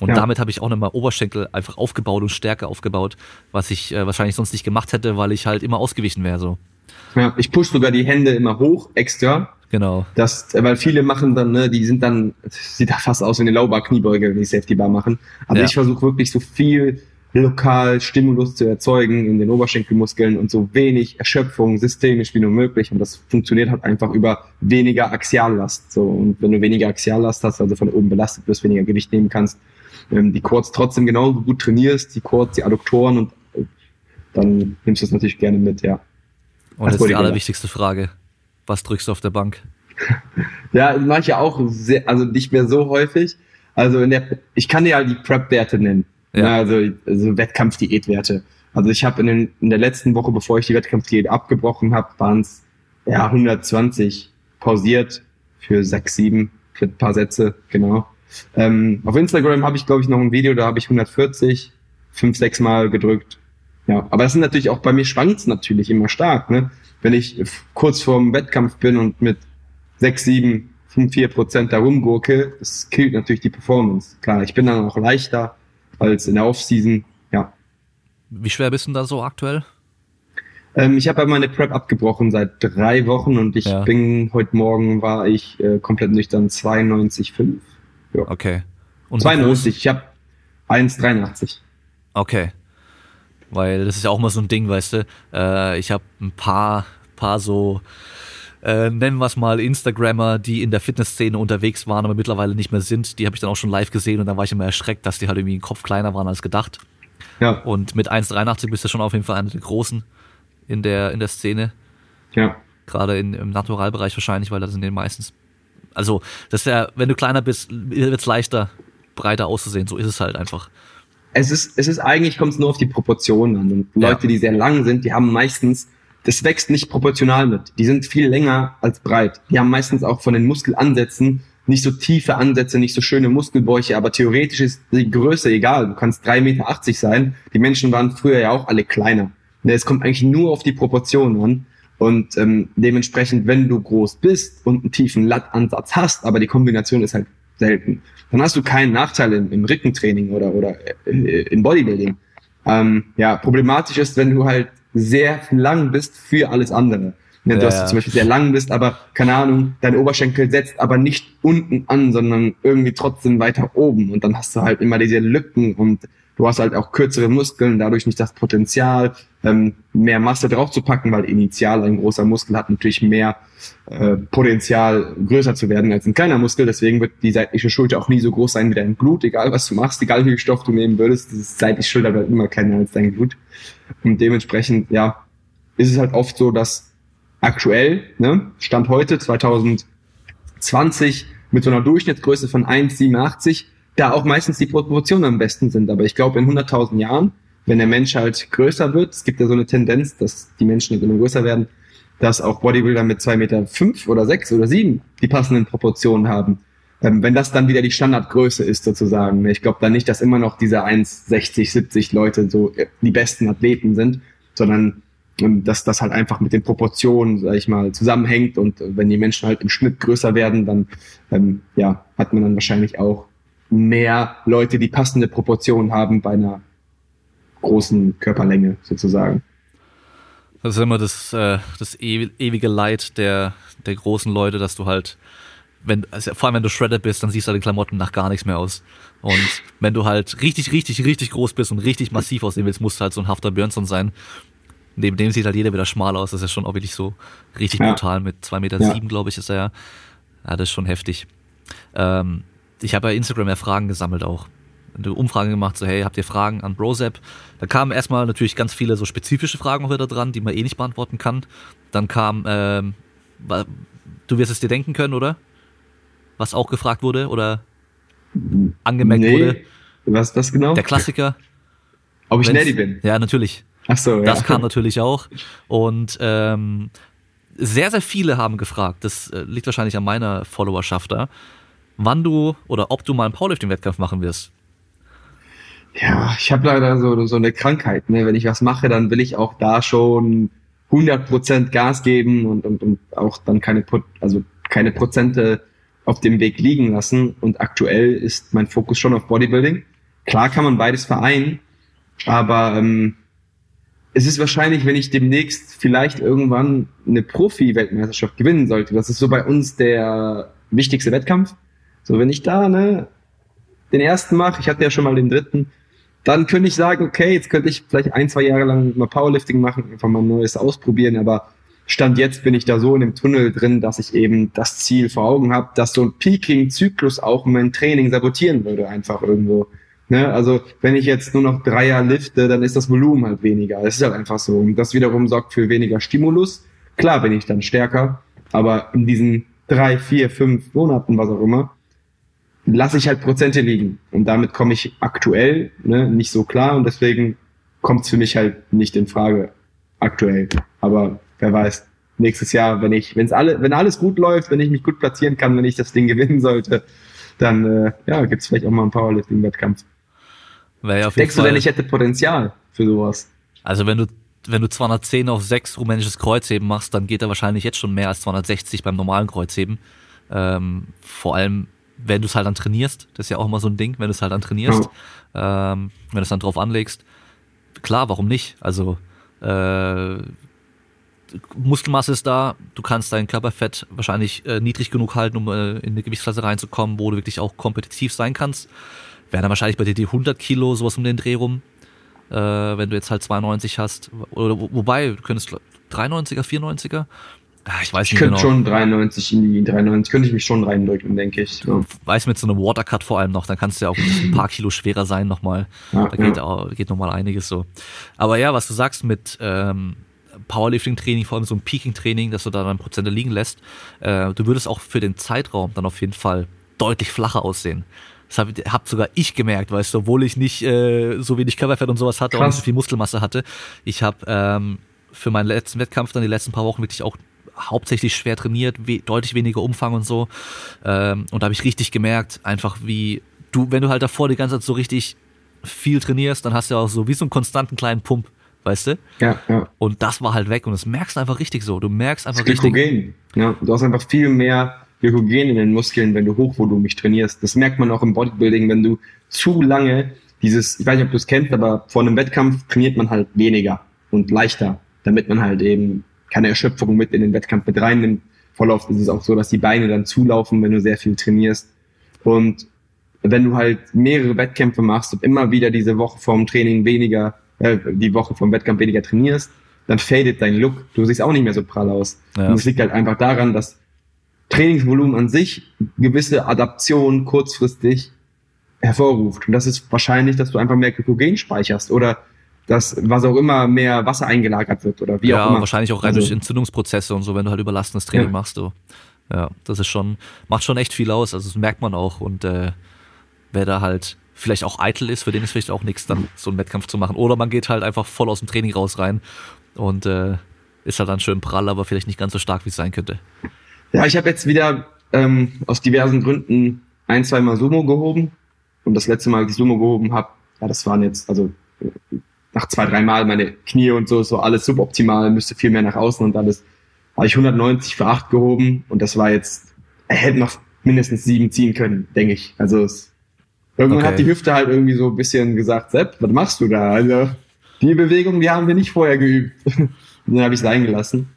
Und ja. damit habe ich auch nochmal Oberschenkel einfach aufgebaut und Stärke aufgebaut, was ich äh, wahrscheinlich sonst nicht gemacht hätte, weil ich halt immer ausgewichen wäre so. Ja, ich push sogar die Hände immer hoch, extra. Genau. Das, weil viele machen dann, ne, die sind dann, sieht da fast aus wie eine Laubar-Kniebeuge, wenn die Safety Bar machen. Aber Ja. ich versuche wirklich so viel lokal Stimulus zu erzeugen in den Oberschenkelmuskeln und so wenig Erschöpfung systemisch wie nur möglich. Und das funktioniert halt einfach über weniger Axiallast. So, und wenn du weniger Axiallast hast, also von oben belastet wirst, weniger Gewicht nehmen kannst, ähm, die Quads trotzdem genauso gut trainierst, die Quads, die Adduktoren und äh, dann nimmst du es natürlich gerne mit, ja. Und Als jetzt die Bodybuilder. allerwichtigste Frage. Was drückst du auf der Bank? Ja, das mache ich ja auch sehr, also nicht mehr so häufig. Also in der, ich kann dir ja die Prep-Werte nennen. Ja. Also, also Wettkampf-Diät-Werte. Also ich habe in, den- in der letzten Woche, bevor ich die Wettkampfdiät abgebrochen habe, waren es ja 120 pausiert für sechs, sieben, für ein paar Sätze, genau. Ähm, auf Instagram habe ich, glaube ich, noch ein Video, da habe ich 140, fünf, sechs Mal gedrückt. Ja, aber das sind natürlich auch bei mir schwankt's natürlich immer stark, ne? Wenn ich kurz vorm Wettkampf bin und mit sechs, sieben, fünf, vier Prozent da rumgurke, das killt natürlich die Performance. Klar, ich bin dann auch leichter als in der Offseason. Ja. Wie schwer bist du da so aktuell? Ähm, ich habe ja meine Prep abgebrochen seit drei Wochen und ich Ja. bin heute Morgen war ich äh, komplett nüchtern 92,5. Ja. Okay. Und wie 92, ich habe 1,83. Okay. Weil das ist ja auch mal so ein Ding, weißt du. Äh, ich habe ein paar, paar so, äh, nennen wir es mal Instagrammer, die in der Fitnessszene unterwegs waren, aber mittlerweile nicht mehr sind. Die habe ich dann auch schon live gesehen und dann war ich immer erschreckt, dass die halt irgendwie im Kopf kleiner waren als gedacht. Ja, Und mit 1,83 bist du schon auf jeden Fall einer der Großen in der, in der Szene. ja. Gerade in, im Naturalbereich wahrscheinlich, weil da sind die meistens. Also, das ist ja, wenn du kleiner bist, wird es leichter, breiter auszusehen. So ist es halt einfach. Es ist, es ist eigentlich, kommt es nur auf die Proportionen an. Und Ja. Leute, die sehr lang sind, die haben meistens, das wächst nicht proportional mit. Die sind viel länger als breit. Die haben meistens auch von den Muskelansätzen nicht so tiefe Ansätze, nicht so schöne Muskelbäuche, aber theoretisch ist die Größe egal. Du kannst 3,80 Meter sein. Die Menschen waren früher ja auch alle kleiner. Ne, Es kommt eigentlich nur auf die Proportionen an. Und ähm, dementsprechend, wenn du groß bist und einen tiefen Lattansatz hast, aber die Kombination ist halt selten, dann hast du keinen Nachteil im, im Rückentraining oder, oder äh, im Bodybuilding. Ähm, ja, problematisch ist, wenn du halt sehr lang bist für alles andere. Ne, du Ja, hast ja. zum Beispiel sehr lang bist, aber keine Ahnung, dein Oberschenkel setzt aber nicht unten an, sondern irgendwie trotzdem weiter oben. Und dann hast du halt immer diese Lücken und du hast halt auch kürzere Muskeln, dadurch nicht das Potenzial, ähm, mehr Masse draufzupacken, weil initial ein großer Muskel hat natürlich mehr äh, Potenzial, größer zu werden als ein kleiner Muskel. Deswegen wird die seitliche Schulter auch nie so groß sein wie dein Blut, egal was du machst, egal wie viel Stoff du nehmen würdest. Das seitliche Schulter wird immer kleiner als dein Blut. Und dementsprechend, ja, ist es halt oft so, dass aktuell, ne, Stand heute 2020 mit so einer Durchschnittsgröße von 1,87 da auch meistens die Proportionen am besten sind. Aber ich glaube, in 100.000 Jahren, wenn der Mensch halt größer wird, es gibt ja so eine Tendenz, dass die Menschen halt immer größer werden, dass auch Bodybuilder mit 2,5 Meter fünf oder 6 oder 7 die passenden Proportionen haben. Ähm, wenn das dann wieder die Standardgröße ist sozusagen. Ich glaube dann nicht, dass immer noch diese 1,60, 70 Leute so äh, die besten Athleten sind, sondern ähm, dass das halt einfach mit den Proportionen, sag ich mal, zusammenhängt und äh, wenn die Menschen halt im Schnitt größer werden, dann ähm, ja, hat man dann wahrscheinlich auch mehr Leute, die passende Proportionen haben bei einer großen Körperlänge sozusagen. Das ist immer das, äh, das ew- ewige Leid der, der großen Leute, dass du halt, wenn, also vor allem wenn du shredded bist, dann siehst du deine Klamotten nach gar nichts mehr aus. Und wenn du halt richtig, richtig, richtig groß bist und richtig massiv aussehen willst, musst du halt so ein Hafter Björnsson sein. Neben dem sieht halt jeder wieder schmal aus. Das ist schon auch wirklich so richtig Ja. brutal. Mit zwei Meter, Ja. sieben, glaube ich, ist er ja. Ja, das ist schon heftig. Ähm, ich habe bei Instagram ja Fragen gesammelt auch. Eine Umfrage gemacht, so hey, habt ihr Fragen an Brozap? Da kamen erstmal natürlich ganz viele so spezifische Fragen auch wieder dran, die man eh nicht beantworten kann. Dann kam, ähm, du wirst es dir denken können, oder? Was auch gefragt wurde oder angemerkt wurde. Was das genau? Der Klassiker. Ob ich wenn's- Neddy bin. Ja, natürlich. Ach so, ja. Das kam natürlich auch. Und ähm, sehr, sehr viele haben gefragt, das äh, liegt wahrscheinlich an meiner Followerschaft da, wann du oder ob du mal einen Powerlifting-Wettkampf machen wirst. Ja, ich habe leider so, so eine Krankheit. Ne? Wenn ich was mache, dann will ich auch da schon 100% Gas geben und, und, und auch dann keine, also keine Prozente auf dem Weg liegen lassen. Und aktuell ist mein Fokus schon auf Bodybuilding. Klar kann man beides vereinen, aber ähm, es ist wahrscheinlich, wenn ich demnächst vielleicht irgendwann eine Profi-Weltmeisterschaft gewinnen sollte. Das ist so bei uns der wichtigste Wettkampf. So, wenn ich da ne, den ersten mache, ich hatte ja schon mal den dritten, dann könnte ich sagen, okay, jetzt könnte ich vielleicht ein, zwei Jahre lang mal Powerlifting machen, einfach mal Neues ausprobieren, aber Stand jetzt bin ich da so in dem Tunnel drin, dass ich eben das Ziel vor Augen habe, dass so ein Peaking-Zyklus auch mein Training sabotieren würde, einfach irgendwo. Ne? Also wenn ich jetzt nur noch Dreier lifte, dann ist das Volumen halt weniger. Es ist halt einfach so. Und das wiederum sorgt für weniger Stimulus. Klar bin ich dann stärker, aber in diesen drei, vier, fünf Monaten, was auch immer, lasse ich halt Prozente liegen. Und damit komme ich aktuell ne, nicht so klar und deswegen kommt es für mich halt nicht in Frage aktuell. Aber wer weiß, nächstes Jahr, wenn ich, wenn's alle, wenn alles gut läuft, wenn ich mich gut platzieren kann, wenn ich das Ding gewinnen sollte, dann äh, ja, gibt es vielleicht auch mal einen Powerlifting-Wettkampf. Ja Denkst du denn, ich hätte Potenzial für sowas? Also wenn du wenn du 210 auf 6 rumänisches Kreuzheben machst, dann geht er wahrscheinlich jetzt schon mehr als 260 beim normalen Kreuzheben. Ähm, vor allem, wenn du es halt dann trainierst, das ist ja auch immer so ein Ding, wenn du es halt dann trainierst, ja. ähm, wenn du es dann drauf anlegst, klar, warum nicht? Also äh, Muskelmasse ist da, du kannst dein Körperfett wahrscheinlich äh, niedrig genug halten, um äh, in eine Gewichtsklasse reinzukommen, wo du wirklich auch kompetitiv sein kannst wären dann wahrscheinlich bei dir die 100 Kilo, sowas um den Dreh rum, äh, wenn du jetzt halt 92 hast. Oder wobei, du könntest 93er, 94er. Ach, ich weiß nicht ich könnte genau. schon 93 in die 93, könnte ich mich schon reindrücken, denke ich. Ja. Weiß mit so einem Watercut vor allem noch, dann kannst du ja auch ein paar Kilo schwerer sein nochmal. Ja, da geht, ja. auch, geht nochmal einiges so. Aber ja, was du sagst mit ähm, Powerlifting-Training, vor allem so ein Peaking-Training, dass du da dann Prozente liegen lässt, äh, du würdest auch für den Zeitraum dann auf jeden Fall deutlich flacher aussehen. Das habe hab sogar ich gemerkt, weißt du, obwohl ich nicht äh, so wenig Körperfett und sowas hatte Krass. und nicht so viel Muskelmasse hatte. Ich habe ähm, für meinen letzten Wettkampf dann die letzten paar Wochen wirklich auch hauptsächlich schwer trainiert, we deutlich weniger Umfang und so. Ähm, und da habe ich richtig gemerkt, einfach wie du, wenn du halt davor die ganze Zeit so richtig viel trainierst, dann hast du auch so wie so einen konstanten kleinen Pump, weißt du? Ja, ja. Und das war halt weg und das merkst du einfach richtig so. Du merkst einfach das richtig. Glykogen. Ja, du hast einfach viel mehr Glykogen in den Muskeln, wenn du hochvolumig trainierst. Das merkt man auch im Bodybuilding, wenn du zu lange dieses, ich weiß nicht, ob du es kennst, aber vor einem Wettkampf trainiert man halt weniger und leichter, damit man halt eben keine Erschöpfung mit in den Wettkampf mit reinnimmt. Voll oft ist es auch so, dass die Beine dann zulaufen, wenn du sehr viel trainierst. Und wenn du halt mehrere Wettkämpfe machst und immer wieder diese Woche vorm Training weniger, äh, die Woche vom Wettkampf weniger trainierst, dann fadet dein Look. Du siehst auch nicht mehr so prall aus. Ja. Und es liegt halt einfach daran, dass Trainingsvolumen an sich gewisse Adaption kurzfristig hervorruft. Und das ist wahrscheinlich, dass du einfach mehr Glykogen speicherst oder dass was auch immer mehr Wasser eingelagert wird oder wie ja, auch immer. wahrscheinlich auch rein also, durch Entzündungsprozesse und so, wenn du halt überlastendes Training ja. machst. Du. Ja, das ist schon, macht schon echt viel aus. Also das merkt man auch. Und äh, wer da halt vielleicht auch eitel ist, für den ist vielleicht auch nichts, dann so einen Wettkampf zu machen. Oder man geht halt einfach voll aus dem Training raus rein und äh, ist halt dann schön prall, aber vielleicht nicht ganz so stark, wie es sein könnte. Ja, ich habe jetzt wieder ähm, aus diversen Gründen ein, zwei Mal Sumo gehoben. Und das letzte Mal, als ich Sumo gehoben habe, ja, das waren jetzt, also nach zwei, drei Mal meine Knie und so, so alles suboptimal, müsste viel mehr nach außen und alles. Habe ich 190 für 8 gehoben und das war jetzt, er hätte noch mindestens sieben ziehen können, denke ich. Also es, irgendwann okay. hat die Hüfte halt irgendwie so ein bisschen gesagt, Sepp, was machst du da? Also die Bewegung, die haben wir nicht vorher geübt. und dann habe ich es eingelassen.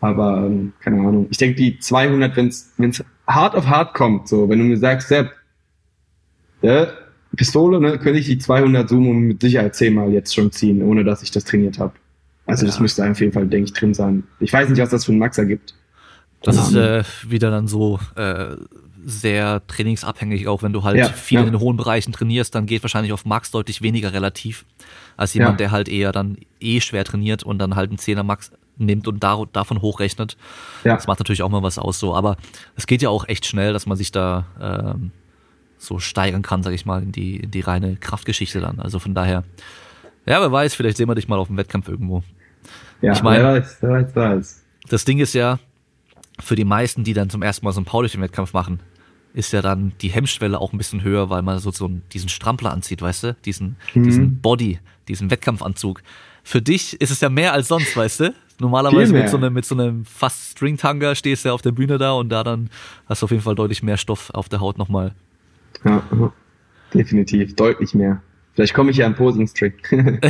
Aber ähm, keine Ahnung. Ich denke, die 200, wenn es hart auf hart kommt, so, wenn du mir sagst, Sepp, ja, Pistole, ne, könnte ich die 200 Sumo mit Sicherheit zehnmal jetzt schon ziehen, ohne dass ich das trainiert habe. Also ja. das müsste auf jeden Fall, denke ich, drin sein. Ich weiß nicht, was das für ein Maxer gibt. Das ist äh, wieder dann so äh, sehr trainingsabhängig, auch wenn du halt ja, viel ja. in den hohen Bereichen trainierst, dann geht wahrscheinlich auf Max deutlich weniger relativ, als jemand, der halt eher dann eh schwer trainiert und dann halt einen 10er Max nimmt und da, davon hochrechnet. Ja. Das macht natürlich auch mal was aus so. Aber es geht ja auch echt schnell, dass man sich da ähm, so steigern kann, sag ich mal, in die, in die reine Kraftgeschichte dann. Also von daher, ja, wer weiß, vielleicht sehen wir dich mal auf dem Wettkampf irgendwo. Ja, ich mein, wer weiß, wer weiß, wer weiß. Das Ding ist ja, für die meisten, die dann zum ersten Mal so einen Powerlifting-Wettkampf machen, ist ja dann die Hemmschwelle auch ein bisschen höher, weil man so, so diesen Strampler anzieht, weißt du? Diesen, mhm. diesen Body, diesen Wettkampfanzug. Für dich ist es ja mehr als sonst, weißt du? Normalerweise mit so, einem, mit so einem fast Stringtanger stehst du ja auf der Bühne da und da dann hast du auf jeden Fall deutlich mehr Stoff auf der Haut nochmal. Ja, definitiv, deutlich mehr. Vielleicht komme ich ja im Posing-String.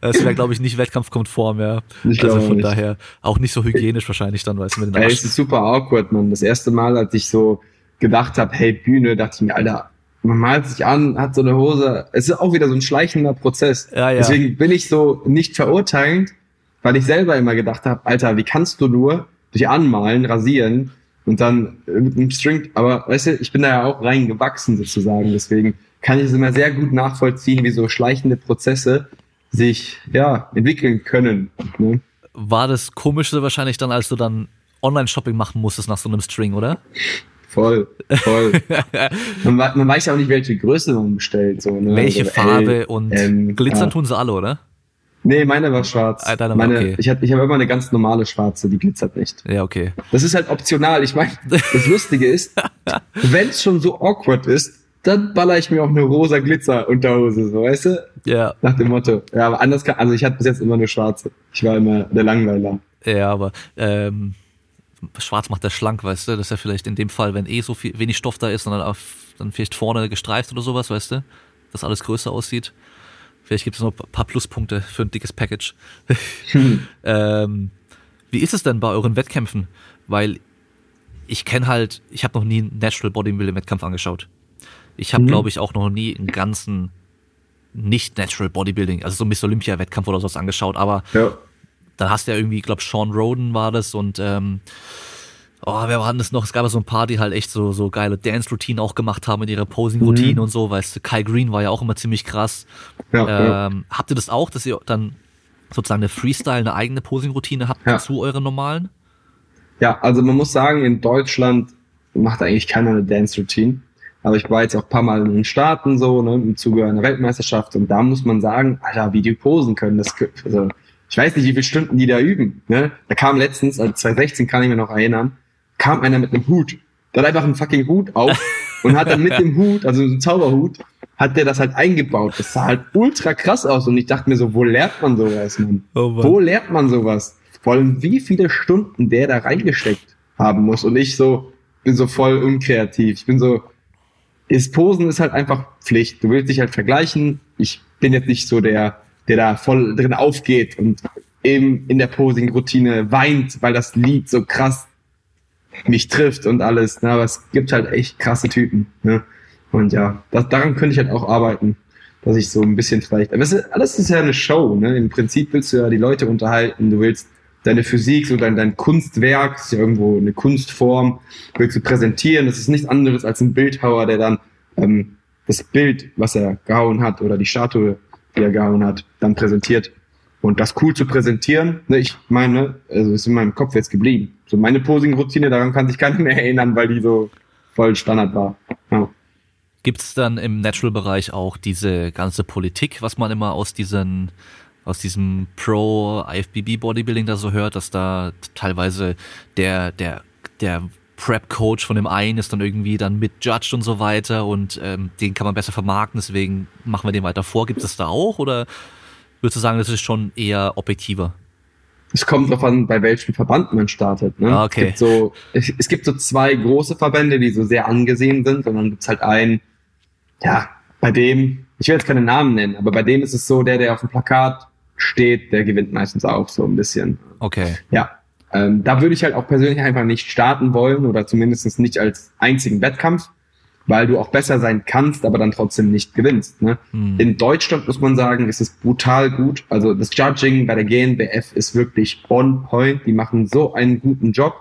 das wäre, glaube ich, nicht wettkampfkonform, ja. Ich also von nicht. daher auch nicht so hygienisch wahrscheinlich dann, weißt du, mit den Ey, es ist super awkward, man. Das erste Mal, als ich so gedacht habe, hey, Bühne, dachte ich mir, Alter, man malt sich an, hat so eine Hose. Es ist auch wieder so ein schleichender Prozess. Ja, ja. Deswegen bin ich so nicht verurteilend, weil ich selber immer gedacht habe, Alter, wie kannst du nur dich anmalen, rasieren und dann mit einem String, aber weißt du, ich bin da ja auch reingewachsen sozusagen, deswegen kann ich es immer sehr gut nachvollziehen, wie so schleichende Prozesse sich ja entwickeln können. Ne? War das komischste wahrscheinlich dann, als du dann Online-Shopping machen musstest nach so einem String, oder? Voll, voll. man, man, weiß ja auch nicht, welche Größe man bestellt. So, ne? Welche also, Farbe L, und ähm, glitzern ja. tun sie alle, oder? Nee, meine war schwarz. Ah, deine meine, okay. Ich habe ich hab immer eine ganz normale schwarze, die glitzert nicht. Ja, okay. Das ist halt optional. Ich meine, das Lustige ist, wenn es schon so awkward ist, dann baller ich mir auch eine rosa Glitzer-Unterhose, so, weißt du? Ja. Nach dem Motto. Ja, aber anders kann, also ich hatte bis jetzt immer eine schwarze. Ich war immer der Langweiler. Ja, aber ähm, schwarz macht der schlank, weißt du? Das ist ja vielleicht in dem Fall, wenn eh so viel, wenig Stoff da ist, sondern auf, dann vielleicht vorne gestreift oder sowas, weißt du? Dass alles größer aussieht. Vielleicht gibt es noch ein paar Pluspunkte für ein dickes Package. Hm. ähm, wie ist es denn bei euren Wettkämpfen? Weil ich kenne halt, ich habe noch nie einen Natural Bodybuilding Wettkampf angeschaut. Ich habe, mhm. glaube ich, auch noch nie einen ganzen nicht Natural Bodybuilding, also so ein Mr. Olympia Wettkampf oder sowas angeschaut, aber ja. dann hast du ja irgendwie, ich glaube, Sean Roden war das und ähm, oh, wer war denn das noch? Es gab ja so ein paar, die halt echt so, so geile Dance-Routinen auch gemacht haben mit ihrer Posing-Routine mhm. und so, weißt du, Kai Green war ja auch immer ziemlich krass. Ja, ähm, ja. Habt ihr das auch, dass ihr dann sozusagen eine Freestyle, eine eigene Posing-Routine habt ja. zu euren normalen? Ja, also man muss sagen, in Deutschland macht eigentlich keiner eine Dance-Routine. Aber ich war jetzt auch ein paar Mal in den Staaten so, ne, im Zuge einer Weltmeisterschaft und da muss man sagen, Alter, wie die posen können, das, also, ich weiß nicht, wie viele Stunden die da üben, ne. Da kam letztens, also 2016 kann ich mir noch erinnern, kam einer mit einem Hut. Der hat einfach einen fucking Hut auf und hat dann mit dem Hut, also so ein Zauberhut, hat der das halt eingebaut. Das sah halt ultra krass aus und ich dachte mir so, wo lernt man sowas, man? Oh wo lernt man sowas? Vor allem, wie viele Stunden der da reingesteckt haben muss und ich so, bin so voll unkreativ. Ich bin so, ist Posen ist halt einfach Pflicht. Du willst dich halt vergleichen. Ich bin jetzt nicht so der, der da voll drin aufgeht und eben in der Posing-Routine weint, weil das Lied so krass mich trifft und alles. Ne? Aber es gibt halt echt krasse Typen. Ne? Und ja, das, daran könnte ich halt auch arbeiten, dass ich so ein bisschen vielleicht. Aber es ist, alles ist ja eine Show. Ne? Im Prinzip willst du ja die Leute unterhalten. Du willst deine Physik, so dein, dein Kunstwerk, ist ja irgendwo eine Kunstform, willst du präsentieren. Das ist nichts anderes als ein Bildhauer, der dann ähm, das Bild, was er gehauen hat, oder die Statue, die er gehauen hat, dann präsentiert. Und das cool zu präsentieren, ne, ich meine, also ist in meinem Kopf jetzt geblieben. So meine Posing-Routine, daran kann sich keiner mehr erinnern, weil die so voll Standard war. Ja. Gibt es dann im Natural-Bereich auch diese ganze Politik, was man immer aus diesen aus diesem Pro IFBB Bodybuilding da so hört, dass da teilweise der der der Prep Coach von dem einen ist dann irgendwie dann mit Judge und so weiter und ähm, den kann man besser vermarkten, deswegen machen wir den weiter vor. Gibt es da auch oder würdest du sagen, das ist schon eher objektiver? Es kommt drauf an, bei welchem Verband man startet. Ne? Ah, okay. Es gibt, so, es, es gibt so zwei große Verbände, die so sehr angesehen sind, und dann gibt's halt einen, ja, bei dem, ich will jetzt keine Namen nennen, aber bei dem ist es so, der, der auf dem Plakat steht, der gewinnt meistens auch so ein bisschen. Okay. Ja. Ähm, da würde ich halt auch persönlich einfach nicht starten wollen oder zumindest nicht als einzigen Wettkampf, weil du auch besser sein kannst, aber dann trotzdem nicht gewinnst. Ne? Hm. In Deutschland muss man sagen, ist es brutal gut. Also das Judging bei der GNBF ist wirklich on point. Die machen so einen guten Job.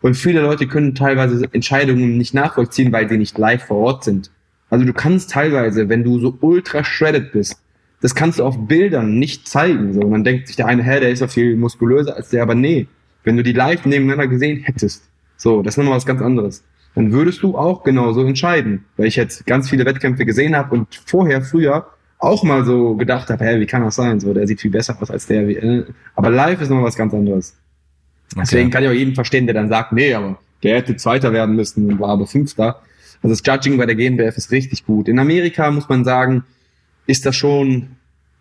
Und viele Leute können teilweise Entscheidungen nicht nachvollziehen, weil sie nicht live vor Ort sind. Also du kannst teilweise, wenn du so ultra shredded bist, das kannst du auf Bildern nicht zeigen. So, man denkt sich der eine, hä, der ist ja viel muskulöser als der, aber nee, wenn du die live nebeneinander gesehen hättest, so, das ist nochmal was ganz anderes, dann würdest du auch genauso entscheiden. Weil ich jetzt ganz viele Wettkämpfe gesehen habe und vorher, früher, auch mal so gedacht habe, hä, wie kann das sein? So, der sieht viel besser aus als der. Äh, aber live ist nochmal was ganz anderes. Okay. Deswegen kann ich auch jeden verstehen, der dann sagt, nee, aber der hätte Zweiter werden müssen und war aber Fünfter. Also das Judging bei der GmbF ist richtig gut. In Amerika muss man sagen, ist da schon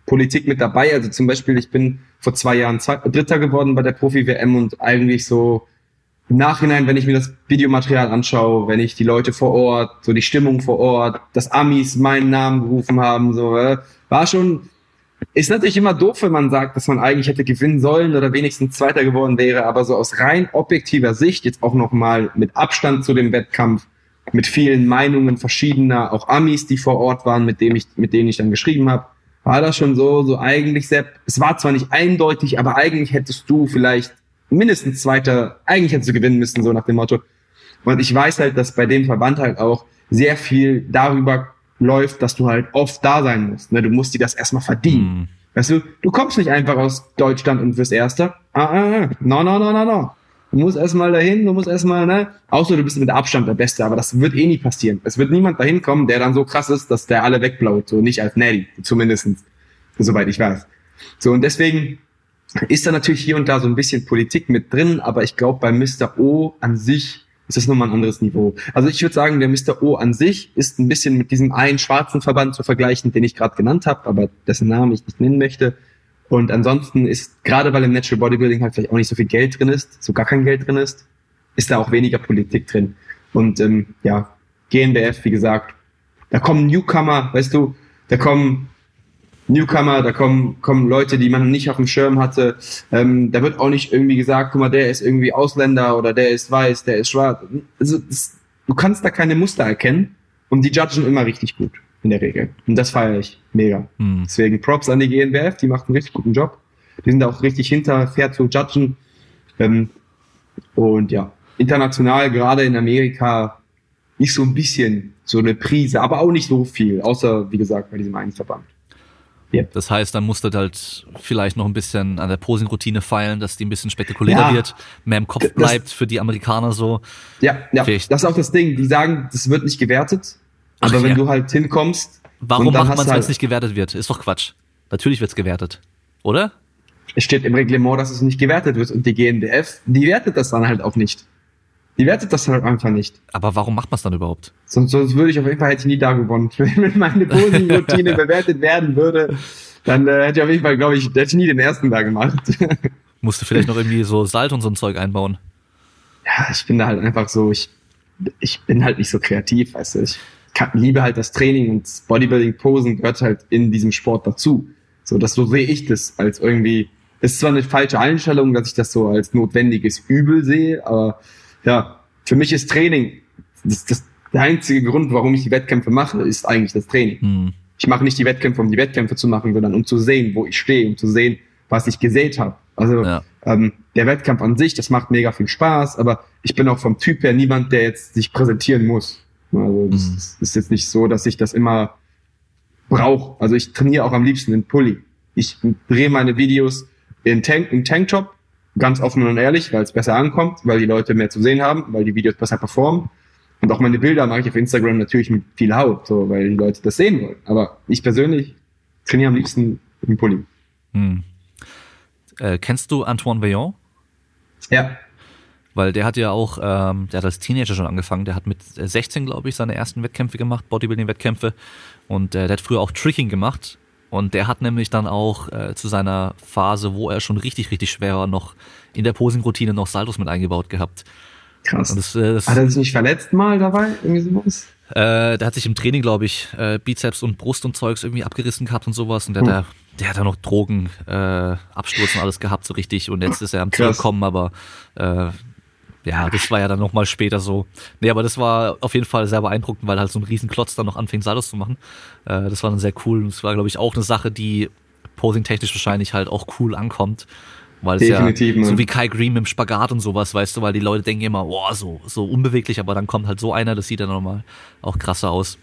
Politik mit dabei. Also zum Beispiel, ich bin vor zwei Jahren Dritter geworden bei der Profi-WM und eigentlich so im Nachhinein, wenn ich mir das Videomaterial anschaue, wenn ich die Leute vor Ort, so die Stimmung vor Ort, dass Amis meinen Namen gerufen haben, so, äh, war schon, ist natürlich immer doof, wenn man sagt, dass man eigentlich hätte gewinnen sollen oder wenigstens Zweiter geworden wäre, aber so aus rein objektiver Sicht, jetzt auch nochmal mit Abstand zu dem Wettkampf, mit vielen Meinungen verschiedener, auch Amis, die vor Ort waren, mit denen ich, mit denen ich dann geschrieben habe, war das schon so, so eigentlich, Sepp, es war zwar nicht eindeutig, aber eigentlich hättest du vielleicht mindestens Zweiter, eigentlich hättest du gewinnen müssen, so nach dem Motto. Und ich weiß halt, dass bei dem Verband halt auch sehr viel darüber läuft, dass du halt oft da sein musst. Ne? Du musst dir das erstmal verdienen. Mhm. Weißt du, du kommst nicht einfach aus Deutschland und wirst Erster. Ah, ah, ah. No, no, no, no, no. Du musst erstmal dahin, du musst erstmal, ne? Außer du bist mit Abstand der Beste, aber das wird eh nie passieren. Es wird niemand dahin kommen, der dann so krass ist, dass der alle wegblaut. So nicht als Natty, zumindestens. Soweit ich weiß. So, und deswegen ist da natürlich hier und da so ein bisschen Politik mit drin, aber ich glaube, bei Mr. O an sich ist das nochmal ein anderes Niveau. Also ich würde sagen, der Mr. O an sich ist ein bisschen mit diesem einen schwarzen Verband zu vergleichen, den ich gerade genannt habe, aber dessen Namen ich nicht nennen möchte. Und ansonsten ist, gerade weil im Natural Bodybuilding halt vielleicht auch nicht so viel Geld drin ist, so gar kein Geld drin ist, ist da auch weniger Politik drin. Und ähm, ja, GNBF, wie gesagt, da kommen Newcomer, weißt du, da kommen Newcomer, da kommen, kommen Leute, die man nicht auf dem Schirm hatte. Ähm, da wird auch nicht irgendwie gesagt, guck mal, der ist irgendwie Ausländer oder der ist weiß, der ist schwarz. Also das, du kannst da keine Muster erkennen und die judgen immer richtig gut in der Regel. Und das feiere ich mega. Hm. Deswegen Props an die GNBF, die macht einen richtig guten Job. Die sind auch richtig hinter, fair zu judgen. Ähm, und ja, international, gerade in Amerika, nicht so ein bisschen so eine Prise, aber auch nicht so viel, außer, wie gesagt, bei diesem einen Verband. Ja. Das heißt, dann musst du halt vielleicht noch ein bisschen an der Posing-Routine feilen, dass die ein bisschen spektakulärer ja. wird, mehr im Kopf das, bleibt für die Amerikaner so. Ja, ja. Vielleicht. Das ist auch das Ding. Die sagen, das wird nicht gewertet. Aber Ach, wenn ja. du halt hinkommst. Warum macht man es, halt wenn es nicht gewertet wird? Ist doch Quatsch. Natürlich wird's gewertet. Oder? Es steht im Reglement, dass es nicht gewertet wird und die GNDF, die wertet das dann halt auch nicht. Die wertet das halt einfach nicht. Aber warum macht man es dann überhaupt? Sonst, sonst würde ich auf jeden Fall hätte ich nie da gewonnen. Wenn meine Posing-Routine bewertet werden würde, dann äh, hätte ich auf jeden Fall, glaube ich, hätte ich nie den ersten da gemacht. Musst du vielleicht noch irgendwie so Salt und so ein Zeug einbauen? Ja, ich bin da halt einfach so, ich, ich bin halt nicht so kreativ, weißt du. Ich kann, liebe halt das Training und Bodybuilding-Posen gehört halt in diesem Sport dazu. So, das so sehe ich das als irgendwie, ist zwar eine falsche Einstellung, dass ich das so als notwendiges Übel sehe, aber ja, für mich ist Training, das, das, der einzige Grund, warum ich die Wettkämpfe mache, ist eigentlich das Training. Mhm. Ich mache nicht die Wettkämpfe, um die Wettkämpfe zu machen, sondern um zu sehen, wo ich stehe, um zu sehen, was ich gesät habe. Also ja. ähm, der Wettkampf an sich, das macht mega viel Spaß, aber ich bin auch vom Typ her niemand, der jetzt sich präsentieren muss. Also mhm. das ist jetzt nicht so, dass ich das immer brauche. Also ich trainiere auch am liebsten in Pulli. Ich drehe meine Videos in Tank, im Tanktop Ganz offen und ehrlich, weil es besser ankommt, weil die Leute mehr zu sehen haben, weil die Videos besser performen. Und auch meine Bilder mache ich auf Instagram natürlich mit viel Haut, so, weil die Leute das sehen wollen. Aber ich persönlich trainiere am liebsten im Pulli. Hm. Äh, kennst du Antoine Vaillant? Ja. Weil der hat ja auch, ähm, der hat als Teenager schon angefangen, der hat mit 16, glaube ich, seine ersten Wettkämpfe gemacht, Bodybuilding-Wettkämpfe. Und äh, der hat früher auch Tricking gemacht und der hat nämlich dann auch äh, zu seiner Phase, wo er schon richtig, richtig schwer war, noch in der Posing-Routine noch Saltos mit eingebaut gehabt. Krass. Das, äh, das, hat er sich nicht verletzt mal dabei? Irgendwie sowas? Äh, der hat sich im Training, glaube ich, äh, Bizeps und Brust und Zeugs irgendwie abgerissen gehabt und sowas. Und der, hm. der, der hat da noch Drogen, äh, Absturz und alles gehabt, so richtig. Und jetzt ist er am Zurückkommen, aber äh, ja, das war ja dann nochmal später so. Nee, aber das war auf jeden Fall sehr beeindruckend, weil halt so ein Riesenklotz dann noch anfing, Saltos zu machen. Äh, das war dann sehr cool. Und es war, glaube ich, auch eine Sache, die posing-technisch wahrscheinlich halt auch cool ankommt. Weil es Definitiv, ja, so wie Kai Green mit dem Spagat und sowas, weißt du, weil die Leute denken immer, boah, so, so unbeweglich, aber dann kommt halt so einer, das sieht dann nochmal auch krasser aus.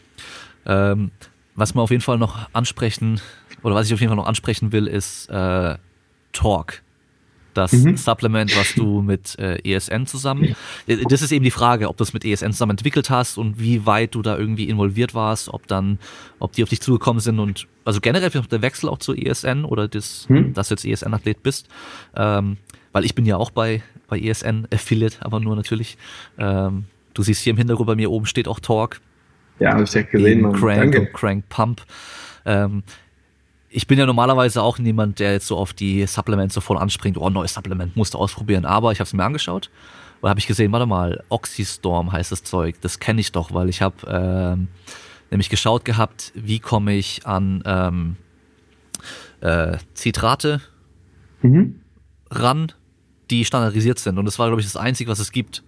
Ähm, was wir auf jeden Fall noch ansprechen, oder was ich auf jeden Fall noch ansprechen will, ist äh, Talk das mhm. Supplement, was du mit äh, ESN zusammen. Äh, das ist eben die Frage, ob du es mit ESN zusammen entwickelt hast und wie weit du da irgendwie involviert warst, ob dann, ob die auf dich zugekommen sind und also generell der Wechsel auch zu ESN oder das, mhm. dass du jetzt ESN-Athlet bist. Ähm, weil ich bin ja auch bei, bei ESN Affiliate, aber nur natürlich. Ähm, du siehst hier im Hintergrund bei mir oben steht auch Talk. Ja, habe ich direkt gesehen, Mann. Crank Danke. Crank Pump. Ähm, ich bin ja normalerweise auch niemand, der jetzt so auf die Supplements so voll anspringt, oh, neues Supplement, musst du ausprobieren. Aber ich habe es mir angeschaut oder habe ich gesehen, warte mal, Oxystorm heißt das Zeug, das kenne ich doch, weil ich habe ähm, nämlich geschaut gehabt, wie komme ich an ähm, äh, Zitrate mhm. ran, die standardisiert sind. Und das war, glaube ich, das Einzige, was es gibt.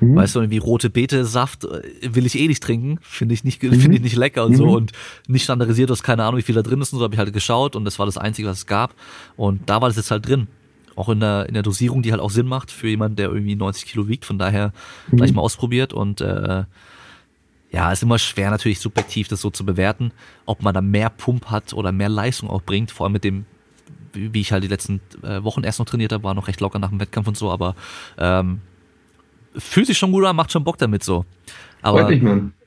Mhm. Weißt du, wie rote Beete-Saft äh, will ich eh nicht trinken, finde ich nicht, mhm. finde ich nicht lecker und mhm. so und nicht standardisiert, du hast keine Ahnung, wie viel da drin ist und so habe ich halt geschaut und das war das Einzige, was es gab und da war das jetzt halt drin. Auch in der, in der Dosierung, die halt auch Sinn macht für jemanden, der irgendwie 90 Kilo wiegt, von daher mhm. gleich mal ausprobiert und äh, ja, ist immer schwer natürlich subjektiv das so zu bewerten, ob man da mehr Pump hat oder mehr Leistung auch bringt, vor allem mit dem wie ich halt die letzten äh, Wochen erst noch trainiert habe, war noch recht locker nach dem Wettkampf und so, aber ähm, fühlt sich schon gut an, macht schon Bock damit so. Aber mich,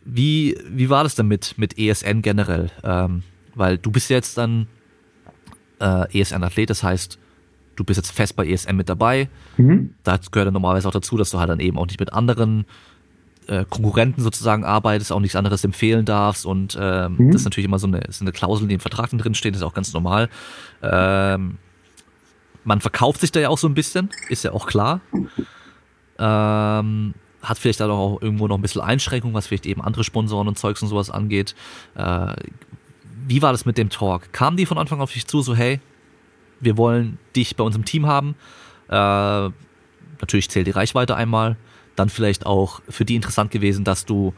wie, wie war das denn mit, mit ESN generell? Ähm, weil du bist jetzt dann äh, ESN-Athlet, das heißt, du bist jetzt fest bei ESN mit dabei. Mhm. Da gehört dann normalerweise auch dazu, dass du halt dann eben auch nicht mit anderen äh, Konkurrenten sozusagen arbeitest, auch nichts anderes empfehlen darfst und ähm, mhm. das ist natürlich immer so eine, ist eine Klausel, die im Vertrag drin steht, das ist auch ganz normal. Ähm, man verkauft sich da ja auch so ein bisschen, ist ja auch klar. Ähm, hat vielleicht da auch irgendwo noch ein bisschen Einschränkungen, was vielleicht eben andere Sponsoren und Zeugs und sowas angeht. Äh, wie war das mit dem Talk? Kamen die von Anfang auf dich zu, so hey, wir wollen dich bei uns im Team haben? Äh, natürlich zählt die Reichweite einmal. Dann vielleicht auch für die interessant gewesen, dass du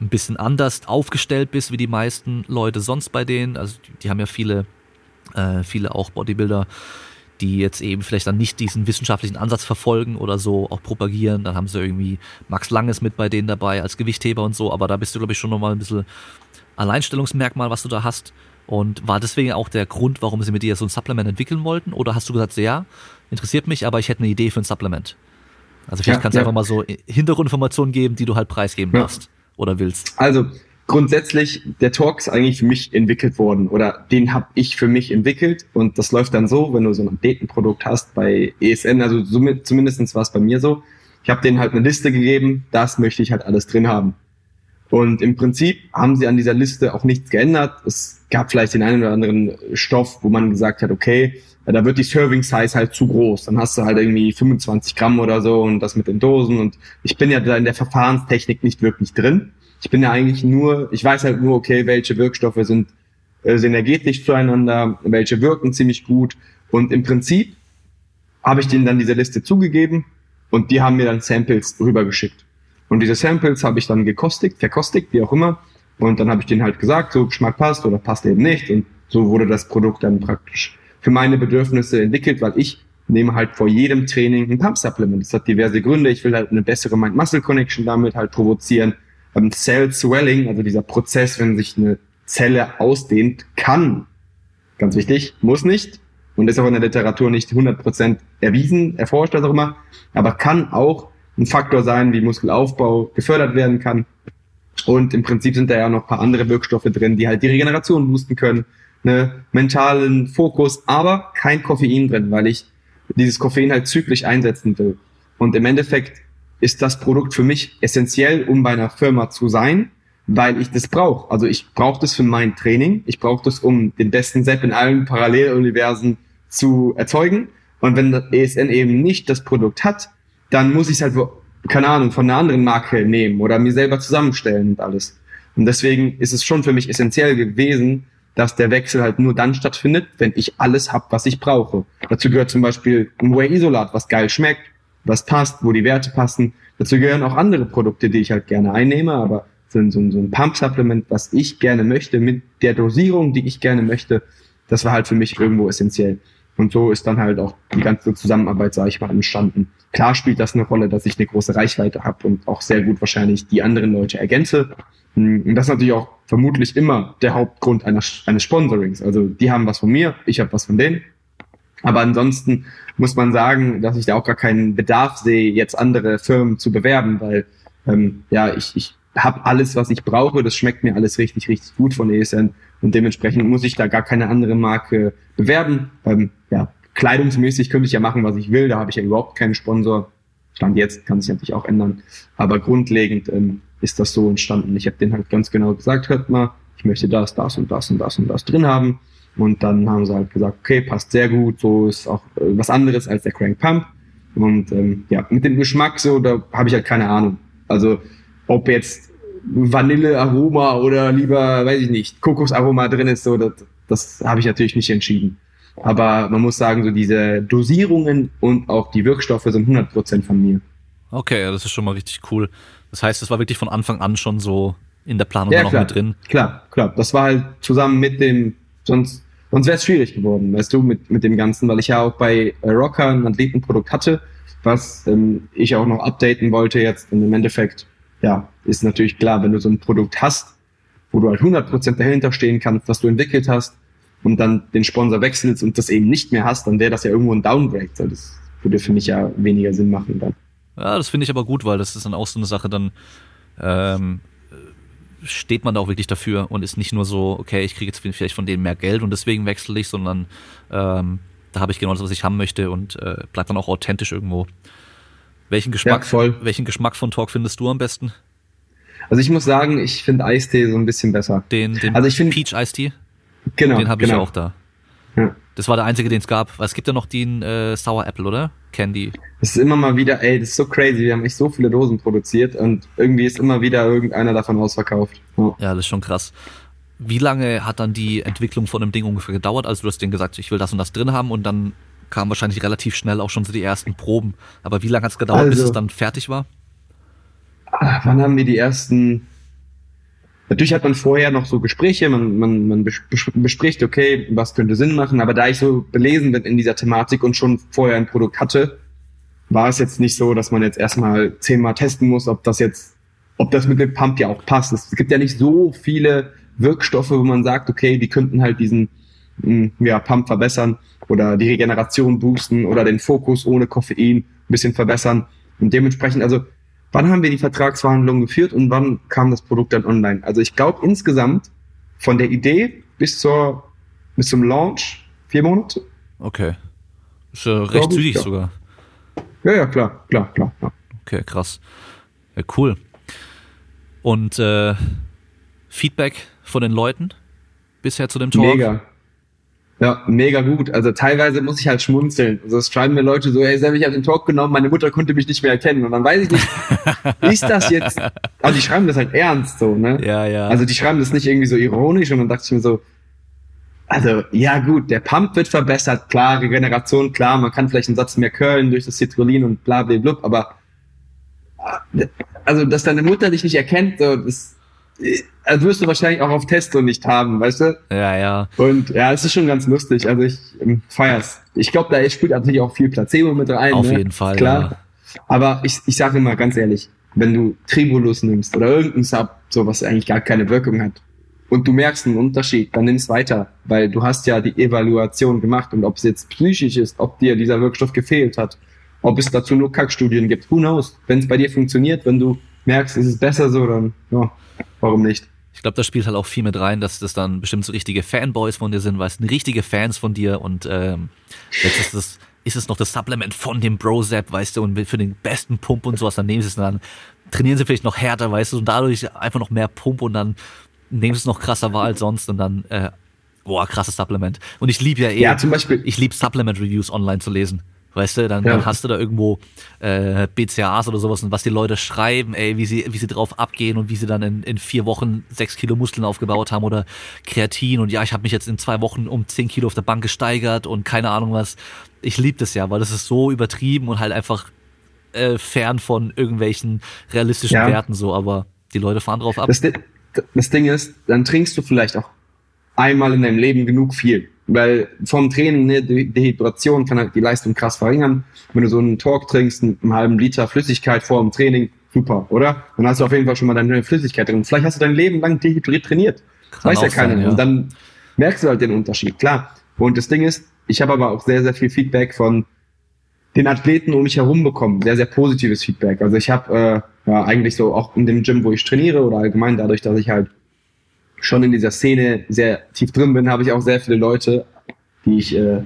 ein bisschen anders aufgestellt bist wie die meisten Leute sonst bei denen. Also die, die haben ja viele, äh, viele auch Bodybuilder, die jetzt eben vielleicht dann nicht diesen wissenschaftlichen Ansatz verfolgen oder so auch propagieren. Dann haben sie irgendwie Max Langes mit bei denen dabei als Gewichtheber und so, aber da bist du, glaube ich, schon nochmal ein bisschen Alleinstellungsmerkmal, was du da hast. Und war deswegen auch der Grund, warum sie mit dir so ein Supplement entwickeln wollten? Oder hast du gesagt, ja, interessiert mich, aber ich hätte eine Idee für ein Supplement? Also vielleicht ja, kannst du ja. einfach mal so Hintergrundinformationen geben, die du halt preisgeben ja. darfst oder willst. Also grundsätzlich, der Talk ist eigentlich für mich entwickelt worden oder den habe ich für mich entwickelt und das läuft dann so, wenn du so ein Datenprodukt hast bei ESN, also zumindestens war es bei mir so, ich habe denen halt eine Liste gegeben, das möchte ich halt alles drin haben. Und im Prinzip haben sie an dieser Liste auch nichts geändert. Es gab vielleicht den einen oder anderen Stoff, wo man gesagt hat, okay, da wird die Serving Size halt zu groß. Dann hast du halt irgendwie 25 Gramm oder so und das mit den Dosen. Und ich bin ja da in der Verfahrenstechnik nicht wirklich drin. Ich bin ja eigentlich nur, ich weiß halt nur, okay, welche Wirkstoffe sind äh, synergetisch zueinander, welche wirken ziemlich gut. Und im Prinzip habe ich denen dann diese Liste zugegeben und die haben mir dann Samples rübergeschickt. Und diese Samples habe ich dann gekostigt, verkostigt, wie auch immer. Und dann habe ich denen halt gesagt, so Geschmack passt oder passt eben nicht. Und so wurde das Produkt dann praktisch für meine Bedürfnisse entwickelt, weil ich nehme halt vor jedem Training ein Pump-Supplement. Das hat diverse Gründe. Ich will halt eine bessere Mind-Muscle-Connection damit halt provozieren. Ähm, Cell Swelling, also dieser Prozess, wenn sich eine Zelle ausdehnt, kann, ganz wichtig, muss nicht, und ist auch in der Literatur nicht 100% erwiesen, erforscht, was auch immer, aber kann auch ein Faktor sein, wie Muskelaufbau gefördert werden kann. Und im Prinzip sind da ja noch ein paar andere Wirkstoffe drin, die halt die Regeneration boosten können, ne, mentalen Fokus, aber kein Koffein drin, weil ich dieses Koffein halt zyklisch einsetzen will. Und im Endeffekt ist das Produkt für mich essentiell, um bei einer Firma zu sein, weil ich das brauche. Also ich brauche das für mein Training, ich brauche das, um den besten Sepp in allen Paralleluniversen zu erzeugen. Und wenn das ESN eben nicht das Produkt hat, dann muss ich es halt, keine Ahnung, von einer anderen Marke nehmen oder mir selber zusammenstellen und alles. Und deswegen ist es schon für mich essentiell gewesen, dass der Wechsel halt nur dann stattfindet, wenn ich alles hab, was ich brauche. Dazu gehört zum Beispiel ein Whey-Isolat, was geil schmeckt, was passt, wo die Werte passen. Dazu gehören auch andere Produkte, die ich halt gerne einnehme, aber so ein, so ein Pump-Supplement, was ich gerne möchte, mit der Dosierung, die ich gerne möchte, das war halt für mich irgendwo essentiell. Und so ist dann halt auch die ganze Zusammenarbeit, sage ich mal, entstanden. Klar spielt das eine Rolle, dass ich eine große Reichweite habe und auch sehr gut wahrscheinlich die anderen Leute ergänze. Und das ist natürlich auch vermutlich immer der Hauptgrund eines, eines Sponsorings. Also die haben was von mir, ich habe was von denen. Aber ansonsten muss man sagen, dass ich da auch gar keinen Bedarf sehe, jetzt andere Firmen zu bewerben, weil ähm, ja, ich, ich habe alles, was ich brauche. Das schmeckt mir alles richtig, richtig gut von ESN. Und dementsprechend muss ich da gar keine andere Marke bewerben. Ähm, ja, kleidungsmäßig könnte ich ja machen, was ich will. Da habe ich ja überhaupt keinen Sponsor. Stand jetzt kann sich natürlich auch ändern. Aber grundlegend ähm, ist das so entstanden. Ich habe denen halt ganz genau gesagt, hört mal, ich möchte das, das und das und das und das drin haben. Und dann haben sie halt gesagt, okay, passt sehr gut, so ist auch äh, was anderes als der Crank Pump. Und ähm, ja, mit dem Geschmack so, da habe ich halt keine Ahnung. Also ob jetzt Vanillearoma oder lieber, weiß ich nicht, Kokosaroma drin ist, so, das, das habe ich natürlich nicht entschieden. Aber man muss sagen, so diese Dosierungen und auch die Wirkstoffe sind 100% von mir. Okay, ja, das ist schon mal richtig cool. Das heißt, es war wirklich von Anfang an schon so in der Planung ja, noch klar, mit drin. Klar, klar. Das war halt zusammen mit dem, sonst, sonst wäre schwierig geworden, weißt du, mit, mit dem Ganzen, weil ich ja auch bei äh, Rocker ein Athletenprodukt hatte, was ähm, ich auch noch updaten wollte jetzt. Und im Endeffekt, ja, ist natürlich klar, wenn du so ein Produkt hast, wo du halt 100% dahinter stehen kannst, was du entwickelt hast, und dann den Sponsor wechselst und das eben nicht mehr hast, dann wäre das ja irgendwo ein Downgrade. Das würde für mich ja weniger Sinn machen dann. Ja, das finde ich aber gut, weil das ist dann auch so eine Sache, dann ähm, steht man da auch wirklich dafür und ist nicht nur so, okay, ich kriege jetzt vielleicht von denen mehr Geld und deswegen wechsle ich, sondern ähm, da habe ich genau das, was ich haben möchte und äh, bleibt dann auch authentisch irgendwo. Welchen Geschmack, Ja, welchen Geschmack von Talk findest du am besten? Also ich muss sagen, ich finde Eistee so ein bisschen besser. Den, den Also ich find- Peach Tea? Genau. Den habe ich genau. auch da. Das war der einzige, den es gab. Weil es gibt ja noch den äh, Sour Apple, oder? Candy. Das ist immer mal wieder, ey, das ist so crazy. Wir haben echt so viele Dosen produziert und irgendwie ist immer wieder irgendeiner davon ausverkauft. Ja. Ja, das ist schon krass. Wie lange hat dann die Entwicklung von dem Ding ungefähr gedauert? Also du hast denen gesagt, ich will das und das drin haben und dann kamen wahrscheinlich relativ schnell auch schon so die ersten Proben. Aber wie lange hat es gedauert, bis Also- es dann fertig war? Ah, wann haben wir die ersten? Natürlich hat man vorher noch so Gespräche, man, man, man bes- bes- bespricht, okay, was könnte Sinn machen, aber da ich so belesen bin in dieser Thematik und schon vorher ein Produkt hatte, war es jetzt nicht so, dass man jetzt erstmal zehnmal testen muss, ob das jetzt, ob das mit dem Pump ja auch passt. Es gibt ja nicht so viele Wirkstoffe, wo man sagt, okay, die könnten halt diesen mh, ja, Pump verbessern oder die Regeneration boosten oder den Fokus ohne Koffein ein bisschen verbessern. Und dementsprechend, also wann haben wir die Vertragsverhandlungen geführt und wann kam das Produkt dann online? Also ich glaube insgesamt von der Idee bis zur bis zum Launch vier Monate. Okay. Ist ja recht zügig ja. sogar. Ja, ja, klar, klar, klar. Ja. Okay, krass. Ja, cool. Und äh, Feedback von den Leuten bisher zu dem Talk? Mega. Ja, mega gut. Also teilweise muss ich halt schmunzeln. Also es schreiben mir Leute so, ey, Sam, ich habe den Talk genommen, meine Mutter konnte mich nicht mehr erkennen. Und dann weiß ich nicht, ist das jetzt, also die schreiben das halt ernst so, ne? Ja, ja. Also die schreiben das nicht irgendwie so ironisch und dann dachte ich mir so, also ja gut, der Pump wird verbessert, klar, Regeneration, klar, man kann vielleicht einen Satz mehr curlen durch das Citrullin und bla bla blub, aber also dass deine Mutter dich nicht erkennt, so, das also wirst du wahrscheinlich auch auf Testo nicht haben, weißt du? ja, ja. Und ja, es ist schon ganz lustig. Also ich ähm, feier's. Ich glaube, da spielt natürlich auch viel Placebo mit rein. Auf ne? jeden Fall, Klar. ja. Aber ich, ich sage immer ganz ehrlich, wenn du Tribulus nimmst oder irgendein Sub, so was eigentlich gar keine Wirkung hat, und du merkst einen Unterschied, dann nimm's weiter, weil du hast ja die Evaluation gemacht und ob es jetzt psychisch ist, ob dir dieser Wirkstoff gefehlt hat, ob es dazu nur Kackstudien gibt, who knows? Wenn es bei dir funktioniert, wenn du merkst, es ist besser so, dann ja, warum nicht? Ich glaube, das spielt halt auch viel mit rein, dass das dann bestimmt so richtige Fanboys von dir sind, weil es sind richtige Fans von dir und ähm, jetzt ist es, ist es noch das Supplement von dem Bro-Zap, weißt du, und für den besten Pump und sowas, dann nehmen sie es und dann trainieren sie vielleicht noch härter, weißt du, und dadurch einfach noch mehr Pump und dann nehmen sie es noch krasser wahr als sonst und dann, äh, boah, krasses Supplement. Und ich liebe ja eh, Ja, zum Beispiel, ich liebe Supplement-Reviews online zu lesen. Weißt du, dann, Ja. dann hast du da irgendwo äh, BCAAs oder sowas und was die Leute schreiben, ey, wie sie, wie sie drauf abgehen und wie sie dann in, in vier Wochen sechs Kilo Muskeln aufgebaut haben oder Kreatin und ja, ich habe mich jetzt in zwei Wochen um zehn Kilo auf der Bank gesteigert und keine Ahnung was. Ich liebe das ja, weil das ist so übertrieben und halt einfach äh, fern von irgendwelchen realistischen Ja. Werten so, aber die Leute fahren drauf ab. Das, das Ding ist, dann trinkst du vielleicht auch einmal in deinem Leben genug viel. Weil vom Training, ne, Dehydration kann halt die Leistung krass verringern. Wenn du so einen Talk trinkst, einen, halben Liter Flüssigkeit vor dem Training, super, oder? Dann hast du auf jeden Fall schon mal deine Flüssigkeit drin. Vielleicht hast du dein Leben lang dehydriert trainiert. Kann weiß ja keiner. sein, ja. Und dann merkst du halt den Unterschied, klar. Und das Ding ist, ich habe aber auch sehr, sehr viel Feedback von den Athleten um mich herum bekommen. Sehr, sehr positives Feedback. Also ich habe äh, ja eigentlich so auch in dem Gym, wo ich trainiere oder allgemein dadurch, dass ich halt schon in dieser Szene sehr tief drin bin, habe ich auch sehr viele Leute, die ich äh,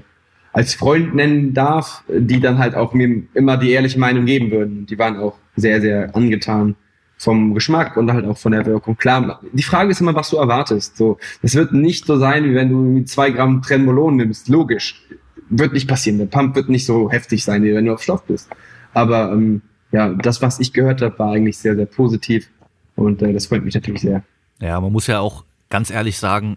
als Freund nennen darf, die dann halt auch mir immer die ehrliche Meinung geben würden. Die waren auch sehr, sehr angetan vom Geschmack und halt auch von der Wirkung. Klar, die Frage ist immer, was du erwartest. So, es wird nicht so sein, wie wenn du zwei Gramm Trenbolon nimmst. Logisch. wird nicht passieren. Der Pump wird nicht so heftig sein, wie wenn du auf Stoff bist. Aber ähm, ja, das, was ich gehört habe, war eigentlich sehr, sehr positiv. Und äh, das freut mich natürlich sehr. Ja, man muss ja auch ganz ehrlich sagen,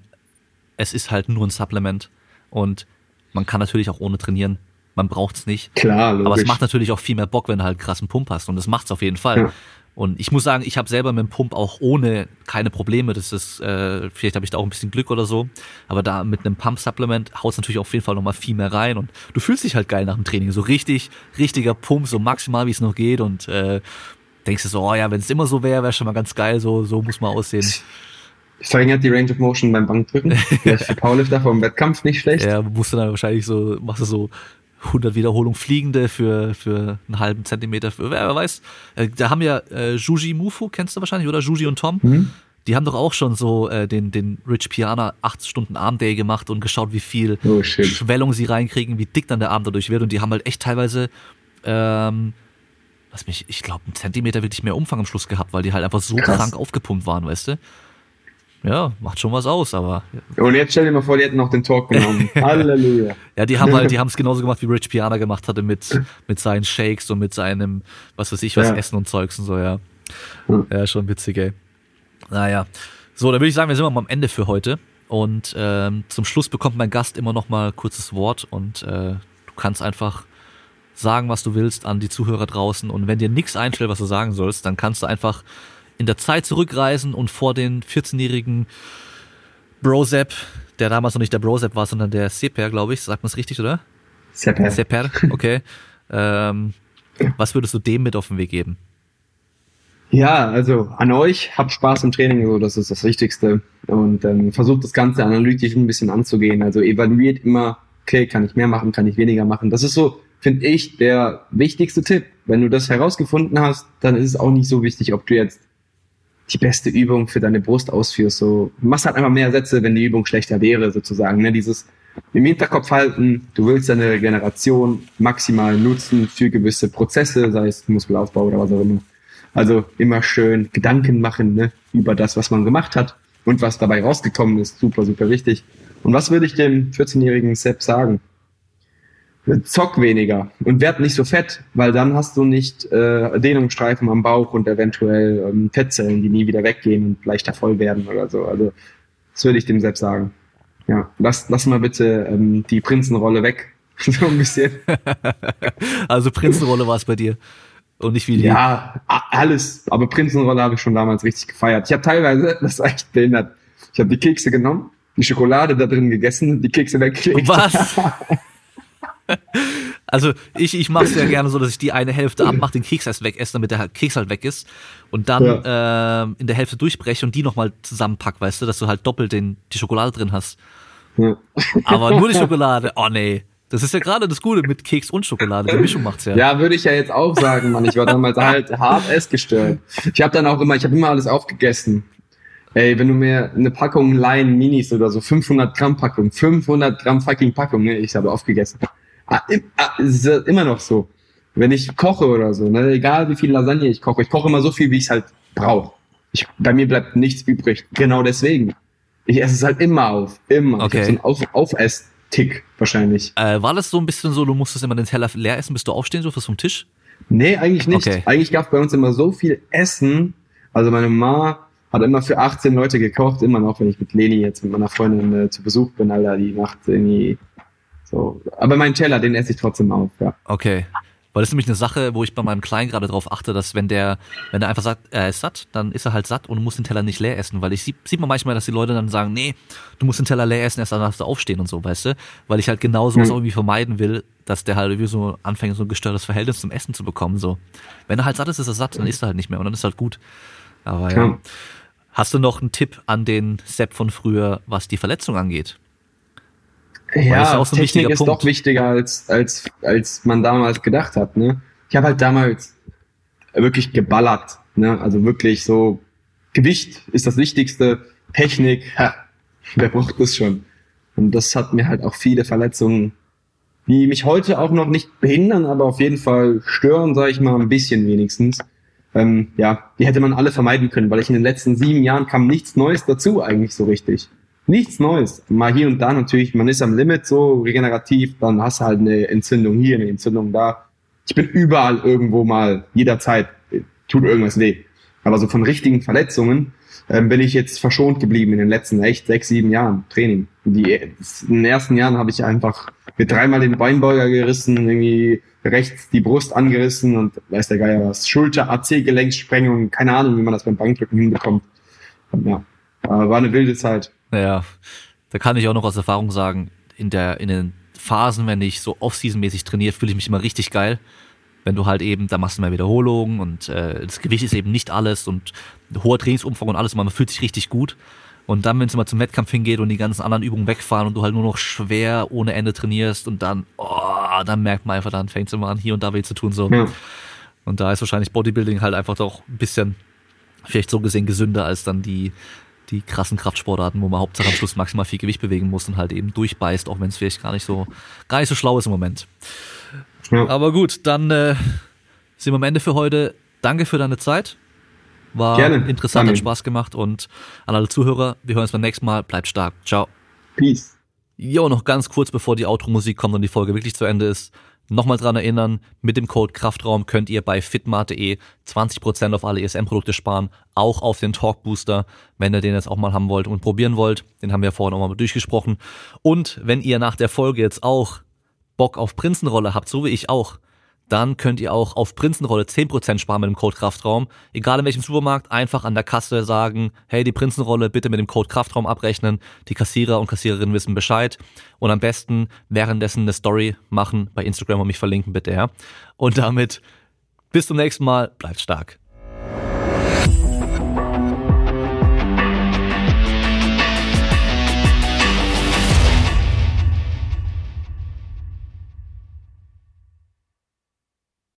es ist halt nur ein Supplement. Und man kann natürlich auch ohne trainieren. Man braucht es nicht. Klar, logisch. Aber es macht natürlich auch viel mehr Bock, wenn du halt krassen Pump hast. Und das macht's auf jeden Fall. Ja. Und ich muss sagen, ich habe selber mit dem Pump auch ohne keine Probleme. Das ist, äh, vielleicht habe ich da auch ein bisschen Glück oder so. Aber da mit einem Pump-Supplement haut natürlich auf jeden Fall nochmal viel mehr rein. Und du fühlst dich halt geil nach dem Training. So richtig, richtiger Pump, so maximal, wie es noch geht. Und äh, denkst du so, oh ja, wenn es immer so wäre, wäre schon mal ganz geil. So, so muss man aussehen. Verringert die Range of Motion beim Bankdrücken. Vielleicht für Powerlifter vom Wettkampf nicht schlecht. Ja, musst du dann wahrscheinlich so, machst du so 100 Wiederholungen fliegende für, für einen halben Zentimeter, für, wer weiß. Äh, da haben ja äh, Juji Mufu, kennst du wahrscheinlich, oder? Juji und Tom. Mhm. Die haben doch auch schon so äh, den, den Rich Piana 8 Stunden Armday gemacht und geschaut, wie viel oh, Schwellung sie reinkriegen, wie dick dann der Arm dadurch wird. Und die haben halt echt teilweise, ähm, was mich, ich glaube, einen Zentimeter wirklich mehr Umfang am Schluss gehabt, weil die halt einfach so Krass. krank aufgepumpt waren, weißt du? ja, macht schon was aus, aber. Und jetzt stell dir mal vor, die hätten noch den Talk genommen. Halleluja. ja, die haben halt, die haben es genauso gemacht, wie Rich Piana gemacht hatte mit, mit seinen Shakes und mit seinem, was weiß ich, was ja. Essen und Zeugs und so, ja. Ja, schon witzig, ey. Naja. So, dann würde ich sagen, wir sind mal am Ende für heute. Und ähm, zum Schluss bekommt mein Gast immer noch mal kurzes Wort und äh, du kannst einfach sagen, was du willst an die Zuhörer draußen. Und wenn dir nichts einfällt, was du sagen sollst, dann kannst du einfach in der Zeit zurückreisen und vor den 14-jährigen Brozep, der damals noch nicht der Brozep war, sondern der Seper, glaube ich, sagt man es richtig, oder? Seper. Seper, okay. ähm, was würdest du dem mit auf den Weg geben? Ja, also an euch, habt Spaß im Training, so das ist das Wichtigste. Und ähm, versucht das Ganze analytisch ein bisschen anzugehen. Also evaluiert immer, okay, kann ich mehr machen, kann ich weniger machen. Das ist so, finde ich, der wichtigste Tipp. Wenn du das herausgefunden hast, dann ist es auch nicht so wichtig, ob du jetzt die beste Übung für deine Brust ausführst. So, du machst halt einfach mehr Sätze, wenn die Übung schlechter wäre, sozusagen. Ne? Dieses im Hinterkopf halten, du willst deine Regeneration maximal nutzen für gewisse Prozesse, sei es Muskelaufbau oder was auch immer. Also immer schön Gedanken machen ne, über das, was man gemacht hat und was dabei rausgekommen ist. Super, super wichtig. Und was würde ich dem 14-jährigen Sepp sagen? Zock weniger und werd nicht so fett, weil dann hast du nicht äh, Dehnungsstreifen am Bauch und eventuell ähm, Fettzellen, die nie wieder weggehen und leichter voll werden oder so. Also das würde ich dem selbst sagen. Ja, lass, lass mal bitte ähm, die Prinzenrolle weg. so ein bisschen. also Prinzenrolle war es bei dir. Und nicht wie die. Ja, alles. Aber Prinzenrolle habe ich schon damals richtig gefeiert. Ich habe teilweise, das ist echt behindert, ich habe die Kekse genommen, die Schokolade da drin gegessen, die Kekse weggelegt. Was? Also ich, ich mache es ja gerne so, dass ich die eine Hälfte abmache, den Keks erst wegesse, damit der Keks halt weg ist und dann ja. äh, in der Hälfte durchbreche und die nochmal zusammenpack, weißt du, dass du halt doppelt den, die Schokolade drin hast. Ja. Aber nur die Schokolade, oh nee. Das ist ja gerade das Gute mit Keks und Schokolade. Die Mischung macht's ja. Ja, würde ich ja jetzt auch sagen, Mann. Ich war damals halt hart essgestört. Ich habe dann auch immer, ich habe immer alles aufgegessen. Ey, wenn du mir eine Packung Lion Minis oder so 500 Gramm Packung, 500 Gramm fucking Packung, ne, ich habe aufgegessen. Ah, ah, ist immer noch so. Wenn ich koche oder so, ne, egal wie viel Lasagne ich koche, ich koche immer so viel, wie ich es halt brauche. Ich, bei mir bleibt nichts übrig. Genau deswegen. Ich esse es halt immer auf. Immer. Okay. Ich so einen auf, Aufess-Tick wahrscheinlich. Äh, war das so ein bisschen so, du musstest immer den Teller leer essen, bis du aufstehen durftest vom Tisch? Nee, eigentlich nicht. Okay. Eigentlich gab es bei uns immer so viel Essen. Also meine Mama hat immer für 18 Leute gekocht, immer noch, wenn ich mit Leni jetzt mit meiner Freundin äh, zu Besuch bin, Alter, die macht irgendwie so, aber meinen Teller, den esse ich trotzdem auf, ja. Okay. Weil das ist nämlich eine Sache, wo ich bei meinem Kleinen gerade drauf achte, dass wenn der, wenn der einfach sagt, er ist satt, dann ist er halt satt und muss den Teller nicht leer essen. Weil ich sieht, sieht man manchmal, dass die Leute dann sagen, nee, du musst den Teller leer essen, erst dann darfst du aufstehen und so, weißt du? Weil ich halt genau sowas mhm. irgendwie vermeiden will, dass der halt irgendwie so anfängt, so ein gestörtes Verhältnis zum Essen zu bekommen, so. Wenn er halt satt ist, ist er satt, dann isst er halt nicht mehr und dann ist halt gut. Aber ja. ja. Hast du noch einen Tipp an den Sepp von früher, was die Verletzung angeht? Ja, ist so Technik ist Punkt. doch wichtiger als, als, als man damals gedacht hat. Ne? Ich habe halt damals wirklich geballert. Ne? Also wirklich so, Gewicht ist das Wichtigste, Technik, ha, wer braucht das schon? Und das hat mir halt auch viele Verletzungen, die mich heute auch noch nicht behindern, aber auf jeden Fall stören, sage ich mal, ein bisschen wenigstens. Ähm, ja, die hätte man alle vermeiden können, weil ich in den letzten sieben Jahren kam nichts Neues dazu eigentlich so richtig. Nichts Neues. Mal hier und da natürlich, man ist am Limit so regenerativ, dann hast du halt eine Entzündung hier, eine Entzündung da. Ich bin überall irgendwo mal, jederzeit tut irgendwas weh. Aber so von richtigen Verletzungen ähm, bin ich jetzt verschont geblieben in den letzten echt sechs, sieben Jahren Training. Die, in den ersten Jahren habe ich einfach mir dreimal den Beinbeuger gerissen, irgendwie rechts die Brust angerissen und weiß der Geier was. Schulter, AC-Gelenkssprengung, keine Ahnung, wie man das beim Bankdrücken hinbekommt. Ja, war eine wilde Zeit. Naja, da kann ich auch noch aus Erfahrung sagen, in der, in den Phasen, wenn ich so off-season-mäßig trainiere, fühle ich mich immer richtig geil. Wenn du halt eben, da machst du mehr Wiederholungen und äh, das Gewicht ist eben nicht alles und hoher Trainingsumfang und alles, man fühlt sich richtig gut. Und dann, wenn es mal zum Wettkampf hingeht und die ganzen anderen Übungen wegfahren und du halt nur noch schwer ohne Ende trainierst und dann, oh, dann merkt man einfach, dann fängt es immer an, hier und da weh zu tun. so. Ja. Und da ist wahrscheinlich Bodybuilding halt einfach doch ein bisschen, vielleicht so gesehen, gesünder als dann die, die krassen Kraftsportarten, wo man Hauptsache am Schluss maximal viel Gewicht bewegen muss und halt eben durchbeißt, auch wenn es vielleicht gar nicht so, gar nicht so schlau ist im Moment. Ja. Aber gut, dann äh, sind wir am Ende für heute. Danke für deine Zeit. War Gerne. interessant, Danke. hat Spaß gemacht und an alle Zuhörer, wir hören uns beim nächsten Mal. Bleibt stark. Ciao. Peace. Jo, noch ganz kurz, bevor die Outro-Musik kommt und die Folge wirklich zu Ende ist. Nochmal dran erinnern, mit dem Code Kraftraum könnt ihr bei fitmart.de 20% auf alle ESM-Produkte sparen, auch auf den Talk Booster, wenn ihr den jetzt auch mal haben wollt und probieren wollt. Den haben wir vorhin auch mal durchgesprochen. Und wenn ihr nach der Folge jetzt auch Bock auf Prinzenrolle habt, so wie ich auch, dann könnt ihr auch auf Prinzenrolle 10% sparen mit dem Code Kraftraum. Egal in welchem Supermarkt, einfach an der Kasse sagen, hey, die Prinzenrolle bitte mit dem Code Kraftraum abrechnen. Die Kassierer und Kassiererinnen wissen Bescheid. Und am besten währenddessen eine Story machen bei Instagram und mich verlinken bitte, ja. Und damit bis zum nächsten Mal, bleibt stark.